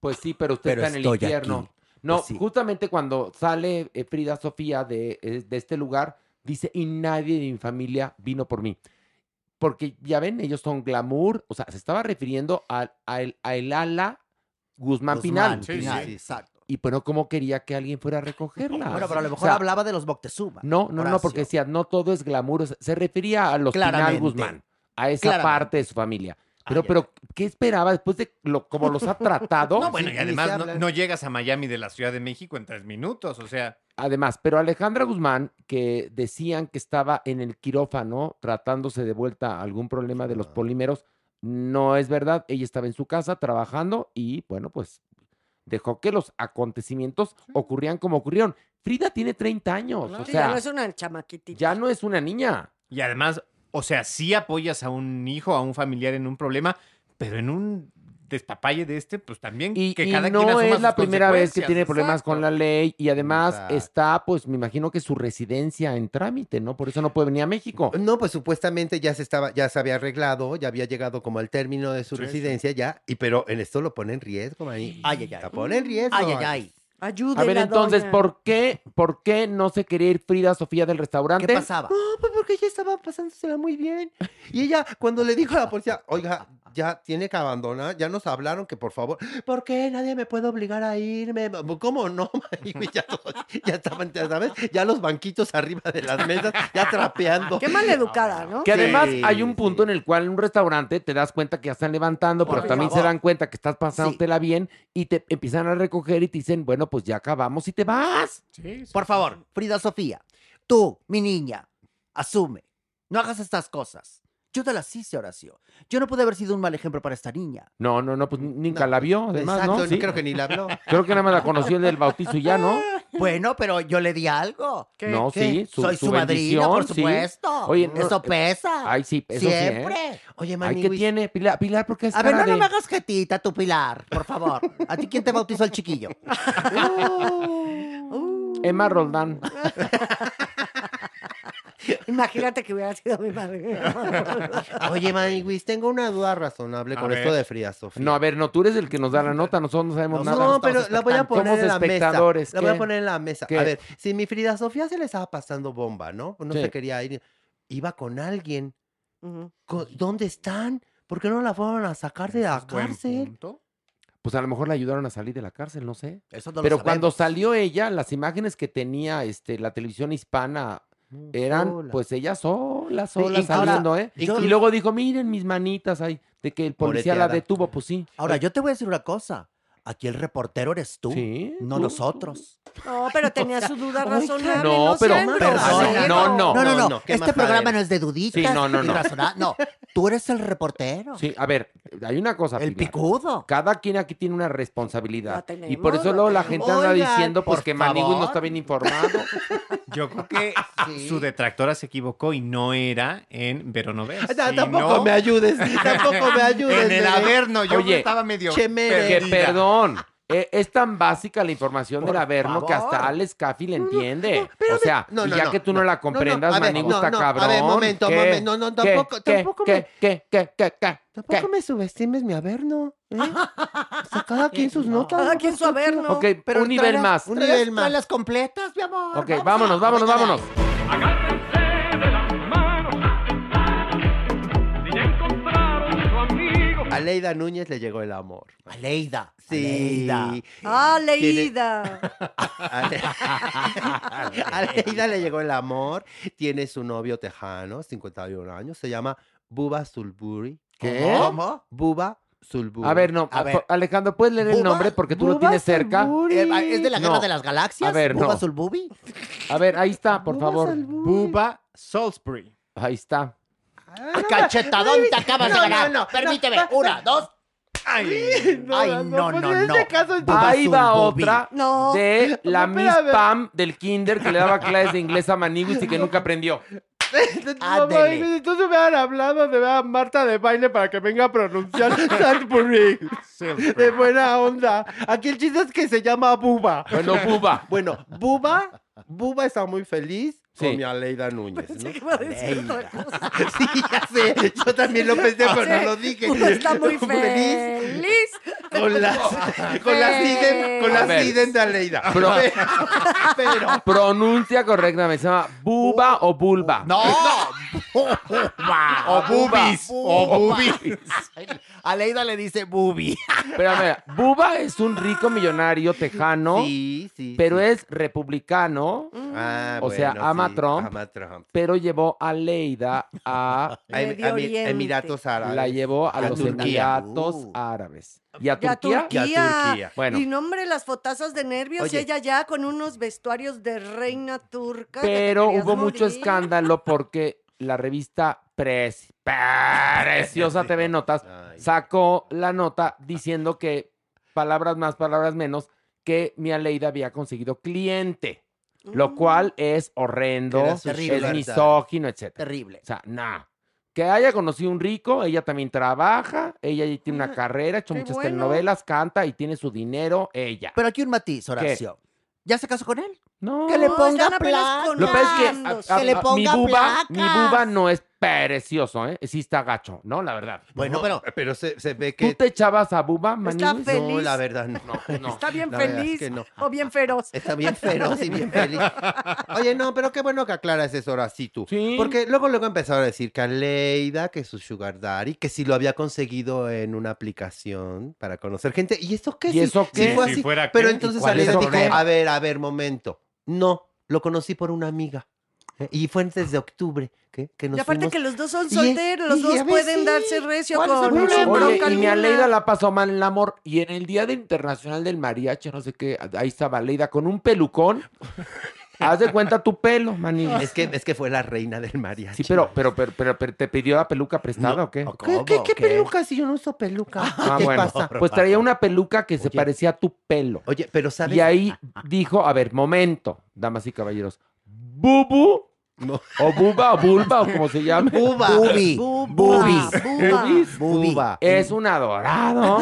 Pues sí, pero usted
Pero
está en el infierno.
aquí.
No,
Pues sí.
justamente cuando sale eh, Frida Sofía de, eh, de este lugar, dice, y nadie de mi familia vino por mí. Porque ya ven, ellos son glamour, o sea, se estaba refiriendo a, a el, a el ala Guzmán, Pinal.
Guzmán, Pinal, exacto.
Y pero cómo quería que alguien fuera a recogerla.
Bueno, pero a lo
O
mejor
sea,
hablaba de los Moctezuma.
No, no, no, porque decía, no todo es glamour. o sea, se refería a los Pinal
Claramente.
Guzmán, a esa
Claramente.
parte de su familia. Pero, pero, ¿qué esperaba después de lo, como los ha tratado?
No, bueno, y además no, llegas a Miami de la Ciudad de México en tres minutos, o sea.
Además, pero Alejandra Guzmán, que decían que estaba en el quirófano tratándose de vuelta a algún problema de los polímeros, no es verdad. Ella estaba en su casa trabajando y, bueno, pues dejó que los acontecimientos ocurrían como ocurrieron. Frida tiene 30 años, o
Sí, ya
sea,
no es una chamaquitita.
ya no es una niña.
Y además, o sea, sí apoyas a un hijo, a un familiar en un problema, pero en un despapalle de este, pues también
Y,
que
y
cada quien
no
asuma
es
sus
la primera vez que tiene problemas
Exacto.
con la ley y además
Exacto.
está, pues me imagino que su residencia en trámite, ¿no? Por eso no puede venir a México.
No, pues supuestamente ya se estaba, ya se había arreglado, ya había llegado como al término de su
Sí, sí.
residencia ya, y pero en esto lo pone en riesgo, ahí.
Ay, ay, ay.
La pone en riesgo.
Ay, ay, ay.
Ayúdela,
A ver, entonces,
doña.
¿por qué, ¿por qué no se quería ir Frida Sofía del restaurante?
¿Qué pasaba?
No, pues porque ella estaba pasándosela muy bien. Y ella, cuando le dijo a la policía, oiga, ya tiene que abandonar, ya nos hablaron que por favor, ¿por qué nadie me puede obligar a irme? ¿Cómo no? Ya, todos- ya estaban, ya sabes, ya los banquitos arriba de las mesas, ya trapeando.
Qué maleducada, ¿no?
Que además
Sí,
hay un punto
sí.
en el cual en un restaurante te das cuenta que ya están levantando, pero también se dan cuenta que estás pasándotela bien y te empiezan a recoger y te dicen, bueno, pues ya acabamos y te vas.
Sí, sí.
Por favor, Frida Sofía, tú, mi niña, asume. No hagas estas cosas. Yo te las hice, Horacio. Yo no pude haber sido un mal ejemplo para esta niña.
No, no, no, pues nunca la vio, además,
Exacto,
¿no? Sí.
creo que ni la habló.
Creo que nada más la conoció el del bautizo y ya, ¿no?
Bueno, pero yo le di algo.
¿Qué?
No,
¿Qué?
sí, su,
Soy su, madrina,
bendición,
por
sí.
supuesto.
Oye, no,
eso pesa.
Ay, sí, eso sí, ¿eh?
Siempre.
Oye,
Ay,
Manny,
¿qué
Luis,
tiene? Pilar, Pilar ¿por qué es
A ver, no, me hagas jetita, tu Pilar, por favor. ¿A ti quién te bautizó el chiquillo?
Emma Roldán.
Imagínate que hubiera sido mi madre.
Oye, Maniwis, tengo una duda razonable
A
con
ver.
esto de Frida Sofía.
No, a ver, no, tú eres el que nos da la nota, nosotros no sabemos nada.
No, pero la voy a poner en la mesa.
espectadores,
La voy a poner en la mesa.
¿Qué?
A ver, si mi Frida Sofía se le estaba pasando bomba, ¿no? No
Sí.
se quería ir. Iba con alguien. ¿Dónde están? ¿Por qué no la fueron a sacar de la cárcel?
punto.
Pues a lo mejor la ayudaron a salir de la cárcel, no sé.
Eso no lo
Pero cuando salió ella, las imágenes que tenía este, la televisión hispana eran,
sola.
pues ella sola, sola
y ahora,
saliendo, ¿eh?
yo-
Y luego dijo, miren mis manitas ahí, de que el policía la
Moreteada.
detuvo, pues sí.
Ahora, yo te voy a decir una cosa. Aquí el reportero eres tú,
Sí,
no
tú.
nosotros.
No, pero tenía su duda razonable.
no,
No,
pero-
groseros.
No, no.
No, no, no.
no, qué
este programa no es de duditas
Sí, no, no,
y
no.
razonar- No, tú eres el reportero.
Sí, a ver, hay una cosa.
El
Pilar.
picudo.
Cada quien aquí tiene una responsabilidad. Y por eso luego la gente anda diciendo pues
por
que Manigui no está bien informado.
Yo creo que su detractora se equivocó y no era en Veronovers. Sino
tampoco me ayudes, tampoco me ayudes.
En el. Averno, yo
Oye,
estaba medio
que
perdida.
Perdón. eh, es tan básica la información del Averno que hasta. Alex Caffi le entiende.
pero
o sea,
no,
y ya
no,
que tú no,
no,
la
no, no,
comprendas,
no,
está
no, a
cabrón.
ver, momento,
¿Qué?
momento, no, no, tampoco-
¿Qué?
tampoco
¿Qué?
me-
¿Qué? ¿Qué? ¿Qué? ¿Qué?
Tampoco me subestimes mi averno. ¿eh? O sea, cada quien sus notas.
Cada quien su averno.
Ok, un nivel más.
Un nivel
¿Traes
más.
las completas, mi amor?
Ok, vámonos, vámonos, vámonos.
A Leida Núñez le llegó el amor.
Aleida.
Sí.
Aleida.
Ah.
A Le- a Leida le llegó el amor. Tiene su novio tejano, 51 años. Se llama Buba Sulburi.
¿Qué?
¿Cómo?
Buba Sulburi.
A ver, no,
A ver.
Alejandro, ¿puedes leer el
Buba-
nombre porque tú lo
Buba
tienes cerca?
Sulburi.
Eh, ¿Es de la Guerra
No.
de las Galaxias?
A ver, no.
¿Bubba Sulbubi?
A ver, ahí está, por
Buba
favor.
Sulburi.
Buba Salisbury.
Ahí está.
¡Ay, cachetadón te acabas de
No,
ganar!
no, no,
Permíteme,
no, no.
una, dos...
Ay,
Ay, no,
pues
no,
en
no.
ese caso,
Ahí va otra
No.
de la
No,
Miss
espérame.
Pam del kinder que le daba clases de inglés a Maniguis y que nunca aprendió.
Ándele.
Entonces me han hablado de a Marta de baile para que venga a pronunciar Salisbury. De buena onda. Aquí el chiste es que se llama Buba.
Bueno, Buba.
Bueno, Buba, Buba está muy feliz
Sí.
con mi Aleida Núñez.
Pensé
¿no?
que iba a decir otra cosa.
Sí, ya sé. Yo también lo pensé, pero no lo dije.
Uno está muy
Feliz
feliz.
con las, con las idem, con las
ver.
idem de Aleida.
Pro-
Pero,
Pronuncia correctamente. Se llama Buba o Bulba.
¡No!
O boobies. O boobies.
Aleida le dice bubi.
Pero a ver, Buba es un rico millonario tejano,
sí, sí.
pero
sí.
es republicano,
Ah,
o sea, ama
sí,
Trump.
ama Trump.
pero llevó a Leida a...
Em-. Emiratos Árabes.
La llevó a,
A
los
Turquía.
Emiratos
Uh.
Árabes. ¿Y a
Y a
Turquía?
Y a Turquía.
Bueno.
Y nombre las fotazas de nervios.
Oye.
Ella ya con unos vestuarios de reina turca.
Pero hubo mucho escándalo porque la revista Pres, Preciosa TV Notas sacó la nota diciendo que, palabras más, palabras menos, que mi Aleida había conseguido cliente, lo
Mm.
cual es horrendo,
Terrible.
es misógino, etc.
Terrible.
O sea, nada. Que haya conocido un rico, ella también trabaja, ella tiene una
Ah,
carrera, ha hecho
qué
muchas
bueno.
telenovelas, canta y tiene su dinero, ella.
Pero aquí un matiz, Horacio. ¿Ya se casó con él?
No,
Que le ponga plan.
Lo que pasa es que,
conozándose.
a- a-
Que le
a- mi
ponga
buba, mi buba no es precioso, ¿eh? Sí está gacho, ¿no? La verdad.
Bueno,
No,
pero
pero se, se ve
¿Tú
que...
te echabas a buba,
Está feliz.
No, la verdad, no. no.
Está bien
La verdad es
feliz
que no.
o bien feroz.
Está bien feroz y bien feliz. Oye, no, pero qué bueno que aclaras eso ahora sí tú.
Sí.
Porque luego luego empezaron a decir que Aleida, que su sugar daddy, que si lo había conseguido en una aplicación para conocer gente. ¿Y eso qué?
¿Y
Si-
eso
si
qué?
fue
Si
así.
fuera
Pero
qué, ¿y
entonces
cuál es
Aleida
el
dijo,
problema?
a ver, a ver, momento. No, lo conocí por una amiga. ¿eh? Y fue desde octubre que, que nos
Y aparte
fuimos-
que los dos son
Y
solteros, los
y
dos
a ver,
pueden
sí.
darse recio
¿Cuál es el
con
problema?
sin
Oye,
bronca
y mi
alguna.
Aleida la pasó mal en el amor. Y en el Día de Internacional del Mariachi, no sé qué, ahí estaba Aleida con un pelucón. Haz de cuenta tu pelo, Maniguis.
Es que, es que fue la reina del mariachi.
Sí, pero, pero, pero, pero, pero, ¿te pidió la peluca prestada
No,
o qué?
¿Qué, qué, qué peluca si yo no uso peluca?
Ah,
¿Qué
bueno.
pasa?
Pues traía una peluca que se parecía a tu pelo.
Oye, pero ¿sabes?
Y ahí dijo, a ver, momento, damas y caballeros. Bubu,
No.
o buba, o bulba, o como se llame.
Buba.
bubi.
Buba,
Bubis.
buba.
Bubis.
Bubi.
Buba.
Es un adorado.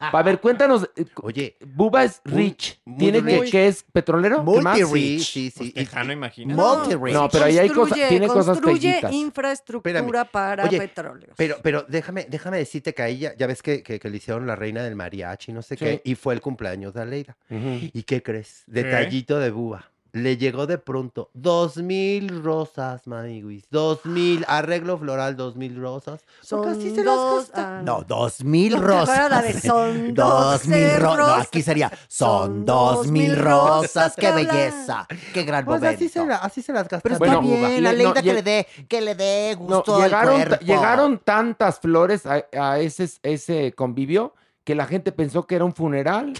A ver, cuéntanos. eh,
Oye,
Buba es rich.
muy
¿Tiene que,
rich.
que es petrolero? ¿Qué más?
Multi-
sí, sí,
Tejano, imagina.
Multi-rich.
No, pero ahí hay cosas,
Construye-
tiene cosas
construye infraestructura
Espérame.
para
Oye,
petróleo.
Pero, pero déjame, déjame decirte que ahí ya, ya ves que, que, que le hicieron la reina del mariachi, no sé
Sí.
qué, y fue el cumpleaños de Aleida.
Ujú.
¿Y qué crees? Detallito de Buba. Le llegó de pronto dos mil rosas, maniguis. Dos mil, arreglo floral, dos mil rosas.
Son
así se las
dos,
gasta.
ah,
No, dos mil
¿No
rosas.
la de son
dos mil rosas. No, aquí sería son dos mil rosas. Qué belleza. Qué gran
Pues
momento.
así se, la- así se las gasta.
Pero
Bueno,
está bien,
Buba.
la
No,
Leida que le dé, que le dé
No,
gusto al
llegaron,
cuerpo.
llegaron tantas flores a, a ese, ese convivio que la gente pensó que era un funeral.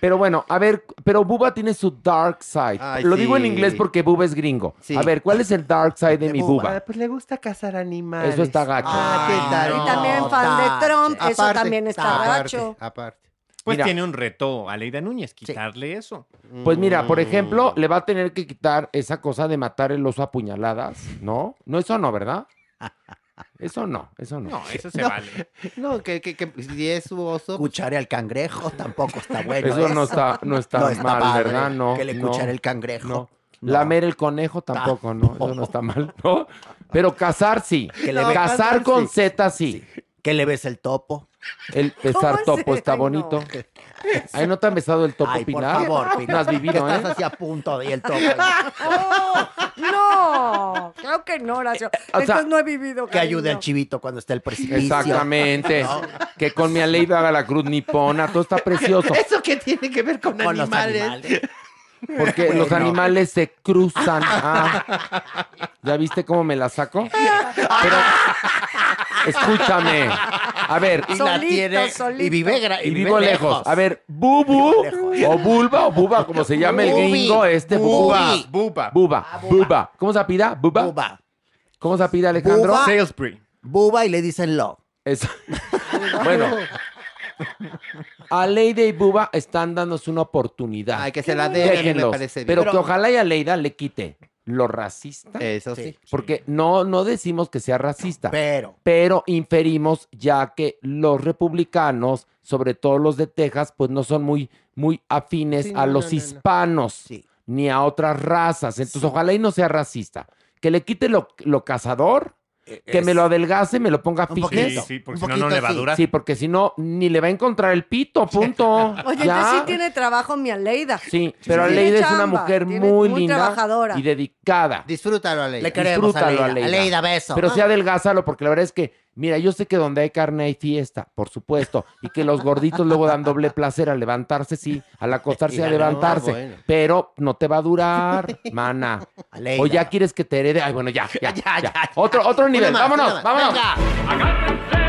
Pero bueno, a ver, pero Buba tiene su dark side.
Ay,
Lo digo en inglés porque Buba es gringo.
Sí.
A ver, ¿cuál es el dark side de, mi
Ah,
Buba?
pues le gusta cazar animales.
Eso está gacho.
Ah, ¿qué tal?
Y también fan de Trump, eso también está
aparte,
gacho.
Aparte.
Pues
Mira.
tiene un reto a Leida Núñez, quitarle eso.
Pues mira,
Mm.
por ejemplo, le va a tener que quitar esa cosa de matar el oso a puñaladas, ¿no? No, eso no, ¿verdad? Eso no, eso no.
No, eso se
No.
vale.
No, que, que, que si es su oso.
Cuchare al cangrejo tampoco está bueno.
Eso no está, no está
No está
mal,
padre
¿verdad? No.
que le
no,
el cangrejo.
No.
No.
Lamer el conejo tampoco, no. Eso no está mal, ¿no? Pero cazar sí.
Que le
cazar con
sí.
Z sí.
Que le ves el topo.
El besar
¿Cómo
topo está
Ay, no.
bonito. Ay, ¿no te han besado el topo,
Ay, por
Pilar?
favor,
No
Pilar.
has vivido,
Estás
¿eh?
así a punto de y el topo.
Oh, no, creo que no, Horacio.
o sea,
Entonces no he vivido.
Que ayude
cariño.
al chivito cuando esté el precipicio.
Exactamente. Que con mi Aleida haga la cruz nipona, todo está precioso.
¿Eso qué tiene que ver con,
Con los
animales?
Porque los animales se cruzan. Ah, ¿Ya viste cómo me la saco? Pero, escúchame. A ver,
Y la tiene- y vive, gra-
y
y vive
vivo lejos. A ver, bubu o bulba o buba, como se llama el gringo este.
buba,
bubi.
Buba.
Buba, buba. ¿Cómo se apida? Buba.
Buba.
¿Cómo se apida, Alejandro?
Buba.
Salisbury.
Buba y le dicen lo.
Es- bueno, Aleida y Buba están dándose una oportunidad.
Ay, que se la den, me
Déjenlos.
parece bien.
Pero,
Pero-
que ojalá y Aleida le quite lo racista.
Eso sí.
Porque no, no decimos que sea racista.
Pero.
Pero inferimos ya que los republicanos, sobre todo los de Texas, pues no son muy, muy afines
Sí,
a
no,
los
no, no, no.
hispanos
Sí.
ni a otras razas. Entonces, ojalá y no sea racista. Que le quite lo, lo cazador, que me lo adelgace, me lo ponga
Un
fitness.
poquito.
Sí, sí, porque si no, no le va a
sí.
durar.
Sí, porque si no, ni le va a encontrar el pito, punto.
Oye,
Ya.
entonces sí tiene trabajo mi Aleida.
Sí, pero Aleida es una mujer
tiene-
muy,
muy
linda
trabajadora.
y dedicada.
Disfrútalo, Aleida.
Le queremos,
Disfrútalo,
Aleida. Aleida, beso.
Pero sí adelgázalo, porque la verdad es que, mira, yo sé que donde hay carne hay fiesta, por supuesto, y que los gorditos luego dan doble placer al levantarse, sí, al acostarse a
No,
levantarse,
bueno.
pero no te va a durar, mana.
Aleida.
O ya quieres que te herede. Ay, bueno, ya, ya, ya.
Ya, ya, ya.
Otro, otro nivel.
más,
vámonos, vámonos.
Venga.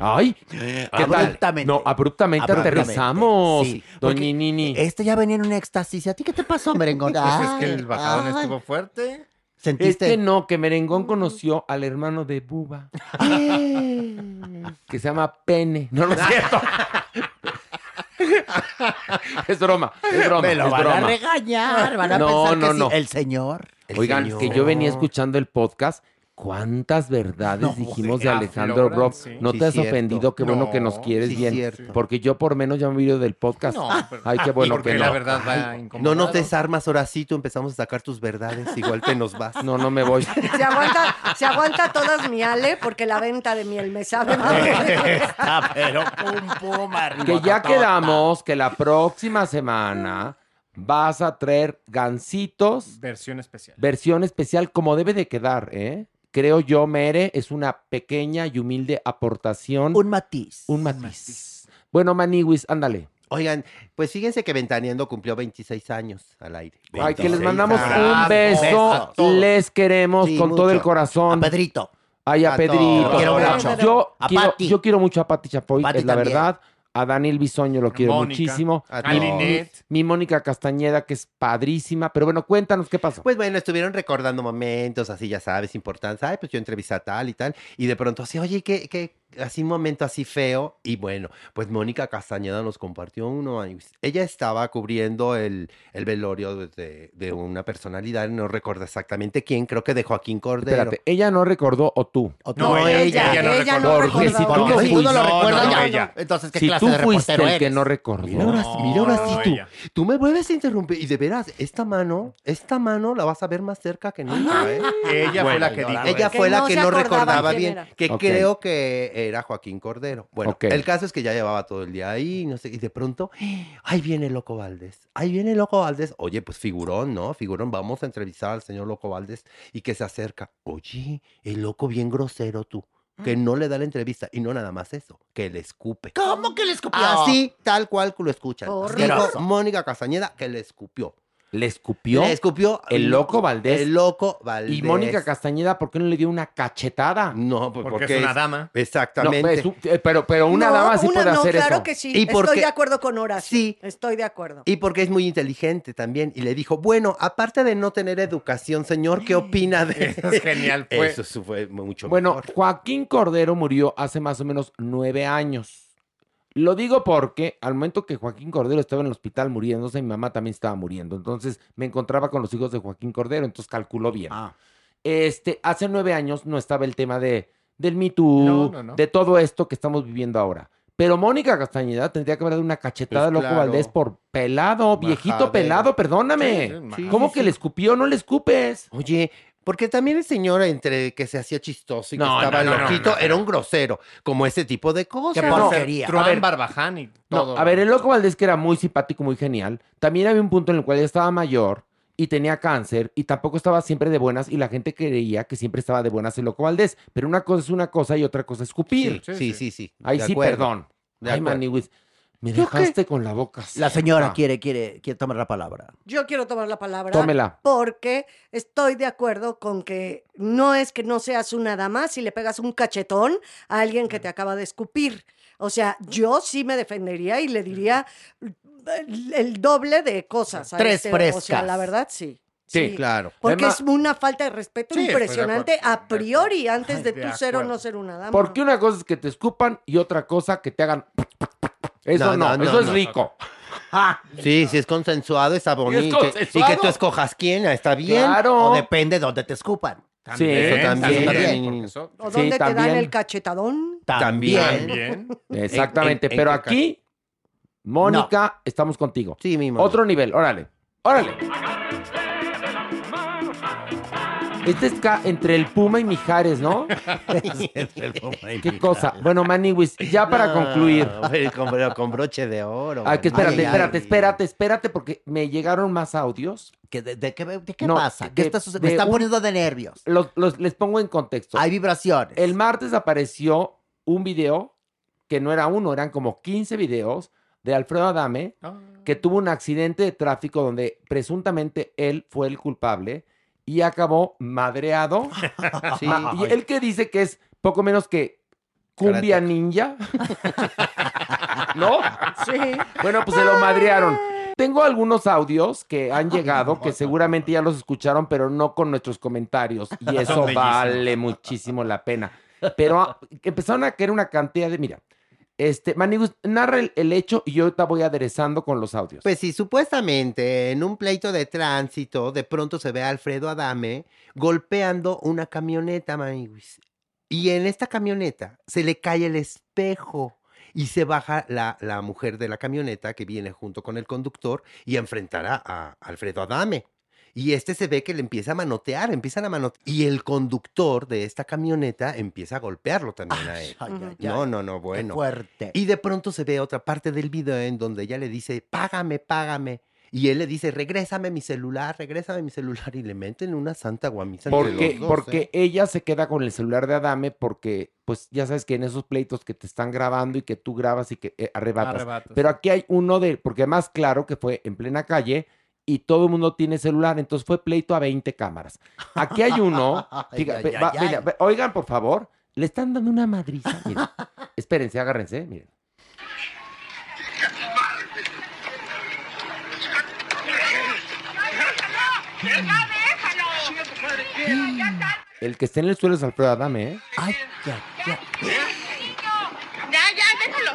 Ay, ¿qué tal?
Abruptamente.
No, abruptamente,
Abruptamente.
aterrizamos.
Sí,
Doña Nini.
Este ya venía en un éxtasis. ¿A ti qué te pasó, merengón?
Pues es que el bajadón
ay.
estuvo fuerte.
¿Sentiste?
que no, que Merengón conoció al hermano de Buba. que se llama Pene. No, no es cierto. es broma, es broma.
Me lo
es
van
broma.
a regañar. Van a
No,
pensar
no,
que sí.
no.
El señor. El
Oigan,
señor.
que yo venía escuchando el podcast. ¿Cuántas verdades
No,
dijimos
sí,
de Alejandro
afloran,
Brock?
sí.
¿No
Sí,
te has
cierto.
ofendido? Qué bueno que nos
No,
quieres
sí,
bien.
cierto.
Porque yo por menos ya me he del podcast.
No, pero-
Ay, qué bueno
porque
que
la
no.
verdad va
No nos desarmas, Horacito. Empezamos a sacar tus verdades. Igual te nos vas.
No, no me voy.
Se aguanta, se aguanta todas mi Ale porque la venta de miel me sabe mal.
Está, pero pum, pum, arriba.
Que ya quedamos que la próxima semana vas a traer gancitos,
Versión especial.
versión especial como debe de quedar, ¿eh? Creo yo, Mere, es una pequeña y humilde aportación.
Un matiz.
un matiz. Bueno, Maniwis, ándale.
Oigan, pues fíjense que Ventaneando cumplió 26 años al aire.
Ay, que les
26
mandamos
años.
un beso. Les queremos
Sí,
con todo el corazón.
A Pedrito.
Ay, a,
A
Pedrito.
Quiero.
Yo,
A
quiero,
Pati.
yo quiero mucho a Pati Chapoy,
Pati
es la
también.
verdad. A Daniel Bisoño lo quiero
Mónica.
muchísimo.
A.
Linet.
Mi Mónica Castañeda, que es padrísima. Pero bueno, cuéntanos qué pasó.
Pues bueno, estuvieron recordando momentos, así ya sabes, importantes. Ay, pues yo entrevisté a tal y tal. Y de pronto así, oye, que, que así un momento así feo. Y bueno, pues Mónica Castañeda nos compartió uno. Ella estaba cubriendo el, el velorio de- de, una personalidad, no recuerdo exactamente quién, creo que de Joaquín Cordero.
Espérate, ¿ella no recordó o tú?
O tú.
No, ella, ella no recordó.
Porque si tú no
Porque si tú no lo recuerdas,
no,
ya.
no, ella.
Entonces, ¿qué
Si
clase
tú
de
fuiste
reportero
el que no recordó.
Mira ahora, sí, mira ahora sí
no,
tú.
ella.
Tú me vuelves a interrumpir. Y de veras, esta mano, esta mano la vas a ver más cerca que nunca, ¿eh?
Ella fue la que dijo.
Ella fue la que no recordaba bien, que creo que era Joaquín Cordero. Bueno, el caso es que ya llevaba todo el día ahí, no sé, y de pronto, ahí viene Loco Valdés, ahí viene Loco Valdés. Oye, pues figurón, ¿no? Figurón, vamos a entrevistar al señor Loco Valdés y que se acerca. Oye, el loco bien grosero tú, que no le da la entrevista y no nada más eso, que le escupe.
¿Cómo que le escupió?
Así, tal cual que lo escuchan. Dijo Mónica Castañeda que le escupió.
Le escupió.
Le escupió
El loco Valdés.
El loco Valdés.
Y Mónica Castañeda, ¿por qué no le dio una cachetada?
No, pues
Porque es una dama.
Exactamente.
No, eh, pero, pero una
No,
dama sí
una
puede
no,
hacer
claro
eso.
que sí.
Y
Estoy de acuerdo con Horacio.
Sí.
Estoy de acuerdo.
Y porque es muy inteligente también. Y le dijo, bueno, aparte de no tener educación, señor, ¿qué opina de...?
Eso es genial, fue.
Eso fue mucho
Bueno,
mejor.
Joaquín Cordero murió hace más o menos nueve años. Lo digo porque al momento que Joaquín Cordero estaba en el hospital muriéndose, mi mamá también estaba muriendo. Entonces me encontraba con los hijos de Joaquín Cordero, entonces calculó bien.
Ah.
Este, hace nueve años no estaba el tema de, del Me Too,
No, no, no.
de todo esto que estamos viviendo ahora. Pero Mónica Castañeda tendría que haber dado una cachetada
Pues
a Loco
claro.
Valdés por pelado, viejito pelado, perdóname.
Sí, sí,
¿Cómo
sí,
que le escupió? No le escupes.
Oye, porque también el señor, entre que se hacía chistoso y que
No,
estaba
no, no, no,
loquito,
no, no.
era un grosero. Como ese tipo de cosas.
Qué
No,
porquería.
a ver,
Barbaján y
No,
todo.
a ver, el loco Valdés, que era muy simpático, muy genial, también había un punto en el cual ya estaba mayor y tenía cáncer y tampoco estaba siempre de buenas y la gente creía que siempre estaba de buenas el loco Valdés. Pero una cosa es una cosa y otra cosa es escupir.
Sí,
Sí,
sí.
sí, sí.
Ahí
de
sí,
acuerdo.
perdón.
De
Ay, me dejaste con la boca
La señora quiere, quiere, quiere tomar la palabra.
Yo quiero tomar la palabra.
Tómela.
Porque estoy de acuerdo con que no es que no seas una dama si le pegas un cachetón a alguien que te acaba de escupir. O sea, yo sí me defendería y le diría el, doble de cosas. a
Tres
este, O sea,
frescas.
la verdad, sí.
Sí,
Claro.
Porque
Además-
es una falta de respeto
Sí, estoy de
impresionante
acuerdo.
a priori antes de
de
tú ser o no ser una dama.
Porque una cosa es que te escupan y otra cosa que te hagan... Eso
No,
no,
no,
eso
no,
es
no.
rico.
Sí, si es consensuado, está bonito. Y que- Y
consensuado.
que tú escojas quién, está bien.
Claro.
O depende de dónde te escupan.
Sí,
eso también.
eso-
¿O
Sí,
dónde te dan
también.
el cachetadón?
También.
También.
Exactamente.
En- en-
Pero
en
aquí, Mónica, estamos contigo.
Sí, mi amor.
Otro nivel, órale, órale. Este es entre el Puma y Mijares, ¿no? ¿Qué cosa? Bueno, Maniwis, ya para
No,
concluir.
con, broche de oro.
Ay, que espérate,
Ay,
espérate,
ay.
espérate, espérate, porque me llegaron más audios.
¿Qué- ¿De, de qué, de qué
No,
pasa? ¿Qué está sucediendo? Me está poniendo de nervios.
Los, los- les pongo en contexto.
Hay vibraciones.
El martes apareció un video, que no era uno, eran como 15 videos, de Alfredo Adame, que tuvo un accidente de tráfico donde presuntamente él fue el culpable y acabó madreado.
Sí.
Y él que dice que es poco menos que cumbia
Karate.
ninja. ¿No?
Sí.
Bueno, pues se lo madrearon. Tengo algunos audios que han llegado, que seguramente ya los escucharon, pero no con nuestros comentarios. Y eso vale muchísimo la pena. Pero ah, empezaron a caer una cantidad de. Mira, este, Manigus, narra el, hecho y yo ahorita voy aderezando con los audios.
Pues sí, supuestamente en un pleito de tránsito, de pronto se ve a Alfredo Adame golpeando una camioneta, maniguis. Y en esta camioneta se le cae el espejo y se baja la, la mujer de la camioneta que viene junto con el conductor y a enfrentar a, a Alfredo Adame. Y este se ve que le empieza a manotear, empiezan a manotear. Y el conductor de esta camioneta empieza a golpearlo también a él.
Ay, ay,
No,
ay.
no, no, bueno.
fuerte.
Y de pronto se ve otra parte del video en donde ella le dice, págame, págame. Y él le dice, regrésame mi celular, regrésame mi celular. Y le meten una santa guamisa entre
Porque,
los dos,
porque
¿eh?
ella se queda con el celular de Adame porque, pues ya sabes que en esos pleitos que te están grabando y que tú grabas y que eh, arrebatas.
Arrebatas.
Pero aquí hay uno de, porque más claro que fue en plena calle y todo el mundo tiene celular, entonces fue pleito a 20 cámaras. Aquí hay uno,
Ay,
fíjate,
ay,
va-
ay,
mira,
ay.
ve- oigan por favor, le están dando una madriza. miren. Espérense, agárrense, miren. El que está en el suelo es Alfredo Adame, ¿eh?
Ay, ya, ya.
Ya, ya, déjalo.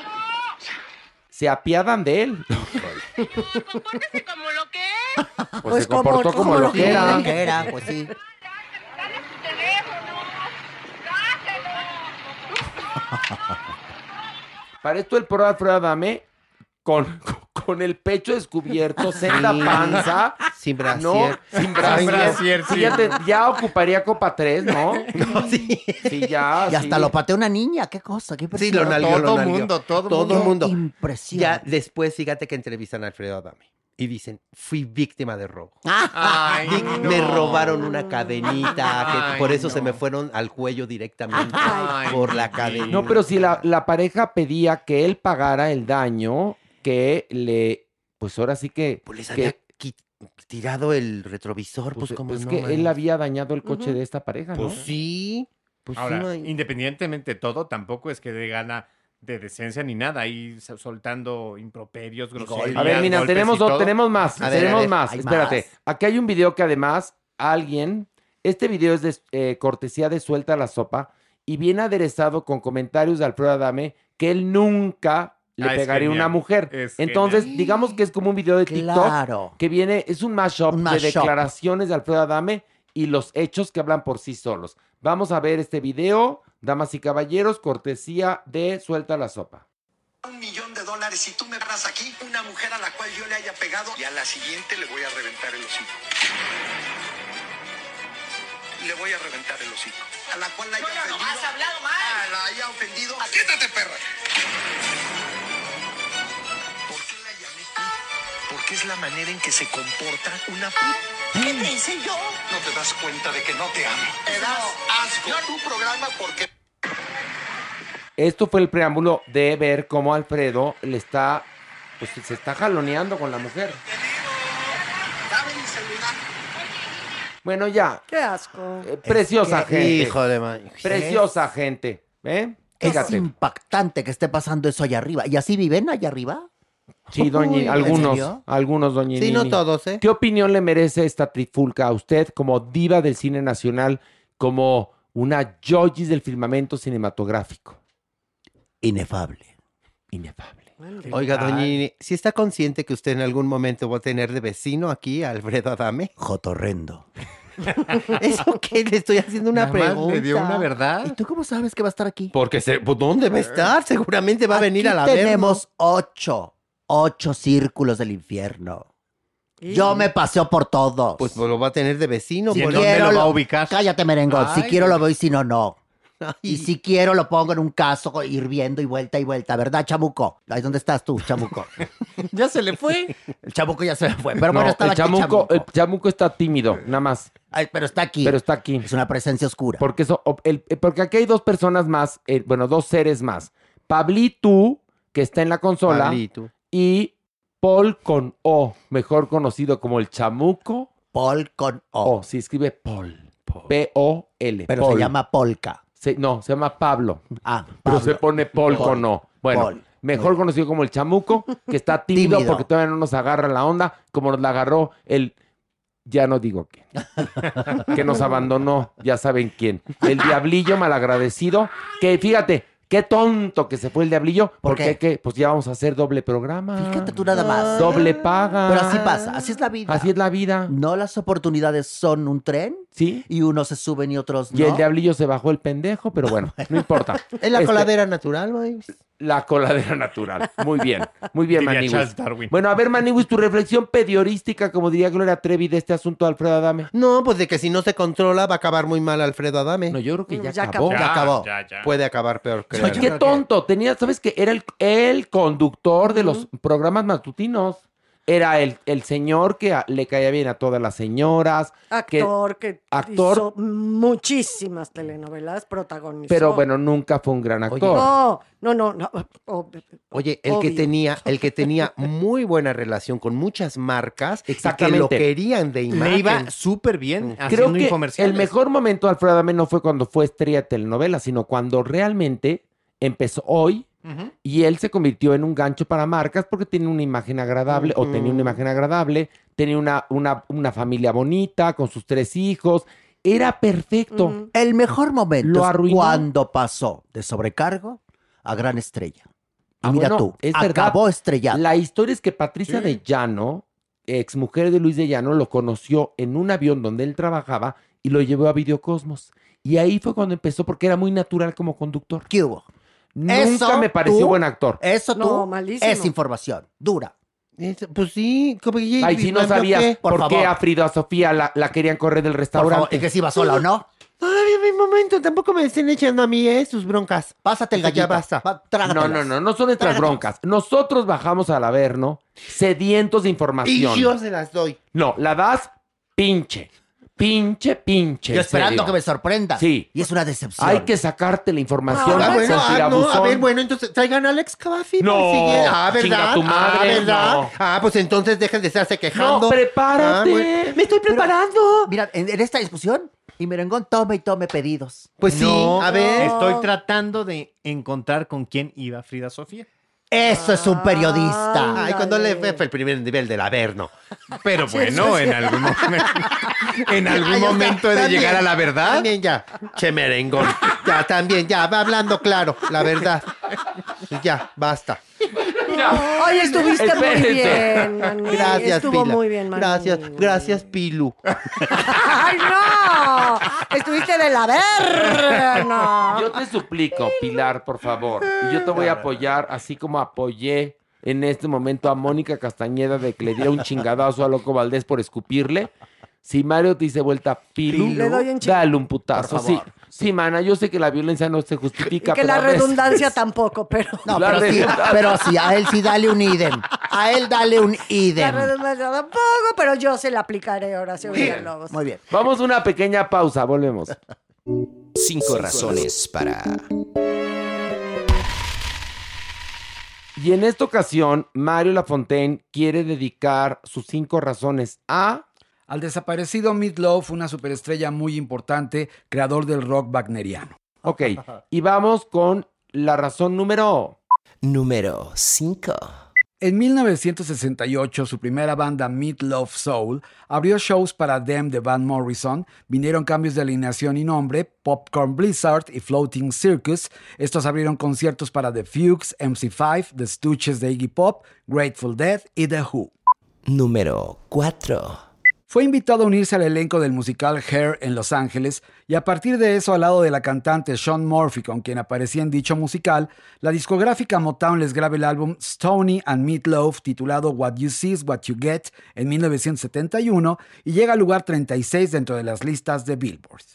Se apiadan de él.
Compórtese como lo que es.
Pues,
Pues
se
como-
comportó como,
como
lo
lo
que era.
Pues sí.
Dale su teléfono. Dáselo.
Para esto el pro Alfredo Adame con, con el pecho descubierto, senda
Sí.
panza.
Sin brasier.
No, sin brasier.
Sin brasier,
Sí,
sí.
ya, te- ya ocuparía copa 3, ¿no?
No, sí.
Sí, ya.
Y hasta
sí.
lo pateó una niña. ¿Qué cosa? ¿Qué
Sí, lo
Todo
nalgueó.
mundo, todo
Todo
mundo.
mundo.
Impresión.
Ya después, fíjate que entrevistan a Alfredo Adame. Y dicen, fui víctima de robo.
Ay,
Me
no.
robaron una cadenita, que
Ay,
por eso se
no.
me fueron al cuello directamente
Ay,
por la
mi
cadena.
No, pero si la, la pareja pedía que él pagara el daño que le. Pues ahora sí que.
Pues les
que-
había tirado el retrovisor, pues,
Pues,
como
pues
no,
que
man.
él había dañado el coche de esta pareja, ¿no?
Pues sí. Pues sí,
Ahora,
no hay-
independientemente de todo, tampoco es que dé gana de decencia ni nada, ahí soltando improperios, groserías.
A ver, mira, tenemos,
todo.
tenemos más,
A
tenemos
ver,
más.
¿hay
Espérate,
más?
aquí hay un video que además alguien, este video es de eh, cortesía de Suelta la Sopa y viene aderezado con comentarios de Alfredo Adame que él nunca le
Ah,
pegaría a una mujer.
es
Entonces,
genial.
digamos que es como un video de TikTok
Claro.
que viene, es un mashup
Un
de declaraciones de Alfredo Adame y los hechos que hablan por sí solos. Vamos a ver este video, damas y caballeros, cortesía de Suelta la Sopa.
Un millón de dólares si tú me paras aquí, una mujer a la cual yo le haya pegado y a la siguiente le voy a reventar el hocico. Le voy a reventar el hocico. A la cual la haya ofendido.
has hablado mal.
Ah, la haya ofendido. ¡Quítate, perra! ¿Por qué la llamé? Porque es la manera en que se comporta una pu. ¿Qué te hice yo? No te das cuenta de que no te amo. Me das asco. tu programa porque
Esto fue el preámbulo de ver cómo Alfredo le está, pues se está jaloneando con la mujer.
dame mi celular.
Bueno, ya,
Qué asco.
eh, preciosa
que-
gente.
Hijo de man.
Preciosa gente. ¿Eh?
Es impactante que esté pasando eso allá arriba. ¿Y así viven allá arriba?
Sí, doña,
Uy, ¿en
algunos, algunos, doña
Sí, no todos, ¿eh?
¿Qué opinión le merece esta trifulca a usted como diva del cine nacional, como una Joyce del firmamento cinematográfico?
Inefable.
Inefable.
Oiga, doña Nini, ¿sí está consciente que usted en algún momento va a tener de vecino aquí a Alfredo Adame?
Jotorrendo.
¿Eso qué? Le estoy haciendo una
Nada más
pregunta.
le dio una verdad.
¿Y tú cómo sabes que va a estar aquí?
Porque, se, pues, ¿dónde va a estar? Seguramente va a venir a la
tenemos ocho, ocho círculos del infierno. Yo me paseo por todos.
Pues, pues, lo va a tener de vecino.
si
pues,
quiero
lo va a ubicar?
Cállate, merengón. si
Ay.
quiero lo veo y si no, no. Y si quiero lo pongo en un caso hirviendo y vuelta y vuelta, ¿verdad, chamuco? Ahí dónde estás tú, chamuco.
Ya se le fue.
El chamuco ya se me fue. Pero
No,
bueno, estaba
el
aquí
chamuco,
chamuco.
el chamuco está tímido, nada más.
Ay, pero está aquí.
Pero está aquí.
Es una presencia oscura.
Porque, eso, o- el- eh, porque aquí hay dos personas más, eh, bueno, dos seres más. Pablito, que está en la consola,
Pablito.
y Paul con O, mejor conocido como el chamuco.
Paul con O.
O, se escribe Paul. P-O-L.
pero
Paul.
se llama Polka.
Se- no, se llama Pablo.
Ah,
Pero
Pablo.
se pone Paul,
Paul.
con O. Bueno,
Paul.
mejor conocido como el chamuco, que está tímido,
Tímido.
porque todavía no nos agarra la onda, como nos la agarró el. Ya no digo quién. que nos abandonó, ya saben quién. El diablillo malagradecido, que fíjate, qué tonto que se fue el diablillo,
¿Por
porque
qué?
pues ya vamos a hacer doble programa.
Fíjate tú nada más.
Doble paga.
Pero así pasa, así es la vida.
Así es la vida.
No las oportunidades son un tren
Sí.
y unos se suben y otros no.
Y el diablillo se bajó el pendejo, pero bueno, no importa.
Es la
Este,
coladera natural, güey.
La coladera natural. Muy bien, muy bien, Maniwis.
Charles Darwin.
Bueno, a ver, Maniwis, tu reflexión periodística, como diría Gloria Trevi, de este asunto de Alfredo Adame.
No, pues de que si no se controla va a acabar muy mal Alfredo Adame.
No, yo creo que ya,
Ya
acabó.
acabó.
Ya acabó.
Ya, ya.
Puede acabar peor, creo.
Qué tonto. Tenía, ¿sabes qué? Era el, el conductor de los programas matutinos. Era el, el señor que a- le caía bien a todas las señoras. que-
Actor que,
actor-
hizo muchísimas telenovelas, protagonizó.
pero bueno, nunca fue un gran actor.
No, no, no. no.
Oye, el que
Obvio.
tenía, el que tenía muy buena relación con muchas marcas y que lo
Exactamente.
querían de imagen.
Le iba súper bien
Creo
haciendo
que
infomerciales.
el mejor momento de Alfredo Adame no fue cuando fue estrella de telenovela, sino cuando realmente empezó hoy y él se convirtió en un gancho para marcas porque tenía una imagen agradable o tenía una imagen agradable, tenía una, una, una familia bonita con sus tres hijos. Era perfecto.
El mejor momento
Lo arruinó.
cuando pasó de sobrecargo a gran estrella. Y
Ah,
mira
bueno,
tú,
es
acabó estrellado.
La historia es que Patricia
Sí.
de Llano, ex mujer de Luis de Llano, lo conoció en un avión donde él trabajaba y lo llevó a Videocosmos. Y ahí fue cuando empezó porque era muy natural como conductor.
¿Qué hubo?
Nunca
Eso
me pareció
tú-
buen actor.
Eso
No,
tú
malísimo.
es información dura.
Es- Pues sí, como que-
Ay, si no
¿yo
sabías
qué?
por,
Por
qué a Frida Sofía la, la querían correr del
Por favor,
restaurante.
¿y que si va sola o no?
Ay, mi momento, tampoco me estén echando a mí, ¿eh? Sus broncas.
Pásate el
Ya
gallito.
basta.
Va,
No, no, no, no son nuestras
Trágatelas.
broncas. Nosotros bajamos al Averno sedientos de
Y
información.
yo se las doy.
No, la das pinche. Pinche, pinche.
Yo esperando
serio.
que me sorprenda.
Sí.
Y es una decepción.
Hay que sacarte la información.
Ah, bueno, ah, no, a ver, bueno, entonces traigan a Alex Caffi.
No,
ah, ¿verdad?
chinga tu
ah, ¿verdad?
no.
Ah, pues entonces dejen de estarse quejando.
No, prepárate.
Ah, bueno.
Me estoy preparando.
Mira, en, en esta discusión, y merengón tome y tome pedidos.
Pues sí, a ver.
Estoy tratando de encontrar con quién iba Frida Sofía.
Eso es un periodista.
Ay, cuando le fue, el primer nivel del Averno.
Pero bueno, en algún momento, en algún momento he de
también,
llegar a la verdad.
También ya. Che merengón. Ya, también, ya, va hablando claro, la verdad. Ya, basta.
Oye, estuviste muy bien.
Gracias,
Estuvo
Pila.
muy bien.
Gracias, gracias, Pilu.
¡Ay, no! Estuviste de la verga, no.
Yo te suplico, Pilar, por favor. Y yo te voy a apoyar, así como apoyé en este momento a Mónica Castañeda de que le diera un chingadazo a Loco Valdés por escupirle. Si Mario te dice vuelta, Pilu,
Le doy un
dale un putazo.
Por
Sí,
favor.
sí, mana, yo sé que la violencia no se justifica.
que
pero
la
veces-
redundancia tampoco, pero...
No,
La
pero sí, pero sí, a él sí dale un idem. A él dale un
La
idem.
redundancia tampoco, pero yo se la aplicaré, Horacio Villalobos.
Muy bien.
Vamos a una pequeña pausa, volvemos.
Cinco razones para...
Y en esta ocasión, Mario Lafontaine quiere dedicar sus cinco razones a...
Al desaparecido Meatloaf, una superestrella muy importante, creador del rock wagneriano.
Ok, y vamos con la razón número...
Número 5.
En 1968, su primera banda Meatloaf Soul abrió shows para Them de Van Morrison, vinieron cambios de alineación y nombre, Popcorn Blizzard y Floating Circus. Estos abrieron conciertos para The Fugues, MC5, The Stooges de Iggy Pop, Grateful Dead y The Who.
Número 4.
Fue invitado a unirse al elenco del musical Hair en Los Ángeles y a partir de eso al lado de la cantante Sean Murphy con quien aparecía en dicho musical, la discográfica Motown les graba el álbum Stony and Meatloaf titulado What You See is What You Get en 1971 y llega al lugar 36 dentro de las listas de Billboard.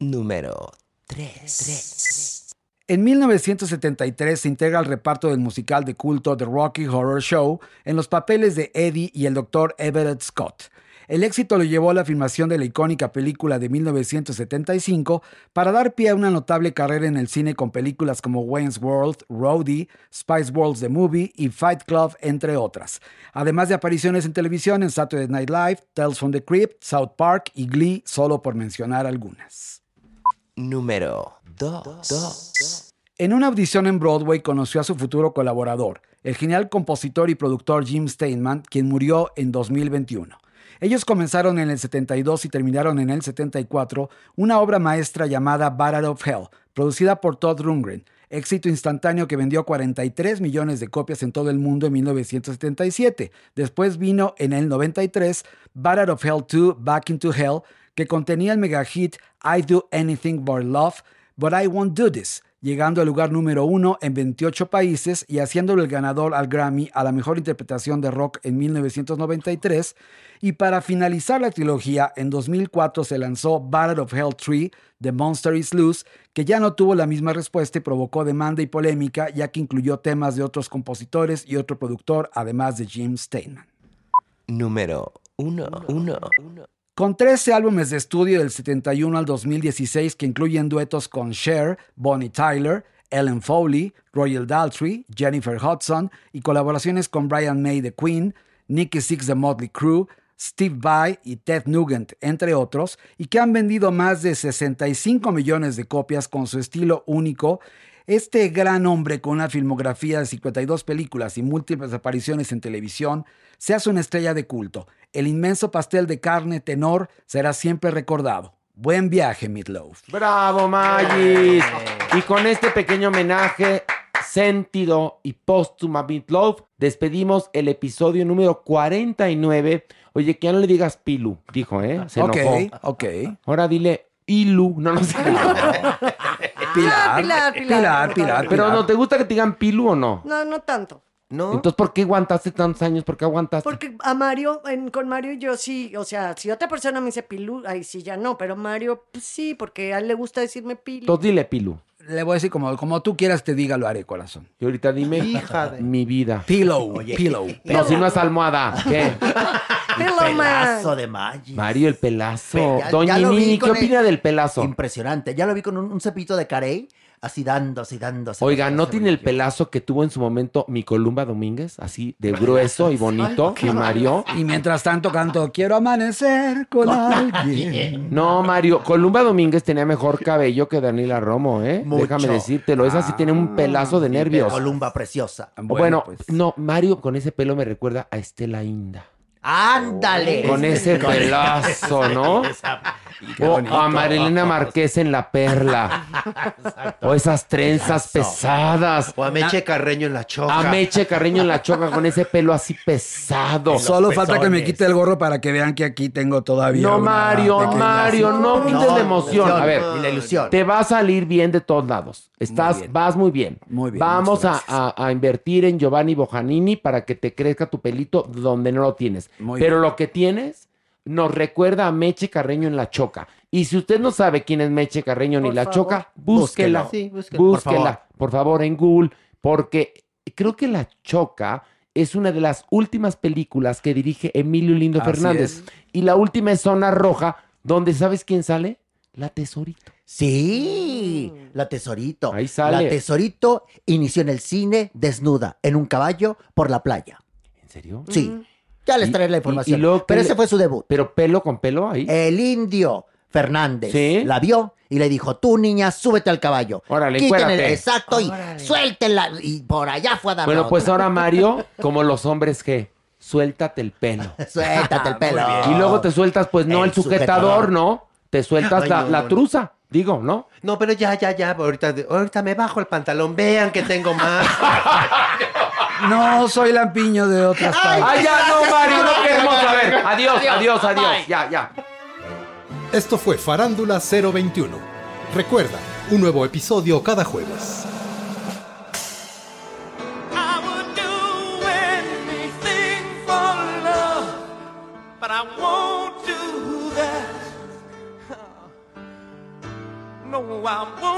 Número 3.
En 1973 se integra al reparto del musical de culto The Rocky Horror Show en los papeles de Eddie y el Dr. Everett Scott. El éxito lo llevó a la filmación de la icónica película de 1975 para dar pie a una notable carrera en el cine con películas como Wayne's World, Roadie, Spice World The Movie y Fight Club, entre otras. Además de apariciones en televisión en Saturday Night Live, Tales from the Crypt, South Park y Glee, solo por mencionar algunas.
Número 2.
En una audición en Broadway conoció a su futuro colaborador, el genial compositor y productor Jim Steinman, quien murió en 2021. Ellos comenzaron en el 72 y terminaron en el 74 una obra maestra llamada Battle of Hell, producida por Todd Rundgren, éxito instantáneo que vendió 43 millones de copias en todo el mundo en 1977. Después vino en el 93 Battle of Hell 2 Back into Hell, que contenía el mega hit I Do Anything But Love, But I Won't Do This, llegando al lugar número uno en 28 países y haciéndolo el ganador al Grammy a la mejor interpretación de rock en 1993. Y para finalizar la trilogía, en 2004 se lanzó Battle of Hell 3, The Monster is Loose, que ya no tuvo la misma respuesta y provocó demanda y polémica, ya que incluyó temas de otros compositores y otro productor, además de Jim Steinman.
Número 1. 1.
Con 13 álbumes de estudio del 71 al 2016 que incluyen duetos con Cher, Bonnie Tyler, Ellen Foley, Royal Daltrey, Jennifer Hudson y colaboraciones con Brian May de Queen, Nicky Six de Motley Crue, Steve Vai y Ted Nugent, entre otros, y que han vendido más de 65 millones de copias con su estilo único, este gran hombre con una filmografía de 52 películas y múltiples apariciones en televisión se hace una estrella de culto. El inmenso pastel de carne tenor será siempre recordado. Buen viaje, Meatloaf.
¡Bravo, Magis! Y con este pequeño homenaje sentido y póstuma a Meatloaf, despedimos el episodio número 49. Oye, que ya no le digas Pilu, dijo, ¿eh? Se
Ok,
enojó.
ok.
Ahora dile Ilu, no, no sé.
Pilar,
Pilar, Pilar,
Pilar, Pilar.
Pero no, ¿te gusta que te digan Pilu o no?
No, no tanto.
¿No?
Entonces, ¿por qué aguantaste tantos años? ¿Por qué aguantaste?
Porque a Mario, en- con Mario yo sí, o sea, si otra persona me dice Pilu, ahí sí ya no, pero Mario pues, sí, porque a él le gusta decirme Pilu.
Entonces dile Pilu.
Le voy a decir como, como tú quieras te diga, lo haré, corazón.
Y ahorita dime
Hija de-
mi vida.
Pillow, pillow.
No, si no es almohada. ¿Qué?
Peloman.
de Maggi.
Mario, el pelazo.
Pe- ya-
Doña
ya lo vi
Nini, ¿qué
con el-
opina del pelazo?
Impresionante. Ya lo vi con un, un cepito de carey, así dándose y dándose.
Oiga, ¿no tiene el pelazo que tuvo en su momento mi Columba Domínguez? Así de grueso y bonito. Y Mario.
Y mientras tanto canto, quiero amanecer con alguien.
No, Mario, Columba Domínguez tenía mejor cabello que Daniela Romo, ¿eh?
Mucho.
Déjame decírtelo. Esa sí tiene un pelazo de nervios.
Columba preciosa.
O Bueno, no, Mario con ese pelo me recuerda a Estela Inda.
Ándale.
Con ese pelazo, ¿no? O a Marilena Marqués en La Perla. O esas trenzas pesadas.
O a Meche Carreño en la choca.
A Meche Carreño en la choca con ese pelo así pesado.
Solo falta que me quite el gorro para que vean que aquí tengo todavía.
No,
una
Mario, Mario, no quites
No,
la emoción. A ver,
la ilusión.
te va a salir bien de todos lados. Estás, vas muy bien.
Muy bien,
Vamos a- a invertir en Giovanni Bojanini para que te crezca tu pelito donde no lo tienes.
Muy
Pero
bien.
lo que tienes nos recuerda a Meche Carreño en la choca. Y si usted no sabe quién es Meche Carreño ni la
favor.
choca, búsquela.
Sí, búsquelo, por
búsquela,
favor.
por favor, en Google, porque creo que la choca es una de las últimas películas que dirige Emilio Lindo
Así
Fernández.
es.
Y la última es Zona Roja, donde ¿sabes quién sale? La Tesorito.
Sí, la Tesorito.
Ahí sale.
La Tesorito inició en el cine desnuda, en un caballo, por la playa.
¿En serio?
Sí. Ya les traeré la información.
y luego,
Pero
¿qué
ese fue su debut.
Pero pelo con pelo ahí.
El indio Fernández
Sí.
la vio y le dijo, tú niña, súbete al caballo.
Órale,
Quiten el- exacto, y suéltela. Y por allá fue a dar
bueno, pues
otra.
ahora Mario, como los hombres que suéltate el pelo.
Suéltate el pelo.
Y luego te sueltas, pues no el,
El
sujetador,
sujetador.
¿no? Te sueltas
Ay,
la,
no,
la
no.
truza, digo, ¿no?
No, pero ya, ya, ya. Ahorita, ahorita me bajo el pantalón. Vean que tengo más.
No, soy lampiño de otras partes.
¡Ay, ya no, Mario! No queremos saber. Adiós, adiós, adiós. Ya, ya.
Esto fue Farándula 021. Recuerda, un nuevo episodio cada jueves.
anything for love, but I won't